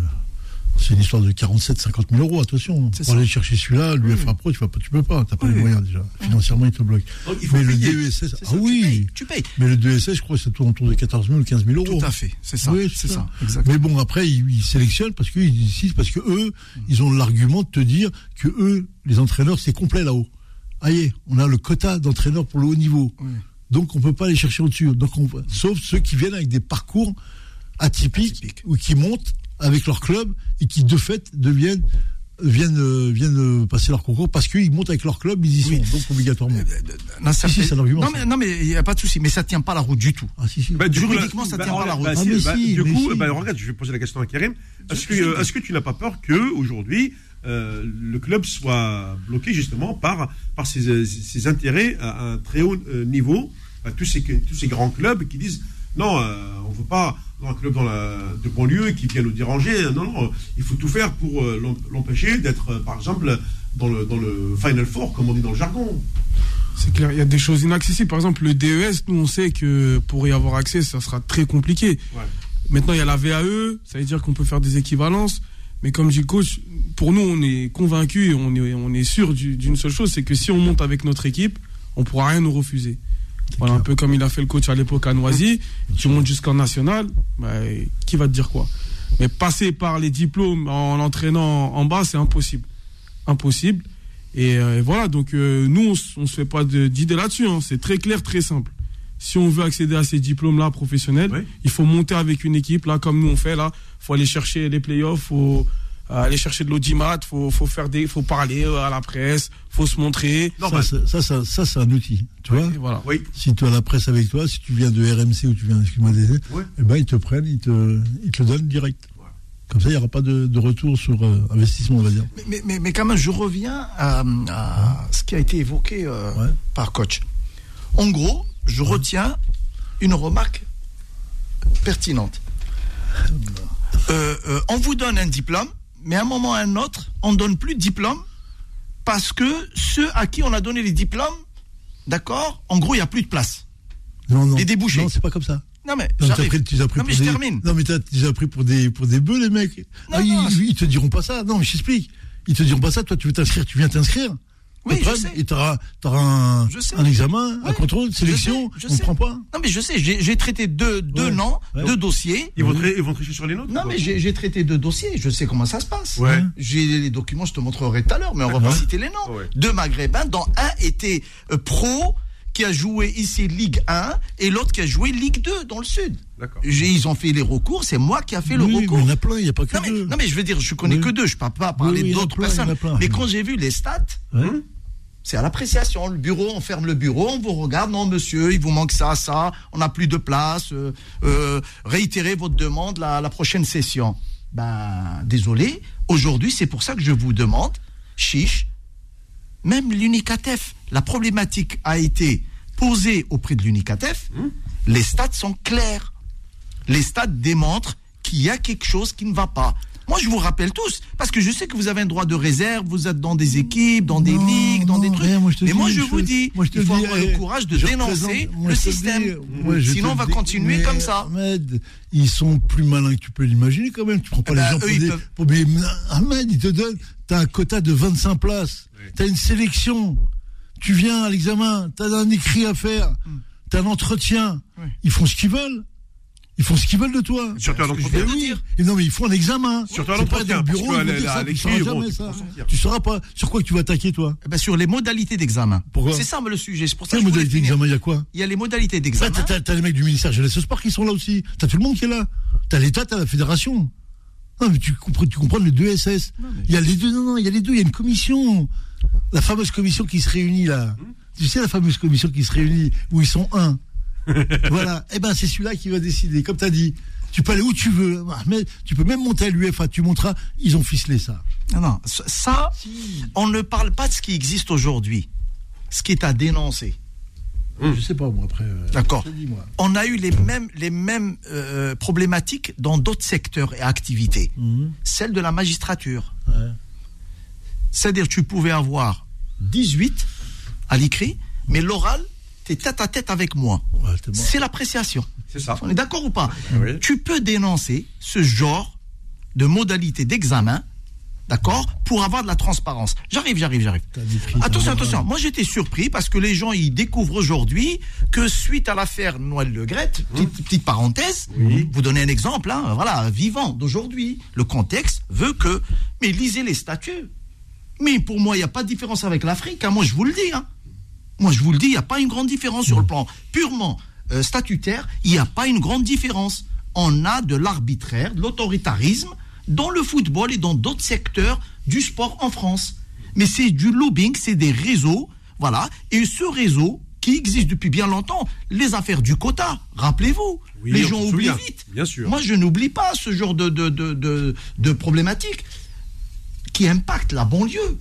c'est une histoire de 47, 50 000 euros, attention. Pour ça. aller chercher celui-là, l'UFA Pro, tu, vas pas, tu peux pas, t'as pas Oui. les moyens déjà. Financièrement, il te bloque. Donc, il faut Mais le. DESS, C'est ah ça, tu oui, payes, tu payes. mais le DESS, je crois que c'est tout autour de 14 000 ou 15 000 euros. Tout à fait, c'est ça. Oui, c'est ça. Mais bon, après, ils, ils sélectionnent parce qu'ils décident, parce que eux, ils ont l'argument de te dire que eux, les entraîneurs, c'est complet là-haut. Aïe, on a le quota d'entraîneurs pour le haut niveau. Oui. Donc, on peut pas aller chercher au-dessus. Donc, on, sauf ceux qui viennent avec des parcours atypiques, ou qui montent avec leur club et qui, de fait, deviennent viennent euh, viennent euh, passer leur concours parce qu'ils montent avec leur club, ils y sont Oui. donc obligatoirement. Non, ça Si, si, fait- c'est un argument, Non, mais, non, mais il n'y a pas de souci, mais ça tient pas la route du tout. Ah si si. Bah, du coup, Juridiquement, ça bah, tient pas la route. bah, Ah, si, mais bah, si, du mais coup, bah, regarde, je vais poser la question à Karim. Est-ce que, euh, que tu n'as pas peur que aujourd'hui euh, le club soit bloqué justement par par ses, ses intérêts à un très haut euh, niveau, tous ces tous ces grands clubs qui disent non, euh, on ne veut pas un club dans la, de banlieue qui vient nous déranger. Non, non, il faut tout faire pour euh, l'em- l'empêcher d'être, par exemple, dans le, dans le Final Four, comme on dit dans le jargon. C'est clair, il y a des choses inaccessibles. Par exemple, le DES, nous, on sait que pour y avoir accès, ça sera très compliqué. Ouais. Maintenant, il y a la VAE, ça veut dire qu'on peut faire des équivalences. Mais comme dit coach, pour nous, on est convaincus et on est, on est sûr du- d'une seule chose, c'est que si on monte avec notre équipe, on pourra rien nous refuser. Voilà, un peu comme il a fait le coach à l'époque à Noisy. Tu montes jusqu'en national, bah, qui va te dire quoi? Mais passer par les diplômes en l'entraînant en bas, c'est impossible. Impossible. Et, euh, et voilà, donc euh, nous, on, on se fait pas d'idée là-dessus. hein. C'est très clair, très simple. Si on veut accéder à ces diplômes-là professionnels, Oui. il faut monter avec une équipe, là, comme nous on fait là. faut aller chercher les playoffs, faut euh, aller chercher de l'audimat, faut, faut faire des, faut parler euh, à la presse, faut se montrer. Ça, ça, ça, ça, c'est un outil. Tu vois voilà. Oui. Si tu as la presse avec toi, si tu viens de RMC ou tu viens, excuse-moi, des, Ouais. eh ben, ils te prennent, ils te, ils te le donnent direct. Comme ça, il n'y aura pas de, de retour sur euh, investissement, on va dire. Mais, mais, mais quand même, je reviens à, à ce qui a été évoqué euh, Ouais. par coach. En gros, je retiens une remarque pertinente. Euh, euh, on vous donne un diplôme, mais à un moment ou à un autre, on ne donne plus de diplôme parce que ceux à qui on a donné les diplômes, d'accord, en gros, il n'y a plus de place. Non, non. Les débouchés. Non, c'est pas comme ça. Non, mais Non, j'arrive. pris, tu les as pris Non, mais pour je des- termine. Non, mais t'as, pris pour des, pour des bœufs, les mecs. Non, Ah, non, ils, ils te diront pas ça. Non, mais je t'explique. Ils te diront pas ça. Toi, tu veux t'inscrire, tu viens t'inscrire. Oui, je sais. Et t'auras, t'auras un, Je sais. un examen, un contrôle, je sélection. sais, je on ne sais. prend pas. Non, mais je sais, j'ai j'ai traité deux, deux Ouais. noms, Ouais. deux dossiers. Ils vont, tri- ils vont tricher sur les notes Non, mais j'ai j'ai traité deux dossiers, je sais comment ça se passe. Ouais. J'ai les documents, je te montrerai tout à l'heure, mais on va pas citer les noms. Ouais. Deux maghrébins, dont un était euh, pro, qui a joué ici Ligue 1, et l'autre qui a joué Ligue 2 dans le Sud. D'accord. J'ai- Ils ont fait les recours, c'est moi qui a fait le oui, mais recours. il y en a plein, il n'y a pas que Non mais, deux. non mais je veux dire, je connais Oui. que deux, je ne parle pas parler Oui, d'autres personnes. plein. Mais quand j'ai vu les stats, Ouais. C'est à l'appréciation. Le bureau, on ferme le bureau, on vous regarde. Non, monsieur, il vous manque ça, ça. On n'a plus de place. euh, euh, réitérez votre demande la, la prochaine session. Ben, désolé. Aujourd'hui, c'est pour ça que je vous demande, chiche, même l'UNICATEF, la problématique a été posée auprès de l'UNICATEF. Les stats sont clairs. Les stats démontrent qu'il y a quelque chose qui ne va pas. Moi, je vous rappelle tous, parce que je sais que vous avez un droit de réserve, vous êtes dans des équipes, dans des Non, ligues, dans non, des trucs. rien, moi, Mais dis, moi, je je- vous dis, moi, je te il faut dis, avoir eh, le courage de dénoncer moi, le système. dis, moi, je Sinon, on va dis, continuer mais comme ça. Ahmed, ils sont plus malins que tu peux l'imaginer quand même. Tu prends pas Eh les ben, gens eux, pour des. peuvent- pour- mais Ahmed, ils te donnent. T'as un quota de 25 places. T'as une sélection. Tu viens à l'examen. T'as un écrit à faire. T'as un entretien. Oui. Ils font ce qu'ils veulent. Ils font ce qu'ils veulent de toi. Surtout à l'entretien. non, mais ils font un examen. Surtout à l'entretien, tu l'écrit, sauras pas sortir. Tu sauras pas sur quoi tu vas attaquer, toi. Eh ben, sur les modalités d'examen. Pourquoi C'est ça le sujet. C'est pour ça Quelle que je voulais modalité finir. d'examen, il y a quoi Il y a les modalités d'examen. t'as, les mecs du ministère Jeunesse et Sport qui sont là aussi. T'as tout le monde qui est là. T'as l'État, t'as la fédération. Non, mais tu comprends, tu comprends les deux SS. Il y a les deux, non, non, il y a les deux, il y a une commission. La fameuse commission qui se réunit là. Tu sais, la fameuse commission qui se réunit, où ils sont un. voilà. Eh ben, c'est celui-là qui va décider. Comme t'as dit, tu peux aller où tu veux. Mais tu peux même monter à l'UFA, tu monteras. Ils ont ficelé ça. Non, non. Ça- on ne parle pas de ce qui existe aujourd'hui. Ce qui est à dénoncer. Je sais pas, moi, après. euh, D'accord. On a eu les mêmes, les mêmes euh, problématiques dans d'autres secteurs et activités. Mhm. Celle de la magistrature. Ouais. C'est-à-dire tu pouvais avoir 18 à l'écrit, mais l'oral, tu es tête à tête avec moi. Ouais. C'est l'appréciation. C'est ça. On est d'accord ou pas Oui. Tu peux dénoncer ce genre de modalités d'examen, d'accord, pour avoir de la transparence. J'arrive, j'arrive, j'arrive. Attention, attention. Moi, j'étais surpris parce que les gens, ils découvrent aujourd'hui que suite à l'affaire Noël Le Gret, petite, petite parenthèse, vous donnez un exemple, hein, voilà, vivant d'aujourd'hui. Le contexte veut que, mais lisez les statuts. Mais pour moi, il n'y a pas de différence avec l'Afrique. hein. Moi, je vous le dis. hein. Moi, je vous le dis, il n'y a pas une grande différence sur le plan purement euh, statutaire. Il n'y a pas une grande différence. On a de l'arbitraire, de l'autoritarisme dans le football et dans d'autres secteurs du sport en France. Mais c'est du lobbying, c'est des réseaux, voilà. Et ce réseau qui existe depuis bien longtemps, les affaires du quota, rappelez-vous, Oui, les gens oublient vite. bien sûr. Moi, je n'oublie pas ce genre de, de, de, de, de problématiques qui impactent la banlieue.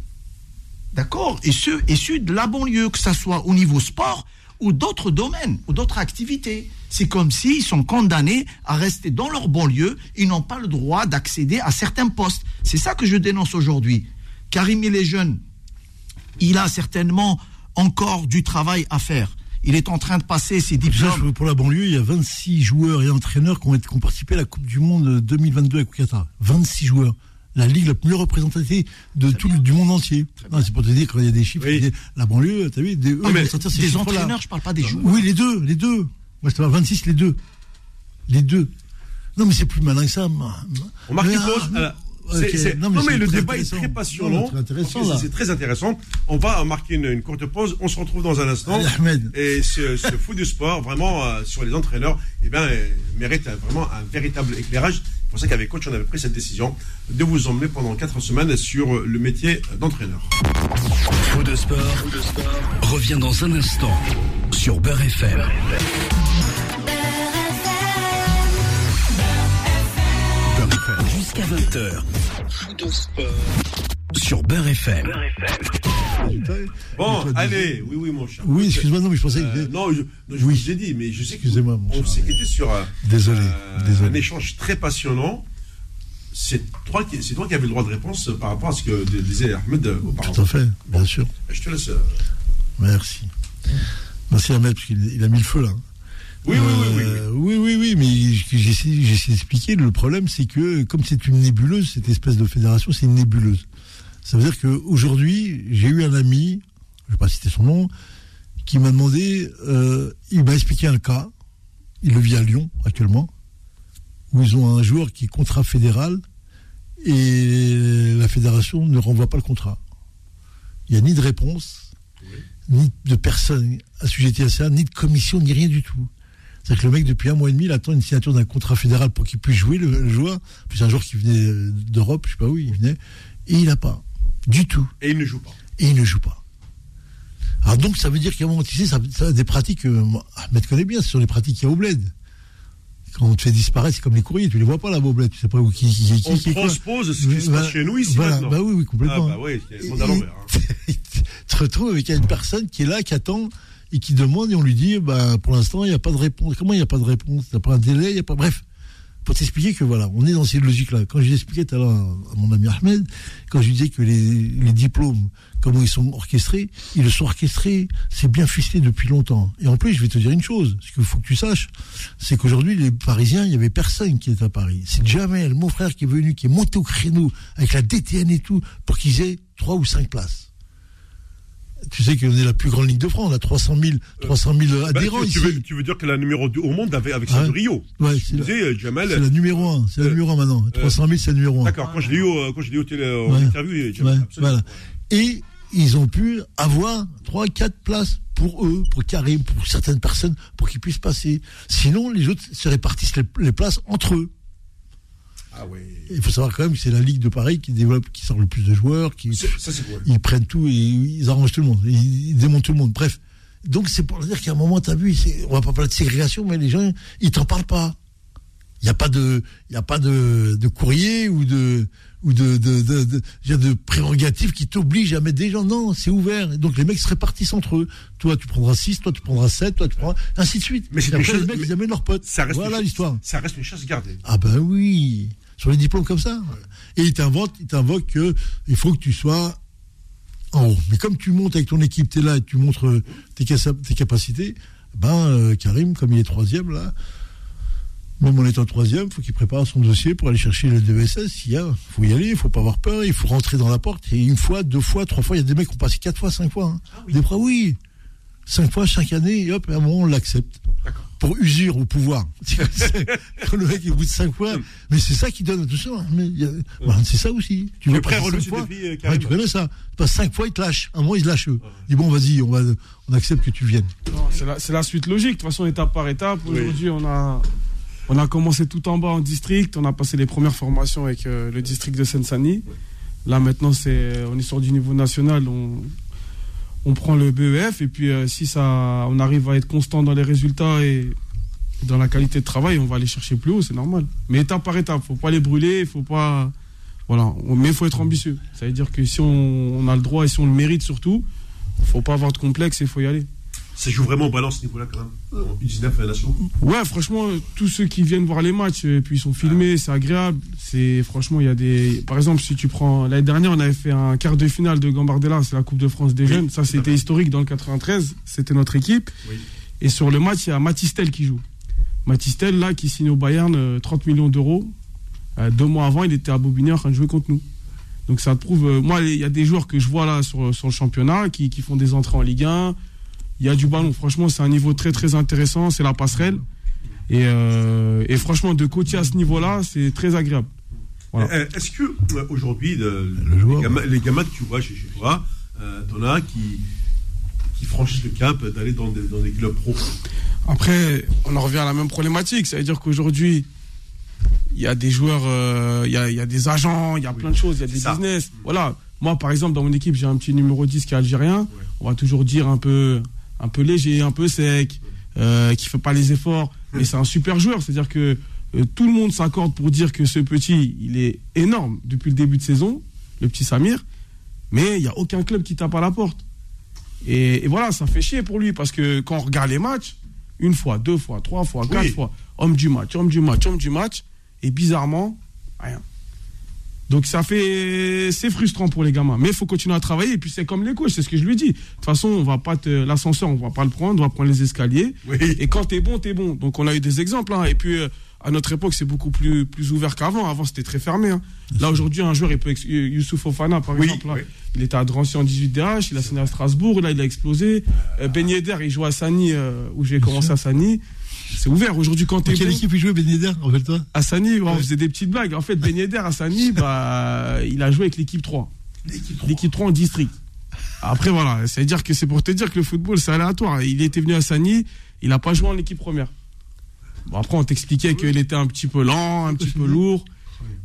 D'accord Et ceux issus de la banlieue, que ce soit au niveau sport ou d'autres domaines, ou d'autres activités. C'est comme s'ils sont condamnés à rester dans leur banlieue, ils n'ont pas le droit d'accéder à certains postes. C'est ça que je dénonce aujourd'hui. Karim, il est jeune, il a certainement encore du travail à faire. Il est en train de passer ses diplômes. pour la banlieue, il y a 26 joueurs et entraîneurs qui ont, été- qui ont participé à la Coupe du Monde 2022 avec Qatar. 26 joueurs. La ligue la plus représentative de tout du monde entier. Non, C'est pour te dire quand il y a des chiffres, Oui. la banlieue, t'as vu, des, eux, mais entraîneurs, je parle pas des joueurs. Oui, les deux, les deux. Moi, je te parle 26, les deux. Les deux. Non, mais c'est plus malin que ça. On marque une ah, pause. c'est- Non, mais le débat est très passionnant. C'est très intéressant. On va marquer une, une courte pause. On se retrouve dans un instant. Allez, Ahmed. Et ce, ce fou du sport, vraiment, euh, sur les entraîneurs, eh bien, euh, mérite vraiment un véritable éclairage. Pour ça qu'avec coach, on avait pris cette décision de vous emmener pendant quatre semaines sur le métier d'entraîneur. Faux de sport, revient dans un instant sur Beurre FM. Beurre FM. Jusqu'à 20h. Faux de sport. Sur Beurre FM. Bon, allez, oui, oui, mon cher. Oui, excuse-moi, non, mais je pensais Euh, que. non, je, non, je Oui. vous ai dit, mais je sais que Excusez-moi, mon on s'est quitté sur euh, Désolé, euh, désolé. un échange très passionnant. C'est toi, qui, c'est toi qui avais le droit de réponse par rapport à ce que disait Ahmed euh, auparavant. Tout à fait, bien sûr. Je te laisse. euh, Merci. Merci Ahmed, parce qu'il il a mis le feu là. Oui, oui, oui, oui, oui. Euh, oui, oui, mais essayé d'expliquer. Le problème, c'est que comme c'est une nébuleuse, cette espèce de fédération, c'est une nébuleuse. Ça veut dire qu'aujourd'hui, j'ai eu un ami, je ne vais pas citer son nom, qui m'a demandé, euh, il m'a expliqué un cas, il le vit à Lyon actuellement, où ils ont un joueur qui est contrat fédéral et la fédération ne renvoie pas le contrat. Il n'y a ni de réponse, ni de personne assujettie à ça, ni de commission, ni rien du tout. C'est-à-dire que le mec, depuis un mois et demi, il attend une signature d'un contrat fédéral pour qu'il puisse jouer, le, le joueur. Puis c'est un joueur qui venait euh, d'Europe, je sais pas où il venait, et il n'a pas. Du tout. Et il ne joue pas. Et il ne joue pas. Alors donc, ça veut dire qu'à un moment, tu sais, ça, ça a des pratiques, euh, Ahmed connaît bien, ce sont les pratiques qu'il y a au bled. Quand on te fait disparaître, c'est comme les courriers, tu les vois pas là-bas au bled, tu sais pas où qui, qui, qui, On qui transpose ce qui se Voilà, passe chez nous ici voilà, maintenant. Bah oui, oui, Ah complètement. bah oui, c'est le monde à l'envers. hein. tu te retrouves avec une personne qui est là, qui attend et qui demande et on lui dit bah, pour l'instant il n'y a pas de réponse. Comment il n'y a pas de réponse? Il n'y a pas un délai, il n'y a pas. Bref, pour t'expliquer que voilà, on est dans cette logique-là. Quand je l'expliquais tout à l'heure à mon ami Ahmed, quand je lui disais que les, diplômes, comment ils sont orchestrés, ils le sont orchestrés, c'est bien ficelé depuis longtemps. Et en plus, je vais te dire une chose, ce qu'il faut que tu saches, c'est qu'aujourd'hui, les Parisiens, il n'y avait personne qui était à Paris. C'est Jamel, mon frère, qui est venu, qui est monté au créneau avec la DTN et tout, pour qu'ils aient trois ou cinq places. Tu sais qu'on est la plus grande ligue de France, on a 300 000, 300 000 Bah, adhérents tu, tu ici. veux, tu veux dire que la numéro 2 au monde avec Ouais. celle de Rio Ouais, c'est la, euh, la numéro 1, c'est la Euh, numéro 1 maintenant. 300 000, c'est la numéro 1. D'accord, quand je l'ai eu, au- quand je l'ai eu en Ouais. interview, Jamal, Ouais, voilà. Et ils ont pu avoir 3 4 places pour eux, pour Karim, pour certaines personnes, pour qu'ils puissent passer. Sinon, les autres se répartissent les, les places entre eux. Ah oui. Il faut savoir quand même que c'est la Ligue de Paris qui développe, qui sort le plus de joueurs, qui, Ça, cool. ils prennent tout et ils arrangent tout le monde, ils, démontent tout le monde. Bref. Donc c'est pour dire qu'à un moment, tu as vu, on va pas parler de ségrégation, mais les gens, ils t'en parlent pas. Il n'y a pas de, il y a pas de, de courrier ou de, ou de, de, de, de, je veux dire, de prérogative qui t'oblige à mettre des gens. Non, c'est ouvert. Et donc les mecs se répartissent entre eux. Toi, tu prendras 6, toi, tu prendras 7, toi, tu prendras, ainsi de suite. Mais c'est les mecs, ils amènent leurs potes. Ça reste voilà l'histoire. Ça reste une chasse gardée. Ah ben oui, sur les diplômes comme ça. Et il t'invoque, il t'invoque que il faut que tu sois en haut. Mais comme tu montes avec ton équipe, tu es là et tu montres euh, tes, capa- tes capacités, ben euh, Karim, comme il est troisième là, Même en étant troisième, il faut qu'il prépare son dossier pour aller chercher le DESS. S'il y a, faut y aller, il faut pas avoir peur, il faut rentrer dans la porte. Et une fois, deux fois, trois fois, il y a des mecs qui ont passé quatre fois, cinq fois. hein. Des fois, oui. Cinq fois, chaque année, et hop, à un moment, on l'accepte. Pour usure au pouvoir. Quand le mec, il bout de cinq fois. Mais c'est ça qui donne tout ça. Mais voilà, c'est ça aussi. Tu veux prêt à passer relever cinq ce fois défi, Ouais, Karim tu connais ça. Tu passes cinq fois, il te lâche. Un moment, il se lâche. eux. Il dit bon, vas-y, on, va, on accepte que tu viennes. C'est la, suite logique. De toute façon, étape par étape. Aujourd'hui, on a, on a commencé tout en bas en district. On a passé les premières formations avec euh, le district de Seine-Saint-Denis. Là, maintenant, c'est, on est sur du niveau national. On, on prend le BEF. Et puis, euh, si ça, on arrive à être constant dans les résultats et dans la qualité de travail, on va aller chercher plus haut. C'est normal. Mais étape par étape. Faut pas les brûler. Faut pas. Voilà. Mais il faut être ambitieux. Ça veut dire que si on, on a le droit et si on le mérite surtout, faut pas avoir de complexe et faut y aller. Ça joue vraiment au balance ce niveau-là, quand même. En U19 Nation. Ouais, franchement, tous ceux qui viennent voir les matchs, et puis ils sont filmés, c'est agréable. C'est franchement, il y a des. Par exemple, si tu prends l'année dernière, on avait fait un quart de finale de Gambardella, c'est la Coupe de France des Oui, jeunes. Ça, c'était historique dans le 93. C'était notre équipe. Oui. Et sur le match, il y a Matistel qui joue. Matistel, là, qui signe au Bayern euh, 30 millions d'euros. Euh, deux mois avant, il était à Bobigny en train de jouer contre nous. Donc ça te prouve. euh, moi, il y a des joueurs que je vois là sur, sur le championnat qui, qui font des entrées en Ligue 1. Il y a du ballon. Franchement, c'est un niveau très très intéressant. C'est la passerelle. Et, euh, et franchement, de coacher à ce niveau-là, c'est très agréable. Voilà. Euh, Est-ce que euh, aujourd'hui, le- Le joueur, les, gamins, les gamins que tu vois chez, chez toi, euh, t'en as qui, qui franchissent le cap d'aller dans des, dans des clubs pro? Après, on en revient à la même problématique. Ça veut dire qu'aujourd'hui, il y a des joueurs, euh, il y, a, il y a des agents, il y a plein de choses, il y a des ça. business. Voilà. Moi, par exemple, dans mon équipe, j'ai un petit numéro 10 qui est algérien. On va toujours dire un peu, un peu léger, un peu sec, euh, qui fait pas les efforts. Mais c'est un super joueur. C'est-à-dire que euh, tout le monde s'accorde pour dire que ce petit, il est énorme depuis le début de saison, le petit Samir. Mais il n'y a aucun club qui tape à la porte. Et, et voilà, ça fait chier pour lui parce que quand on regarde les matchs, une fois, deux fois, trois fois, quatre fois, homme du match, homme du match, homme du match, et bizarrement, rien. Donc ça fait, c'est frustrant pour les gamins, mais il faut continuer à travailler. Et puis c'est comme les coachs, c'est ce que je lui dis. De toute façon, on va pas te, l'ascenseur, on va pas le prendre, on va prendre les escaliers. Oui. Et quand t'es bon, t'es bon. Donc on a eu des exemples. hein. Et puis euh, à notre époque, c'est beaucoup plus plus ouvert qu'avant. Avant, c'était très fermé. hein. Là aujourd'hui, un joueur, il peut ex- Youssouf Fofana, par Oui, exemple, là, oui. il était à Drancy en 18DH, il a signé à Strasbourg, là il a explosé. Euh, ben Yedder, il joue à Sani, euh, où j'ai commencé à Sani. C'est ouvert. Aujourd'hui, quand t'es Quelle bon, équipe il jouait, Ben Yedder, rappelle-toi à Sani, on faisait des petites blagues. En fait, Ben Yedder à Sani, bah, il a joué avec l'équipe 3. L'équipe 3 en district. Après, voilà, ça veut dire que c'est pour te dire que le football, c'est aléatoire. Il était venu à Sani, il n'a pas joué en équipe première. Bon, après, on t'expliquait qu'il était un petit peu lent, un petit peu lourd.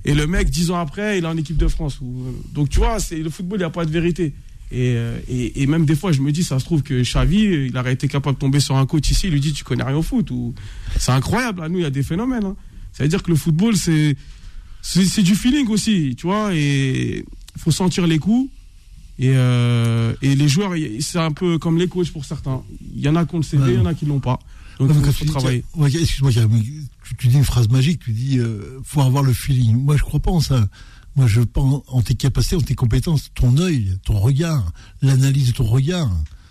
Et le mec, dix ans après, il est en équipe de France. Ou- Donc, tu vois, c'est le football, il n'y a pas de vérité. Et, euh, et, et même des fois, je me dis, ça se trouve que Xavi, il aurait été capable de tomber sur un coach ici, il lui dit, tu connais rien au foot. Ou... C'est incroyable, à nous, il y a des phénomènes. hein. Ça veut dire que le football, c'est c'est du feeling aussi, tu vois, et il faut sentir les coups. Et, euh, et les joueurs, c'est un peu comme les coachs pour certains. Il y en a qui ont le CV, il y en a qui l'ont pas. Donc, il faut travailler. Ouais, Excuse-moi, tu, tu dis une phrase magique, tu dis euh, faut avoir le feeling. Moi, je crois pas en ça. Moi, je pense en tes capacités, en tes compétences, ton œil, ton regard, l'analyse de ton regard.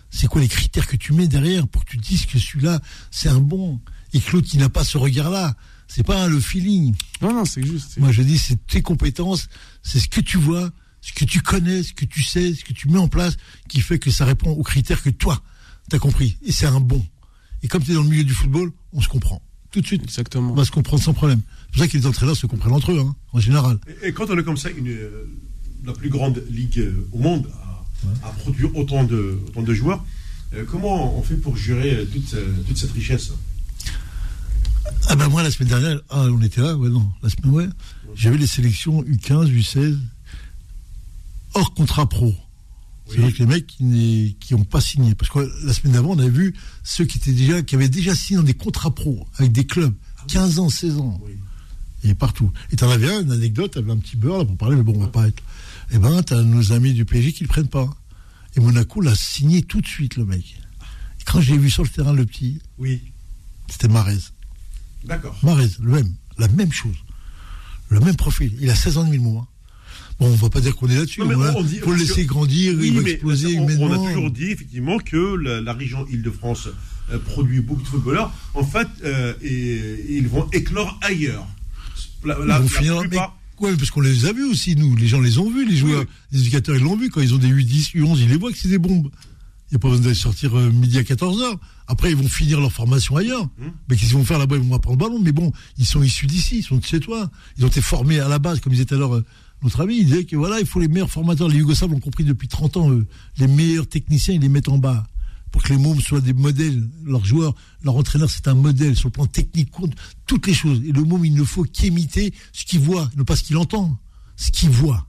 C'est quoi les critères que tu mets derrière pour que tu dises que celui-là, c'est un bon et que l'autre qui n'a pas ce regard-là, c'est pas le feeling. Non, non, c'est juste. Moi, je dis, c'est tes compétences, c'est ce que tu vois, ce que tu connais, ce que tu sais, ce que tu mets en place, qui fait que ça répond aux critères que toi, tu as compris. Et c'est un bon. Et comme tu es dans le milieu du football, on se comprend. Tout de suite. Exactement. On va se comprendre sans problème. C'est pour ça que les entraîneurs se comprennent entre eux, hein, en général. Et, et quand on est comme ça, une, euh, la plus grande ligue euh, au monde à, à produire autant de, autant de joueurs, euh, comment on fait pour gérer toute, toute cette richesse? Ah ben moi, la semaine dernière, ah, on était là, ouais, non, la semaine, ouais, j'avais les sélections U15, U16, hors contrat pro. C'est-à-dire que les mecs qui n'ont pas signé. Parce que la semaine d'avant, on avait vu ceux qui étaient déjà, qui avaient déjà signé dans des contrats pro avec des clubs, 15 ans, 16 ans. Oui. Et partout. Et t'en avais un, une anecdote, t'avais un petit beurre là pour parler, mais bon, on va pas être. Eh ben, t'as nos amis du PSG qui le prennent pas. Et Monaco l'a signé tout de suite, le mec. Et quand j'ai vu sur le terrain le petit, Oui. c'était Marez. D'accord. Marez, le même, la même chose. Le même profil. Il a 16 ans de mille mois. Bon, on va pas dire qu'on est là-dessus. Mais on dit- faut le laisser que- grandir, Oui, il va exploser on, a toujours dit effectivement que la, la région Île-de-France euh, produit beaucoup de footballeurs, en fait, euh, et, ils vont éclore ailleurs. La, la, ils vont finir, mais, ouais, parce qu'on les a vus aussi, nous. Les gens les ont vus, les joueurs, oui. les éducateurs, ils l'ont vu. Quand ils ont des U10, U11, ils les voient que c'est des bombes. Il n'y a pas besoin d'aller sortir euh, midi à 14h. Après, ils vont finir leur formation ailleurs. Mmh. Mais qu'est-ce qu'ils vont faire là-bas? Ils vont apprendre le ballon. Mais bon, ils sont issus d'ici, ils sont de chez toi. Ils ont été formés à la base, comme à l'heure euh, notre ami. Il disait que voilà, il faut les meilleurs formateurs. Les Yougoslaves l'ont compris depuis 30 ans. Eux. Les meilleurs techniciens, ils les mettent en bas. Pour que les mômes soient des modèles. Leurs joueurs, leur entraîneur, c'est un modèle sur le plan technique, toutes les choses. Et le môme, il ne faut qu'imiter ce qu'il voit, non pas ce qu'il entend, ce qu'il voit.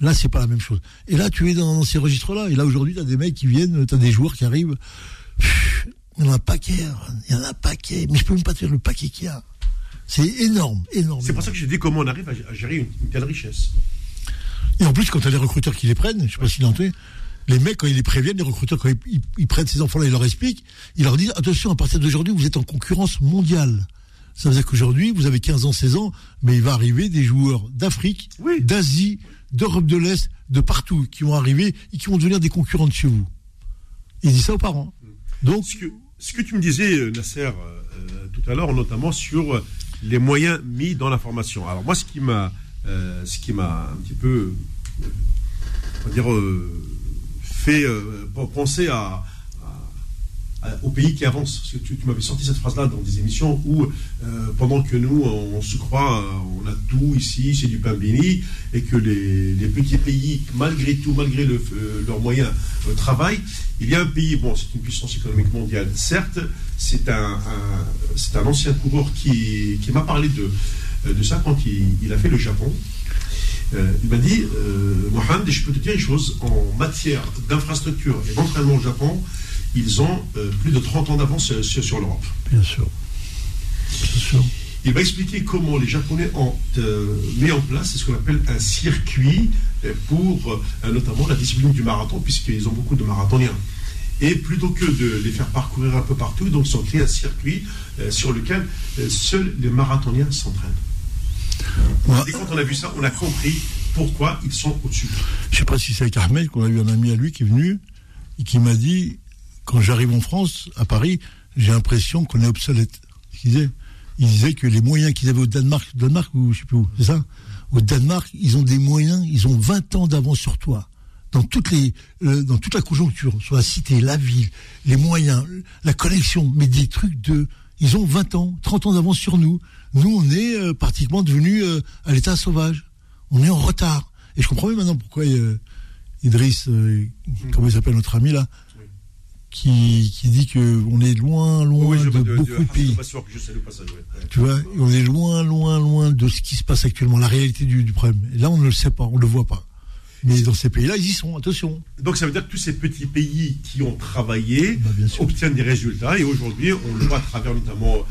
Là, c'est pas la même chose. Et là, tu es dans, ces registres-là. Et là, aujourd'hui, tu as des mecs qui viennent, tu as des joueurs qui arrivent. Il y en a un paquet, il y en a un paquet. Mais je peux même pas te dire le paquet qu'il y a. C'est énorme, énorme. C'est pour ça que je dis comment on arrive à gérer une, une telle richesse. Et en plus, quand tu as les recruteurs qui les prennent, je sais pas s'ils l'ont les mecs, quand ils les préviennent, les recruteurs, quand ils, ils, ils prennent ces enfants-là, ils leur expliquent, ils leur disent, attention, à partir d'aujourd'hui, vous êtes en concurrence mondiale. Ça veut dire qu'aujourd'hui, vous avez 15 ans, 16 ans, mais il va arriver des joueurs d'Afrique, oui. d'Asie, d'Europe de l'Est, de partout, qui vont arriver et qui vont devenir des concurrents de chez vous. Il dit ça aux parents. Donc, ce que, ce que tu me disais, Nasser, euh, tout à l'heure, notamment sur les moyens mis dans la formation. Alors moi, ce qui m'a, euh, ce qui m'a un petit peu, on va dire, euh, fait penser à, au pays qui avance. Parce que tu, m'avais sorti cette phrase-là dans des émissions où, euh, pendant que nous, on, se croit, euh, on a tout ici, c'est du pain béni, et que les, petits pays, malgré tout, malgré le, euh, leurs moyens, travaillent, il y a un pays, bon, c'est une puissance économique mondiale, certes, c'est un, c'est un ancien coureur qui, m'a parlé de, ça quand il, a fait le Japon. Euh, il m'a dit, euh, Mohamed, je peux te dire une chose, en matière d'infrastructure et d'entraînement au Japon, ils ont euh, plus de 30 ans d'avance sur, sur l'Europe. Bien sûr. Bien sûr. Il va expliquer comment les Japonais ont euh, mis en place ce qu'on appelle un circuit pour euh, notamment la discipline du marathon, puisqu'ils ont beaucoup de marathoniens. Et plutôt que de les faire parcourir un peu partout, donc ils ont créé un circuit sur lequel seuls les marathoniens s'entraînent. Ouais. Et quand on a vu ça, on a compris pourquoi ils sont au-dessus. Je ne sais pas si c'est avec Ahmed qu'on a eu un ami à lui qui est venu et qui m'a dit quand j'arrive en France, à Paris, j'ai l'impression qu'on est obsolète. Il disait, il disait que les moyens qu'ils avaient au Danemark, Danemark ou je sais plus où, c'est ça Au Danemark, ils ont des moyens, ils ont 20 ans d'avance sur toi. Euh, dans toute la conjoncture, sur la cité, la ville, les moyens, la connexion, mais des trucs de... Ils ont 20 ans, 30 ans d'avance sur nous. Nous, on est euh, pratiquement devenus euh, à l'état sauvage. On est en retard. Et je comprends maintenant pourquoi Idriss, comment il s'appelle notre ami là, qui, qui dit qu'on est loin, loin oui, de, beaucoup de, pays. Tu vois, on est loin, loin, loin de ce qui se passe actuellement, la réalité du, du problème. Et là, on ne le sait pas, on ne le voit pas. Mais dans ces pays-là, ils y sont, attention. Donc ça veut dire que tous ces petits pays qui ont travaillé bah, obtiennent des résultats. Et aujourd'hui, on le voit à travers notamment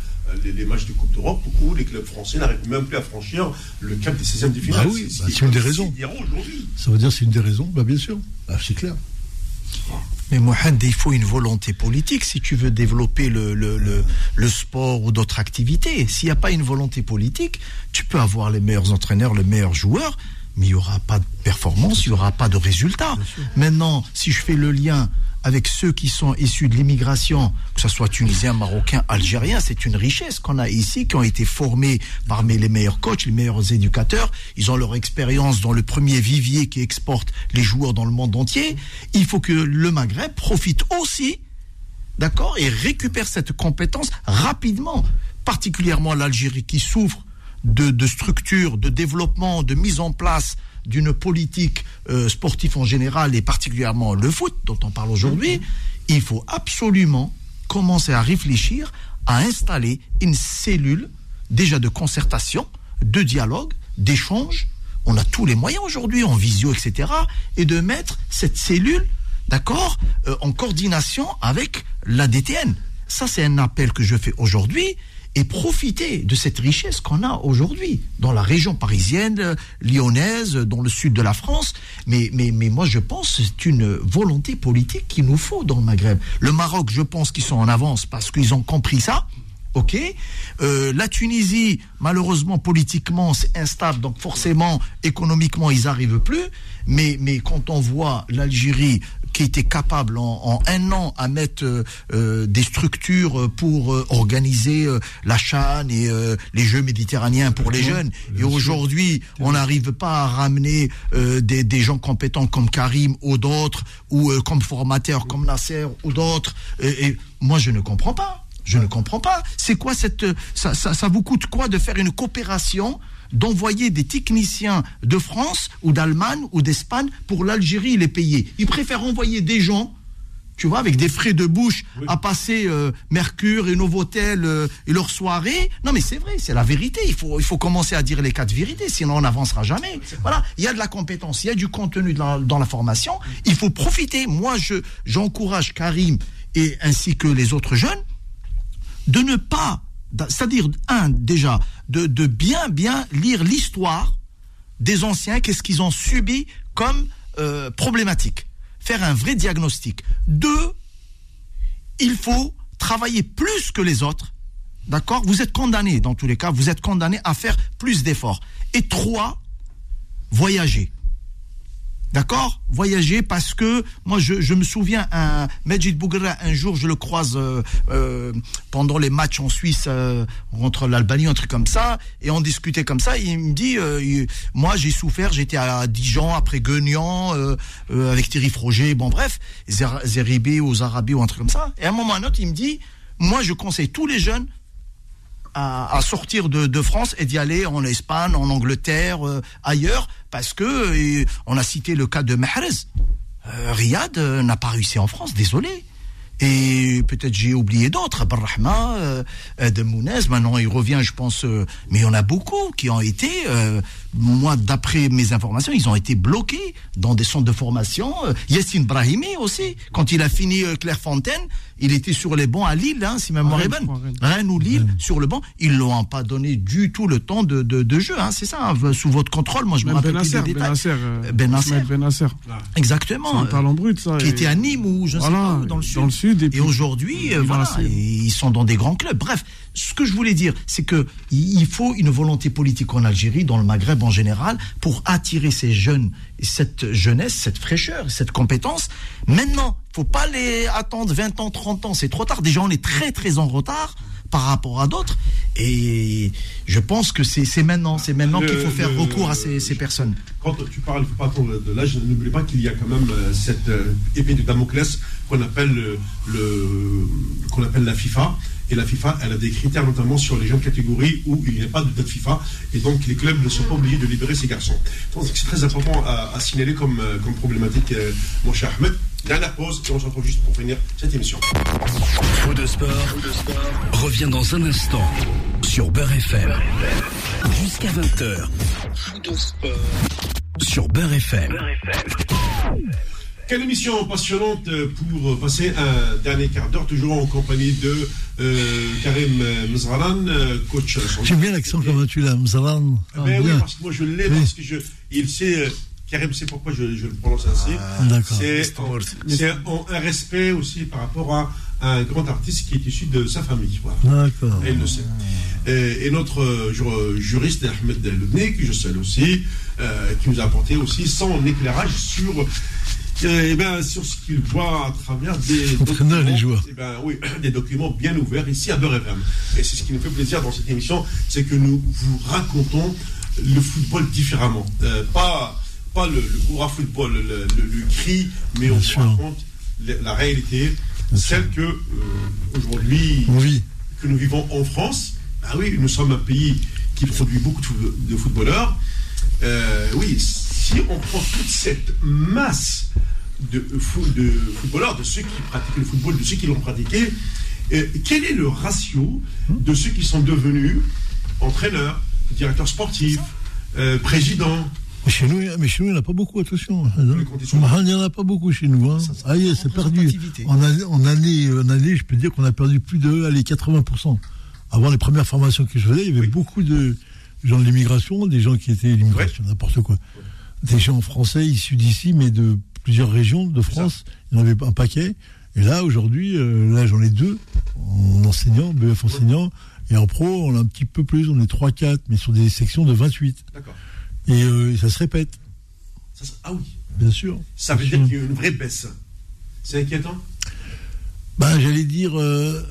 les, les, matchs de Coupe d'Europe, beaucoup les clubs français n'arrivent même plus à franchir le cap des 16e de finale. Bah oui, c'est bah, une des raisons. Ça veut dire c'est une des raisons, bah, bien sûr. c'est clair. Mais Mohamed, il faut une volonté politique si tu veux développer le, le, le, le sport ou d'autres activités. S'il n'y a pas une volonté politique, tu peux avoir les meilleurs entraîneurs, les meilleurs joueurs, mais il n'y aura pas de performance, il n'y aura pas de résultat. Maintenant, si je fais le lien avec ceux qui sont issus de l'immigration, que ce soit tunisien, marocain, algérien, c'est une richesse qu'on a ici, qui ont été formés parmi les meilleurs coachs, les meilleurs éducateurs. Ils ont leur expérience dans le premier vivier qui exporte les joueurs dans le monde entier. Il faut que le Maghreb profite aussi, d'accord, et récupère cette compétence rapidement, particulièrement l'Algérie qui souffre de, de structures, de développement, de mise en place d'une politique euh, sportive en général et particulièrement le foot dont on parle aujourd'hui, il faut absolument commencer à réfléchir à installer une cellule déjà de concertation, de dialogue, d'échange. On a tous les moyens aujourd'hui en visio, etc. Et de mettre cette cellule, d'accord, euh, en coordination avec la DTN. Ça, c'est un appel que je fais aujourd'hui et profiter de cette richesse qu'on a aujourd'hui dans la région parisienne, lyonnaise, dans le sud de la France. Mais, mais, mais moi, je pense que c'est une volonté politique qu'il nous faut dans le Maghreb. Le Maroc, je pense qu'ils sont en avance parce qu'ils ont compris ça. Ok. Euh, la Tunisie, malheureusement, politiquement, c'est instable, donc forcément, économiquement, ils n'arrivent plus. Mais, mais quand on voit l'Algérie qui était capable en, en un an à mettre euh, euh, des structures pour euh, organiser euh, la Chan et les Jeux méditerranéens pour les jeunes. Et aujourd'hui, on n'arrive pas à ramener des, des gens compétents comme Karim ou d'autres, ou comme formateurs comme Nasser ou d'autres. Et, et moi, je ne comprends pas. Je ne comprends pas. C'est quoi cette ça, ça, ça vous coûte quoi de faire une coopération d'envoyer des techniciens de France ou d'Allemagne ou d'Espagne pour l'Algérie les payer. Ils préfèrent envoyer des gens, tu vois, avec des frais de bouche à passer euh, Mercure et Novotel euh, et leur soirée. Non mais c'est vrai, c'est la vérité. Il faut, il faut commencer à dire les quatre vérités, sinon on n'avancera jamais. Voilà, il y a de la compétence, il y a du contenu dans, dans la formation. Il faut profiter. Moi, je j'encourage Karim et ainsi que les autres jeunes de ne pas, c'est-à-dire, un, déjà, de, bien, bien lire l'histoire des anciens, qu'est-ce qu'ils ont subi comme euh, problématique. Faire un vrai diagnostic. Deux, il faut travailler plus que les autres. D'accord? Vous êtes condamné, dans tous les cas, vous êtes condamné à faire plus d'efforts. Et trois, voyager. D'accord? Voyager parce que moi je, me souviens un Majid Bougra un jour je le croise euh, euh, pendant les matchs en Suisse euh, contre l'Albanie un truc comme ça et on discutait comme ça il me dit moi j'ai souffert j'étais à Dijon après Guignan avec Thierry Froger bon bref Zer- Zeribé aux Arabes ou un truc comme ça et à un moment ou à un autre il me dit moi je conseille tous les jeunes à, à sortir de, de France et d'y aller en Espagne, en Angleterre, euh, ailleurs, parce que on a cité le cas de Mahrez. Euh, Riyad euh, n'a pas réussi en France, désolé. Et peut-être j'ai oublié d'autres, Barrahma, euh, de Mounez, maintenant il revient, je pense, euh, mais il y en a beaucoup qui ont été, euh, moi d'après mes informations, ils ont été bloqués dans des centres de formation. Euh, Yassine Brahimi aussi, quand il a fini euh, Clairefontaine, il était sur les bancs à Lille, hein, si ma mémoire est Rennes, bonne. ou Lille sur le banc, ils l'ont pas donné du tout le temps de, de, de jeu, hein, c'est ça, hein, sous votre contrôle. Moi, je me rappelle Benasser, plus des détails. Benasser, euh, Benasser. Benasser. Exactement. un talent brut, ça. qui et- était à Nîmes ou je ne sais pas où, dans le sud. dans le sud, et aujourd'hui, il voilà, ils sont dans des grands clubs. Bref, ce que je voulais dire, c'est que il il faut une volonté politique en Algérie, dans le Maghreb en général, pour attirer ces jeunes, cette jeunesse, cette fraîcheur, cette compétence. Maintenant, faut pas les attendre 20 ans, 30 ans, c'est trop tard. Déjà, on est très très en retard par rapport à d'autres. Et je pense que c'est maintenant, c'est maintenant qu'il faut faire le- recours à ces, ces personnes. Quand tu parles, pas de l'âge, n'oublie pas qu'il y a quand même euh, cette euh, épée de Damoclès qu'on appelle, le, le- qu'on appelle la FIFA. Et la FIFA, elle a des critères notamment sur les jeunes catégories où il n'y a pas de date FIFA. Et donc les clubs ne sont pas obligés de libérer ces garçons. Donc c'est très important à, à signaler comme, euh, comme problématique, euh, mon cher Ahmed. Dernière pause et on se retrouve juste pour finir cette émission. Fou de sport, revient dans un instant sur Beurre FM. Jusqu'à 20h. Sur Beurre FM. Quelle émission passionnante euh, pour passer un dernier quart d'heure, toujours en compagnie de euh, Karim euh, Mzralan, coach. J'aime bien l'accent comme tu l'as, Mzalan? Ah, Ben oui, bien. parce que moi je l'ai, Oui. parce que je, il sait, Karim sait pourquoi je, je le prononce ainsi. D'accord. c'est un respect aussi par rapport à un grand artiste qui est issu de sa famille. Voilà. D'accord. Et il le sait. Et, et notre euh, jur- juriste Ahmed Delobné, que je salue aussi, euh, qui nous a apporté aussi son éclairage sur, euh, eh ben, sur ce qu'il voit à travers des documents, les joueurs. eh ben, oui, des documents bien ouverts ici à Beurre. Et c'est ce qui nous fait plaisir dans cette émission, c'est que nous vous racontons le football différemment. Euh, pas pas le, le courant football, le, le- le cri, mais on vous sûr. raconte la, la réalité, celle que euh, aujourd'hui On que nous vivons en France, ah oui, nous sommes un pays qui produit beaucoup de footballeurs. Euh, oui, si on prend toute cette masse de, de footballeurs, de ceux qui pratiquent le football, de ceux qui l'ont pratiqué, euh, quel est le ratio de ceux qui sont devenus entraîneurs, directeurs sportifs, euh, présidents? Mais chez nous, mais chez nous, il n'y en a pas beaucoup, attention. les conditions. Il n'y en a pas beaucoup chez nous. Hein. Ah, yeah, c'est perdu. En, année- en, année, en année, je peux dire qu'on a perdu plus de allez, 80%. Avant les premières formations que je faisais, il y avait Oui. beaucoup de gens de l'immigration, des gens qui étaient l'immigration, n'importe quoi. Des gens français issus d'ici, mais de plusieurs régions de France. Il y en avait un paquet. Et là, aujourd'hui, euh, là, j'en ai deux, en enseignant, BF enseignant. Et en pro, on a un petit peu plus, on est 3-4, mais sur des sections de 28. D'accord. Et euh, ça se répète, Ça, ah oui, bien sûr. ça veut dire qu'il y a une vraie baisse. C'est inquiétant? Ben, j'allais dire, euh,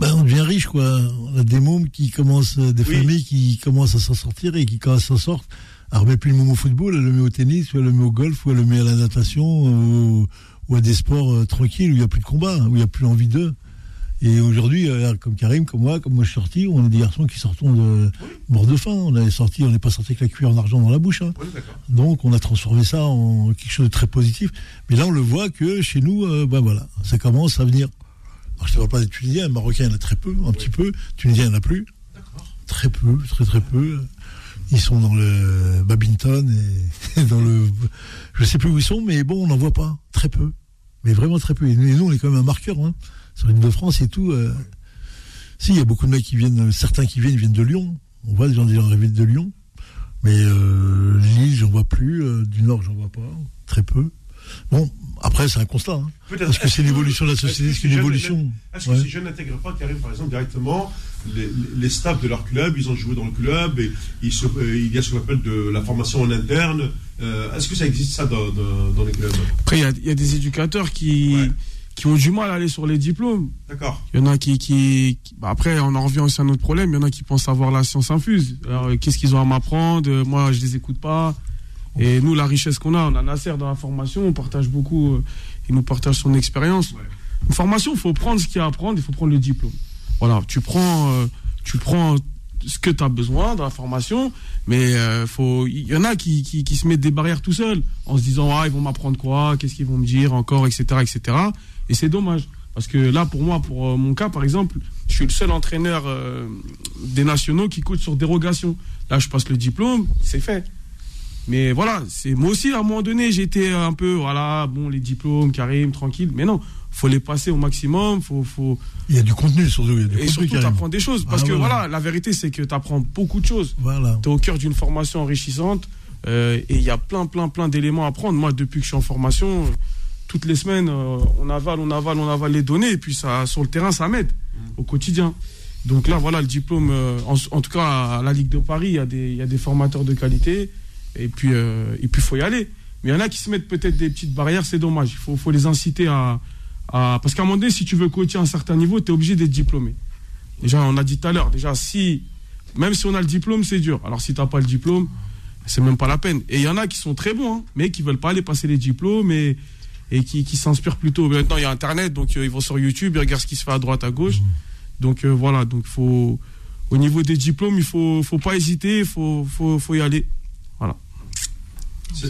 ben, on devient riche, quoi. On a des mômes qui commencent, euh, des Oui. familles qui commencent à s'en sortir et qui, quand elles s'en sortent, elle remet plus le môme au football, elle le met au tennis, ou elle le met au golf, ou elle le met à la natation, ou, ou à des sports euh, tranquilles où il n'y a plus de combat, où il n'y a plus envie d'eux. Et aujourd'hui, euh, comme Karim, comme moi, comme moi je suis sorti, on est des garçons qui sortons de mort de faim. On est sorti, on n'est pas sorti avec la cuillère en argent dans la bouche. hein. Oui. Donc on a transformé ça en quelque chose de très positif. Mais là on le voit que chez nous, euh, ben voilà, ça commence à venir. Je ne parle pas des Tunisiens, Marocains il y en a très peu, un petit peu. Tunisiens il n'y en a plus. Très peu, très très peu. Ils sont dans le badminton et dans le. Je sais plus où ils sont, mais bon, on n'en voit pas. Très peu. Mais vraiment très peu. Et nous, on est quand même un marqueur. Hein. Sur l'île de France et tout. euh, Si, il y a beaucoup de mecs qui viennent, certains qui viennent, viennent de Lyon. On voit des gens qui viennent de Lyon. Mais euh, Lille, j'en vois plus. euh, du Nord, j'en vois pas. Très peu. Bon, après, c'est un constat. hein. Peut-être. Parce que c'est l'évolution de la société, est-ce c'est une évolution. Est-ce que Ouais. ces jeunes n'intègrent pas, qui arrivent par exemple directement les, les- staffs de leur club, ils ont joué dans le club et ils se- euh, il y a ce qu'on appelle de la formation en interne. Euh, Est-ce que ça existe ça dans, dans- dans les clubs? Après, il y a, il y a des éducateurs qui, Ouais. qui ont du mal à aller sur les diplômes. D'accord. Il y en a qui. qui, qui- bah après, on en revient aussi à un autre problème. Il y en a qui pensent avoir la science infuse. Alors, qu'est-ce qu'ils ont à m'apprendre? Euh, Moi, je les écoute pas. Et nous, la richesse qu'on a, on a Nasser dans la formation, on partage beaucoup. euh, il nous partage son expérience. Ouais. Une formation, il faut prendre ce qu'il y a à apprendre, il faut prendre le diplôme. Voilà, tu prends, euh, tu prends ce que tu as besoin dans la formation, mais euh, faut, il y en a qui, qui, qui se mettent des barrières tout seuls, en se disant, ah, ils vont m'apprendre quoi, qu'est-ce qu'ils vont me dire encore, etc., etc. Et c'est dommage. Parce que là, pour moi, pour mon cas, par exemple, je suis le seul entraîneur des nationaux qui coach sur dérogation. Là, je passe le diplôme, c'est fait. Mais voilà, c'est moi aussi à un moment donné, j'étais un peu voilà, bon les diplômes, Karim, tranquille. Mais non, faut les passer au maximum, faut faut Il y a du contenu surtout. Il y a du et contenu surtout qui arrive. t'apprends des choses parce Ah, que voilà. voilà, la vérité c'est que t'apprends beaucoup de choses. Voilà. T'es au cœur d'une formation enrichissante euh, et il y a plein plein plein d'éléments à apprendre. Moi, depuis que je suis en formation, toutes les semaines, euh, on avale, on avale, on avale les données et puis ça sur le terrain, ça m'aide au quotidien. Donc là, voilà, le diplôme, euh, en, en tout cas à la Ligue de Paris, il y a des, il y a des formateurs de qualité et puis euh, et puis faut y aller. Mais il y en a qui se mettent peut-être des petites barrières, c'est dommage. Il faut, les inciter à, parce qu'à un moment donné, si tu veux coacher à un certain niveau, tu es obligé d'être diplômé. Déjà, on a dit tout à l'heure, déjà si même si on a le diplôme, c'est dur. Alors si t'as pas le diplôme, c'est même pas la peine. Et il y en a qui sont très bons, hein, mais qui veulent pas aller passer les diplômes et qui, s'inspirent plutôt. Maintenant, il y a Internet, donc euh, ils vont sur YouTube, ils regardent ce qui se fait à droite, à gauche. Donc euh, voilà, donc au niveau des diplômes, il faut faut pas hésiter, il faut y aller.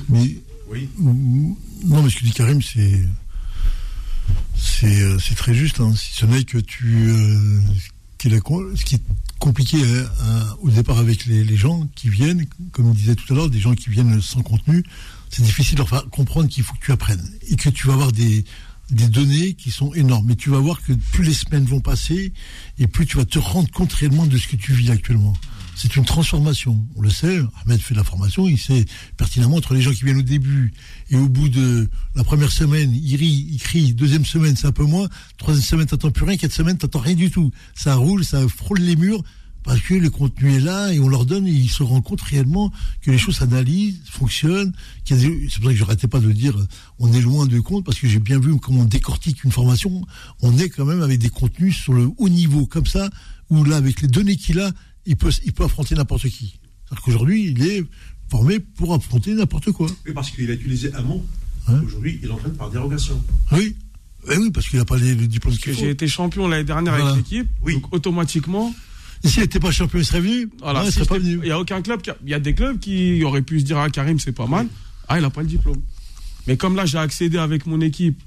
Mais Oui. non, mais ce que dit Karim, c'est c'est euh, c'est très juste. Hein. Si ce n'est que tu euh, ce qui est la con- ce qui est compliqué euh, euh, au départ avec les, les gens qui viennent, comme on disait tout à l'heure, des gens qui viennent sans contenu, c'est difficile de leur faire comprendre qu'il faut que tu apprennes et que tu vas avoir des des données qui sont énormes. Mais tu vas voir que plus les semaines vont passer et plus tu vas te rendre compte réellement de ce que tu vis actuellement. C'est une transformation. On le sait, Ahmed fait de la formation, il sait pertinemment entre les gens qui viennent au début et au bout de la première semaine, il rit, il crie, deuxième semaine, c'est un peu moins, troisième semaine, t'entends plus rien, quatre semaines, t'entends rien du tout. Ça roule, ça frôle les murs, parce que le contenu est là et on leur donne et ils se rendent compte réellement que les choses s'analysent, fonctionnent. C'est pour ça que je n'arrêtais pas de dire on est loin de compte parce que j'ai bien vu comment on décortique une formation. On est quand même avec des contenus sur le haut niveau comme ça où là avec les données qu'il a, il peut, il peut affronter n'importe qui. C'est-à-dire qu'aujourd'hui il est formé pour affronter n'importe quoi. Oui, parce qu'il a utilisé un mot. Hein Aujourd'hui, il entraîne par dérogation. Oui, Eh oui parce qu'il n'a pas les, le diplôme Parce que qu'il faut. j'ai été champion l'année dernière Voilà. avec l'équipe, Oui. donc automatiquement, Et s'il n'était pas champion, il serait venu. Voilà, il si serait pas j'étais- venu. Il n'y a aucun club, il y a des clubs qui auraient pu se dire ah Karim c'est pas mal, ah il n'a pas le diplôme. Mais comme là j'ai accédé avec mon équipe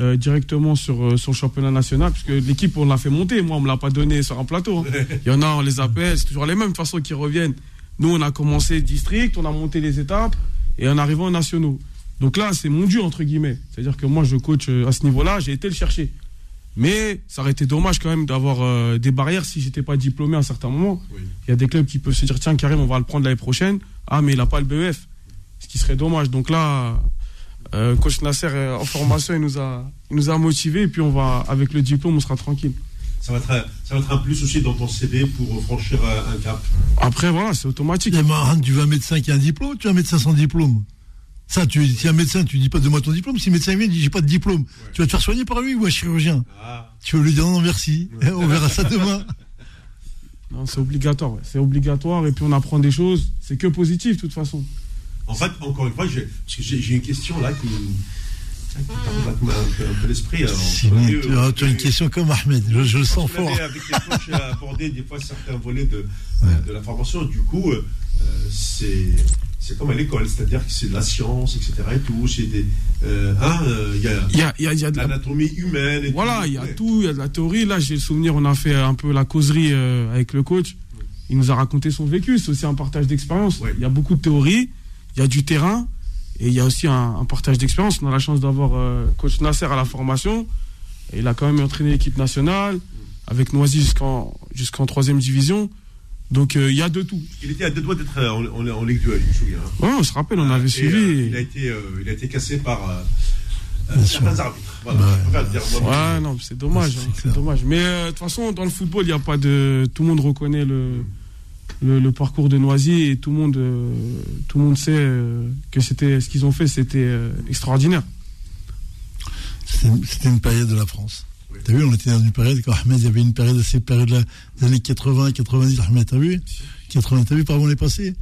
euh, directement sur, euh, sur le championnat national, puisque l'équipe on l'a fait monter, moi on me l'a pas donné sur un plateau. hein. Il y en a on les appelle, c'est toujours les mêmes de toute façon qui reviennent. Nous on a commencé district, on a monté les étapes et en arrivant aux nationaux. Donc là c'est mon dû entre guillemets, c'est-à-dire que moi je coach euh, à ce niveau-là, j'ai été le chercher. Mais ça aurait été dommage quand même d'avoir euh, des barrières si j'étais pas diplômé à un certain moment. Oui. Il y a des clubs qui peuvent se dire tiens Karim on va le prendre l'année prochaine. Ah mais il n'a pas le BEF. Ce qui serait dommage. Donc là, euh, coach Nasser en formation il nous a il nous a motivés et puis on va avec le diplôme on sera tranquille. Ça va, être, un- ça va être un plus aussi dans ton CV pour franchir un cap. Après voilà c'est automatique. Il y a marrant, tu veux un médecin qui a un diplôme, tu veux un médecin sans diplôme? Ça, tu, si un médecin, tu dis pas donne-moi ton diplôme. Si le médecin vient, il dit j'ai pas de diplôme. Tu vas te faire soigner par lui ou un chirurgien? Ah. Tu vas lui dire non, merci. On verra ça demain. Non, c'est obligatoire. ouais. C'est obligatoire et puis on apprend des choses. C'est que positif de toute façon. En fait, encore une fois, j'ai j'ai- j'ai une question là qui, qui t'arrive un peu, un peu l'esprit. Simon, entre tu, as, une question comme Ahmed. Je, je le sens fort. avec les coachs euh, abordé des fois certains volets de, de la formation. Du coup, euh, c'est c'est comme à l'école, c'est-à-dire que c'est de la science, etc. Et tout. C'est des, euh, hein, euh, il y a y a, il y a- il y a de la l'anatomie humaine. Et Voilà, il y a Ouais. tout, il y a de la théorie. Là, j'ai le souvenir, on a fait un peu la causerie euh, avec le coach. Il nous a raconté son vécu. C'est aussi un partage d'expérience. Ouais. Il y a beaucoup de théorie, il y a du terrain et il y a aussi un, un partage d'expérience. On a la chance d'avoir euh, coach Nasser à la formation. Et il a quand même entraîné l'équipe nationale avec Noisy jusqu'en jusqu'en troisième division. Donc euh, il y a de tout. Il était à deux doigts d'être euh, en, en, en Ligue 2, je me souviens. hein. Ouais, on se rappelle, on avait Et, suivi. euh, il, a été, euh, il a été cassé par euh, certains arbitres. Voilà, Ouais. dire. Non, c'est dommage. C'est hein, dommage. Mais euh, de toute façon, dans le football, il n'y a pas de. Tout le monde reconnaît le, le, le parcours de Noisy et tout le monde, euh, tout le monde sait euh, que c'était ce qu'ils ont fait, c'était euh, extraordinaire. C'était une période de la France. T'as vu, on était dans une période, quand Ahmed, il y avait une période, ces périodes-là, des années 80, 90, Ahmed, t'as vu? 80, t'as vu par où on est passé?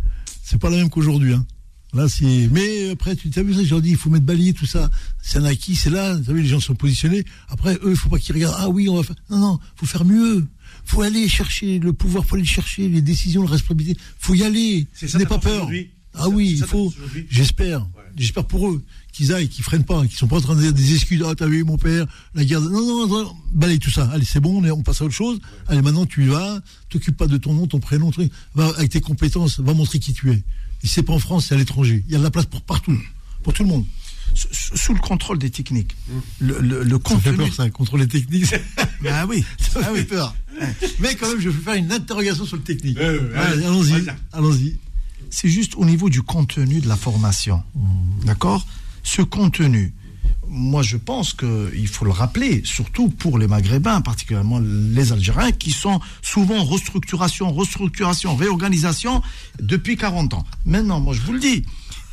C'est pas la même qu'aujourd'hui, hein. Là, c'est. Mais après, tu t'as vu ça, je leur dis, il faut mettre balayer, tout ça. C'est un acquis, c'est là. T'as vu, les gens sont positionnés. Après, eux, il faut pas qu'ils regardent. Ah oui, on va faire. Non, non, faut faire mieux. Faut aller chercher le pouvoir, faut aller le chercher, les décisions, la responsabilité. Faut y aller. C'est ça N'aie pas peur. Ah oui, il faut. J'espère. J'espère pour eux qu'ils aillent, qu'ils freinent pas, qu'ils sont pas en train de dire des excuses. Ah, t'as vu mon père, la guerre. Non, non, non, balaye tout ça. Allez, c'est bon, on, est- on passe à autre chose. Allez, maintenant tu y vas. T'occupes pas de ton nom, ton prénom, truc. Va avec tes compétences, va montrer qui tu es. Et c'est pas en France, c'est à l'étranger. Il y a de la place pour partout, pour tout le monde. Sous- Sous le contrôle des techniques. Le, le, le Ça fait peur, ça, contrôle les techniques. ça Ah oui. me Ah oui. fait peur. Mais quand même, je vais faire une interrogation sur le technique. Ouais. Allez, allons-y, Vas-y. allons-y. C'est juste au niveau du contenu de la formation. D'accord? Ce contenu, moi je pense qu'il faut le rappeler, surtout pour les Maghrébins, particulièrement les Algériens, qui sont souvent en restructuration, restructuration, réorganisation depuis 40 ans. Maintenant, moi je vous le dis,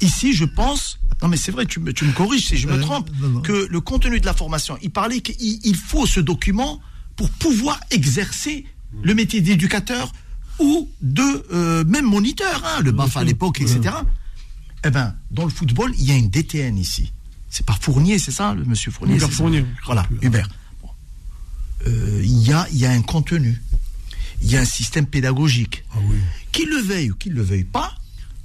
ici je pense, non mais c'est vrai, tu me, tu me corriges si je me Euh, trompe, non, non. que le contenu de la formation, il parlait qu'il il faut ce document pour pouvoir exercer le métier d'éducateur ou de euh, même moniteur, hein, le BAF à l'époque, etc. Eh ben, dans le football, il y a une DTN ici. C'est pas Fournier, c'est ça, le monsieur Fournier Hubert Fournier. Voilà, Hubert. Bon. Euh, Il y, a, il y a un contenu, il y a un système pédagogique. Ah oui. Qu'il le veuille ou qu'il ne le veuille pas,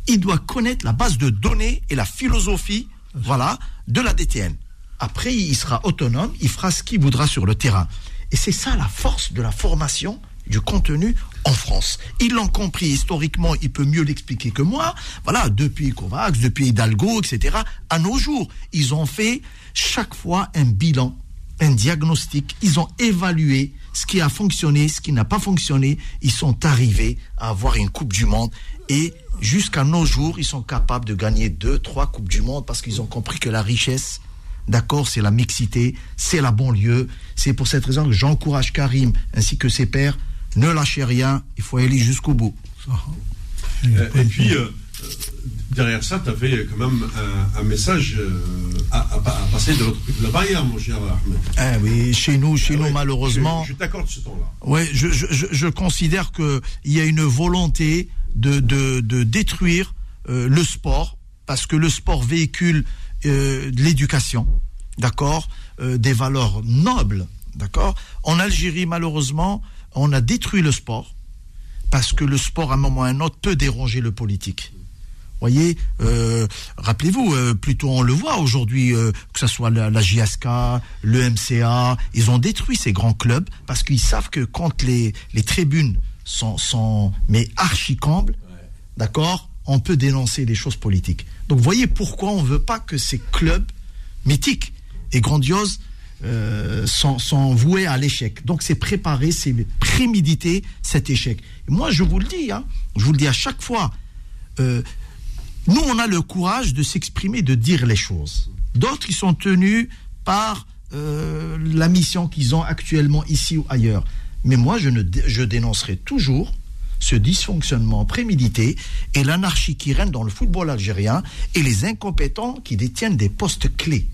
il doit connaître la base de données et la philosophie voilà, de la DTN. Après, il sera autonome, il fera ce qu'il voudra sur le terrain. Et c'est ça la force de la formation du contenu en France. Ils l'ont compris historiquement, il peut mieux l'expliquer que moi. Voilà, depuis Kovacs, depuis Hidalgo, etc. À nos jours, ils ont fait chaque fois un bilan, un diagnostic. Ils ont évalué ce qui a fonctionné, ce qui n'a pas fonctionné. Ils sont arrivés à avoir une Coupe du Monde et jusqu'à nos jours, ils sont capables de gagner deux, trois Coupes du Monde parce qu'ils ont compris que la richesse, d'accord, c'est la mixité, c'est la banlieue. C'est pour cette raison que j'encourage Karim ainsi que ses pairs. Ne lâchez rien, il faut aller jusqu'au bout. Euh, et puis, euh, euh, derrière ça, tu avais quand même un, un message euh, à, à- à passer de l'autre côté de la barrière, mon cher Ahmed. Ah oui, chez nous, chez nous, Ouais, malheureusement. Je, je t'accorde ce temps-là. Ouais, je, je, je, considère qu'il y a une volonté de, de, de détruire le sport, parce que le sport véhicule de l'éducation, d'accord, des valeurs nobles, d'accord. En Algérie, malheureusement, on a détruit le sport, parce que le sport, à un moment ou à un autre, peut déranger le politique. voyez, euh, rappelez-vous, euh, plutôt on le voit aujourd'hui, euh, que ce soit la, la JSK, le MCA, ils ont détruit ces grands clubs parce qu'ils savent que quand les, tribunes sont, sont mais archi combles, d'accord, on peut dénoncer les choses politiques. Donc voyez pourquoi on ne veut pas que ces clubs mythiques et grandioses euh, sont, voués à l'échec. Donc c'est préparer, c'est préméditer cet échec. Moi je vous le dis, hein, je vous le dis à chaque fois. euh, nous, on a le courage de s'exprimer, de dire les choses. D'autres, ils sont tenus par euh, la mission qu'ils ont actuellement ici ou ailleurs. Mais moi, je, ne, je dénoncerai toujours ce dysfonctionnement prémédité et l'anarchie qui règne dans le football algérien et les incompétents qui détiennent des postes clés.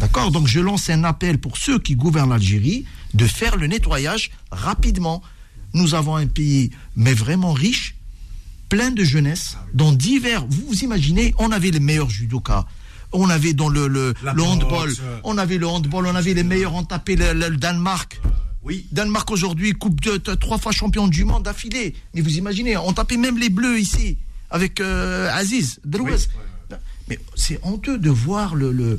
D'accord? Donc je lance un appel pour ceux qui gouvernent l'Algérie de faire le nettoyage rapidement. Nous avons un pays, mais vraiment riche, plein de jeunesse, dans divers. Vous vous imaginez, on avait les meilleurs judokas. On avait dans le, le, La le handball, boxe. on avait le handball, on avait les meilleurs, on tapait le, Danemark. Oui. Danemark aujourd'hui, coupe de, trois fois champion du monde d'affilée. Mais vous imaginez, on tapait même les bleus ici, avec euh, Aziz, Derouez. Oui, Mais c'est honteux de voir le. le-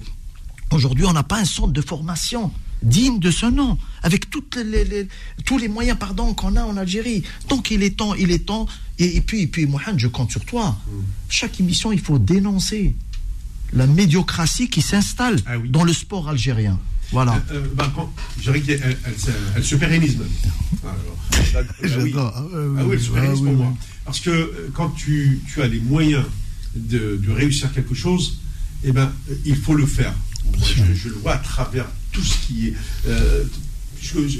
Aujourd'hui, on n'a pas un centre de formation digne de ce nom, avec toutes les, les- tous les moyens pardon, qu'on a en Algérie. Donc il est temps, il est temps. Et, et puis, et puis Mohamed, je compte sur toi. Mm. Chaque émission, il faut dénoncer la médiocratie qui s'installe Ah oui. dans le sport algérien. Voilà. Euh, je dirais qu'elle elle, se- elle se pérennise même. Alors, là, oui. J'adore. Ah, Ah oui, elle se pérennise ah, pour oui, moi. Parce que euh, quand tu, tu as les moyens de, de réussir quelque chose, eh ben, euh, il faut le faire. Je, le vois à travers tout ce qui est. euh,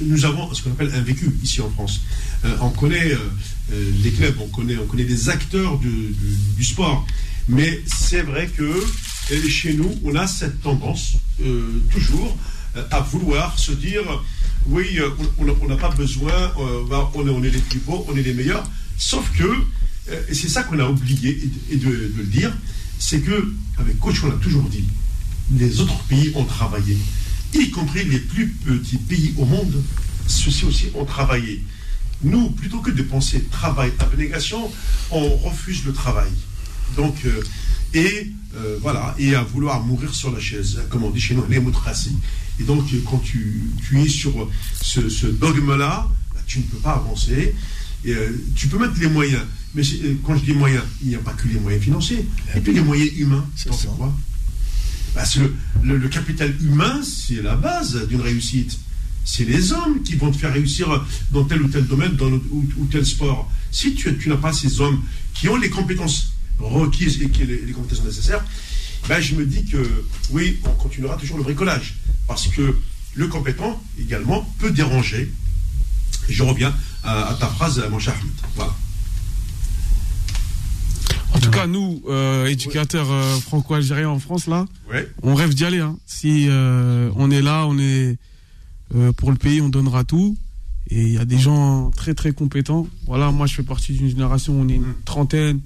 nous avons ce qu'on appelle un vécu ici en France. Euh, on connaît euh, les clubs, on connaît, on connaît les acteurs du, sport. Mais c'est vrai que chez nous, on a cette tendance, toujours, à vouloir se dire oui, on n'a pas besoin, bah, on, est, les plus beaux, on est les meilleurs. Sauf que, et c'est ça qu'on a oublié et de, le dire, c'est que, avec coach, on l'a toujours dit, les autres pays ont travaillé, y compris les plus petits pays au monde, ceux-ci aussi ont travaillé. Nous, plutôt que de penser travail, abnégation, on refuse le travail. Donc, euh, et euh, voilà, et à vouloir mourir sur la chaise, comme on dit chez nous, l'hémocratie. Et donc, quand tu, tu es sur ce, ce dogme-là, bah, tu ne peux pas avancer. Et, euh, tu peux mettre les moyens, mais quand je dis moyens, il n'y a pas que les moyens financiers, et puis les moyens humains. C'est quoi? Bah, c'est le, capital humain, c'est la base d'une réussite. C'est les hommes qui vont te faire réussir dans tel ou tel domaine, dans ou, tel sport. Si tu, n'as pas ces hommes qui ont les compétences requises et les, compétences nécessaires, ben, je me dis que oui, on continuera toujours le bricolage. Parce que le compétent, également, peut déranger. Je reviens à, à ta phrase, mon cher Ahmed. Voilà. En tout cas, nous, euh, éducateurs euh, franco-algériens en France, là, Ouais. on rêve d'y aller. hein. Si euh, on est là, on est pour le pays, on donnera tout. Et il y a des gens très très compétents. Voilà, moi je fais partie d'une génération, on est une trentaine.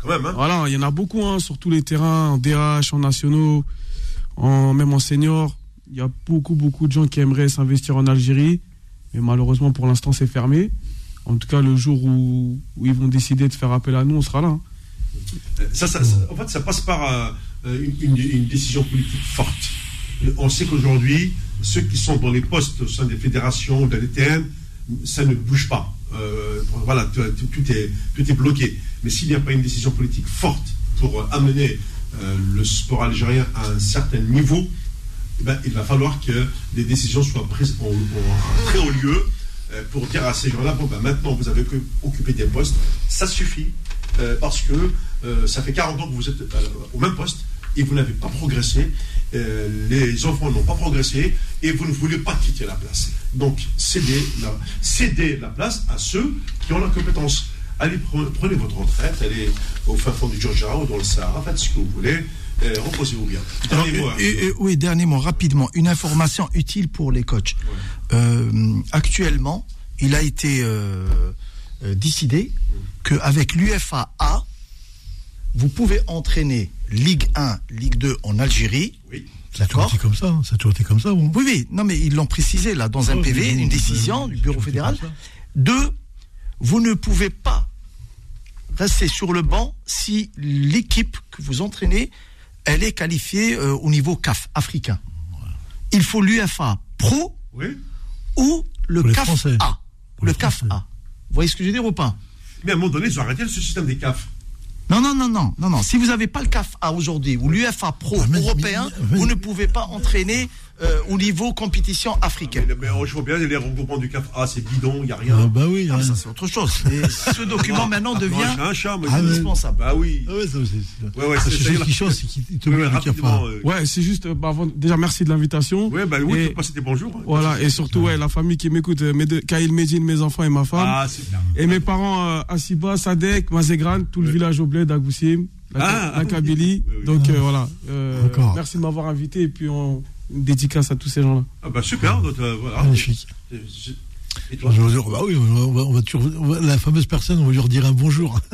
Quand même, hein. Voilà, il y en a beaucoup hein, sur tous les terrains, en DH, en nationaux, en, même en senior. Il y a beaucoup beaucoup de gens qui aimeraient s'investir en Algérie, mais malheureusement pour l'instant c'est fermé. En tout cas, le jour où, où ils vont décider de faire appel à nous, on sera là. hein. Ça, en fait, ça passe par euh, une, décision politique forte. On sait qu'aujourd'hui, ceux qui sont dans les postes au sein des fédérations, de l'ETN, ça ne bouge pas. Euh, voilà, tout, est, tout est bloqué. Mais s'il n'y a pas une décision politique forte pour euh, amener le sport algérien à un certain niveau, eh ben, il va falloir que des décisions soient prises en, très haut lieu pour dire à ces gens-là, bon, ben, maintenant vous avez occupé des postes, ça suffit, euh, parce que euh, ça fait 40 ans que vous êtes euh, au même poste et vous n'avez pas progressé, les enfants n'ont pas progressé et vous ne voulez pas quitter la place. Donc cédez la, cédez la place à ceux qui ont la compétence. Allez, pre- prenez votre retraite, allez au fin fond du Georgia ou dans le Sahara, faites ce que vous voulez, reposez-vous bien. Alors, Dernier mot, hein. et- et- oui, dernier mot, rapidement. Une information utile pour les coachs. Euh, actuellement, il a été euh, euh, décidé qu'avec l'UFA A, vous pouvez entraîner Ligue 1, Ligue 2 en Algérie. Oui. Ça a toujours été comme ça. hein. Ça a toujours été comme ça. Bon. Oui, oui, non, mais ils l'ont précisé là dans un Oh, PV, une décision du bureau fédéral. Deux, vous ne pouvez pas rester sur le banc si l'équipe que vous entraînez, elle est qualifiée euh, au niveau CAF africain. Il faut l'UFA Pro Oui. ou le Pour CAF. A. Pour Le CAF. A. Vous voyez ce que je veux dire ou pas? Mais à un moment donné, ils ont arrêté ce système des CAF. Non, non, non, non, non, non. Si vous n'avez pas le CAF A aujourd'hui ou l'UFA Pro Ah, mais- européen, mais- mais- vous ne pouvez pas entraîner euh, au niveau compétition africaine. Mais, mais oh, je vois bien, les regroupements du 4A, c'est bidon, il n'y a rien. Ah, bah oui. Ah, hein. ça c'est autre chose. Et ce document maintenant devient un chat, Ah, indispensable. Bah oui. Ah ouais, ça, c'est- Ouais, ouais, c'est a qui la- change, c'est qu'il te Ouais, euh, Ouais, c'est juste, euh, bah, avant- déjà merci de l'invitation. Ouais, bah oui, Et- tu peux passer tes bonjours. hein. Voilà, et surtout, ouais, la famille qui m'écoute, euh, mes deux, Kaïl Medine, mes enfants et ma femme. Ah, c'est bien. Et mes parents, euh, Asiba, Sadek, Mazegran, tout le village au bled, Agoussim, la, Ah, la ah, Kabylie. oui, oui. Donc euh, voilà, euh, D'accord. merci de m'avoir invité et puis on, une dédicace à tous ces gens-là. Ah bah super, donc, euh, voilà. Magnifique. Je- Et toi Je veux dire, bah oui, on va, on va toujours- on va- la fameuse personne, on va lui redire un bonjour.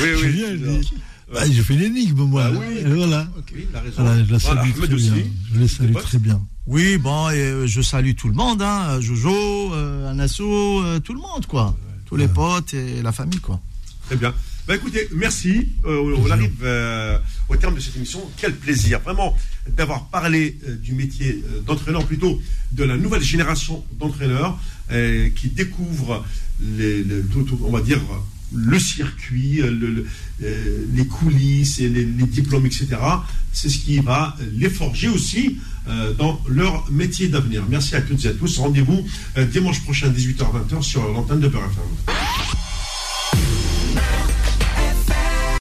Oui, Je oui. viens, je c'est dis, ça. bah, j'ai fait l'énigme, moi. Bah oui. Voilà. Oui, il a raison. Voilà, je la Voilà, salue Ahmed très bien. Je les salue très bien. Oui, bon, et, euh, je salue tout le monde, hein, Jojo, euh, Anasso, euh, tout le monde, quoi. Tous les potes et la famille, quoi. Très bien. Bah écoutez, merci. Euh, on arrive euh, au terme de cette émission. Quel plaisir, vraiment, d'avoir parlé euh, du métier d'entraîneur, plutôt de la nouvelle génération d'entraîneurs qui dire, le circuit, le- le- les coulisses les, diplômes, etc. C'est ce qui va les forger aussi dans leur métier d'avenir. Merci à toutes et à tous. Rendez-vous dimanche prochain, 18h-20h, sur l'antenne de Beurre FM.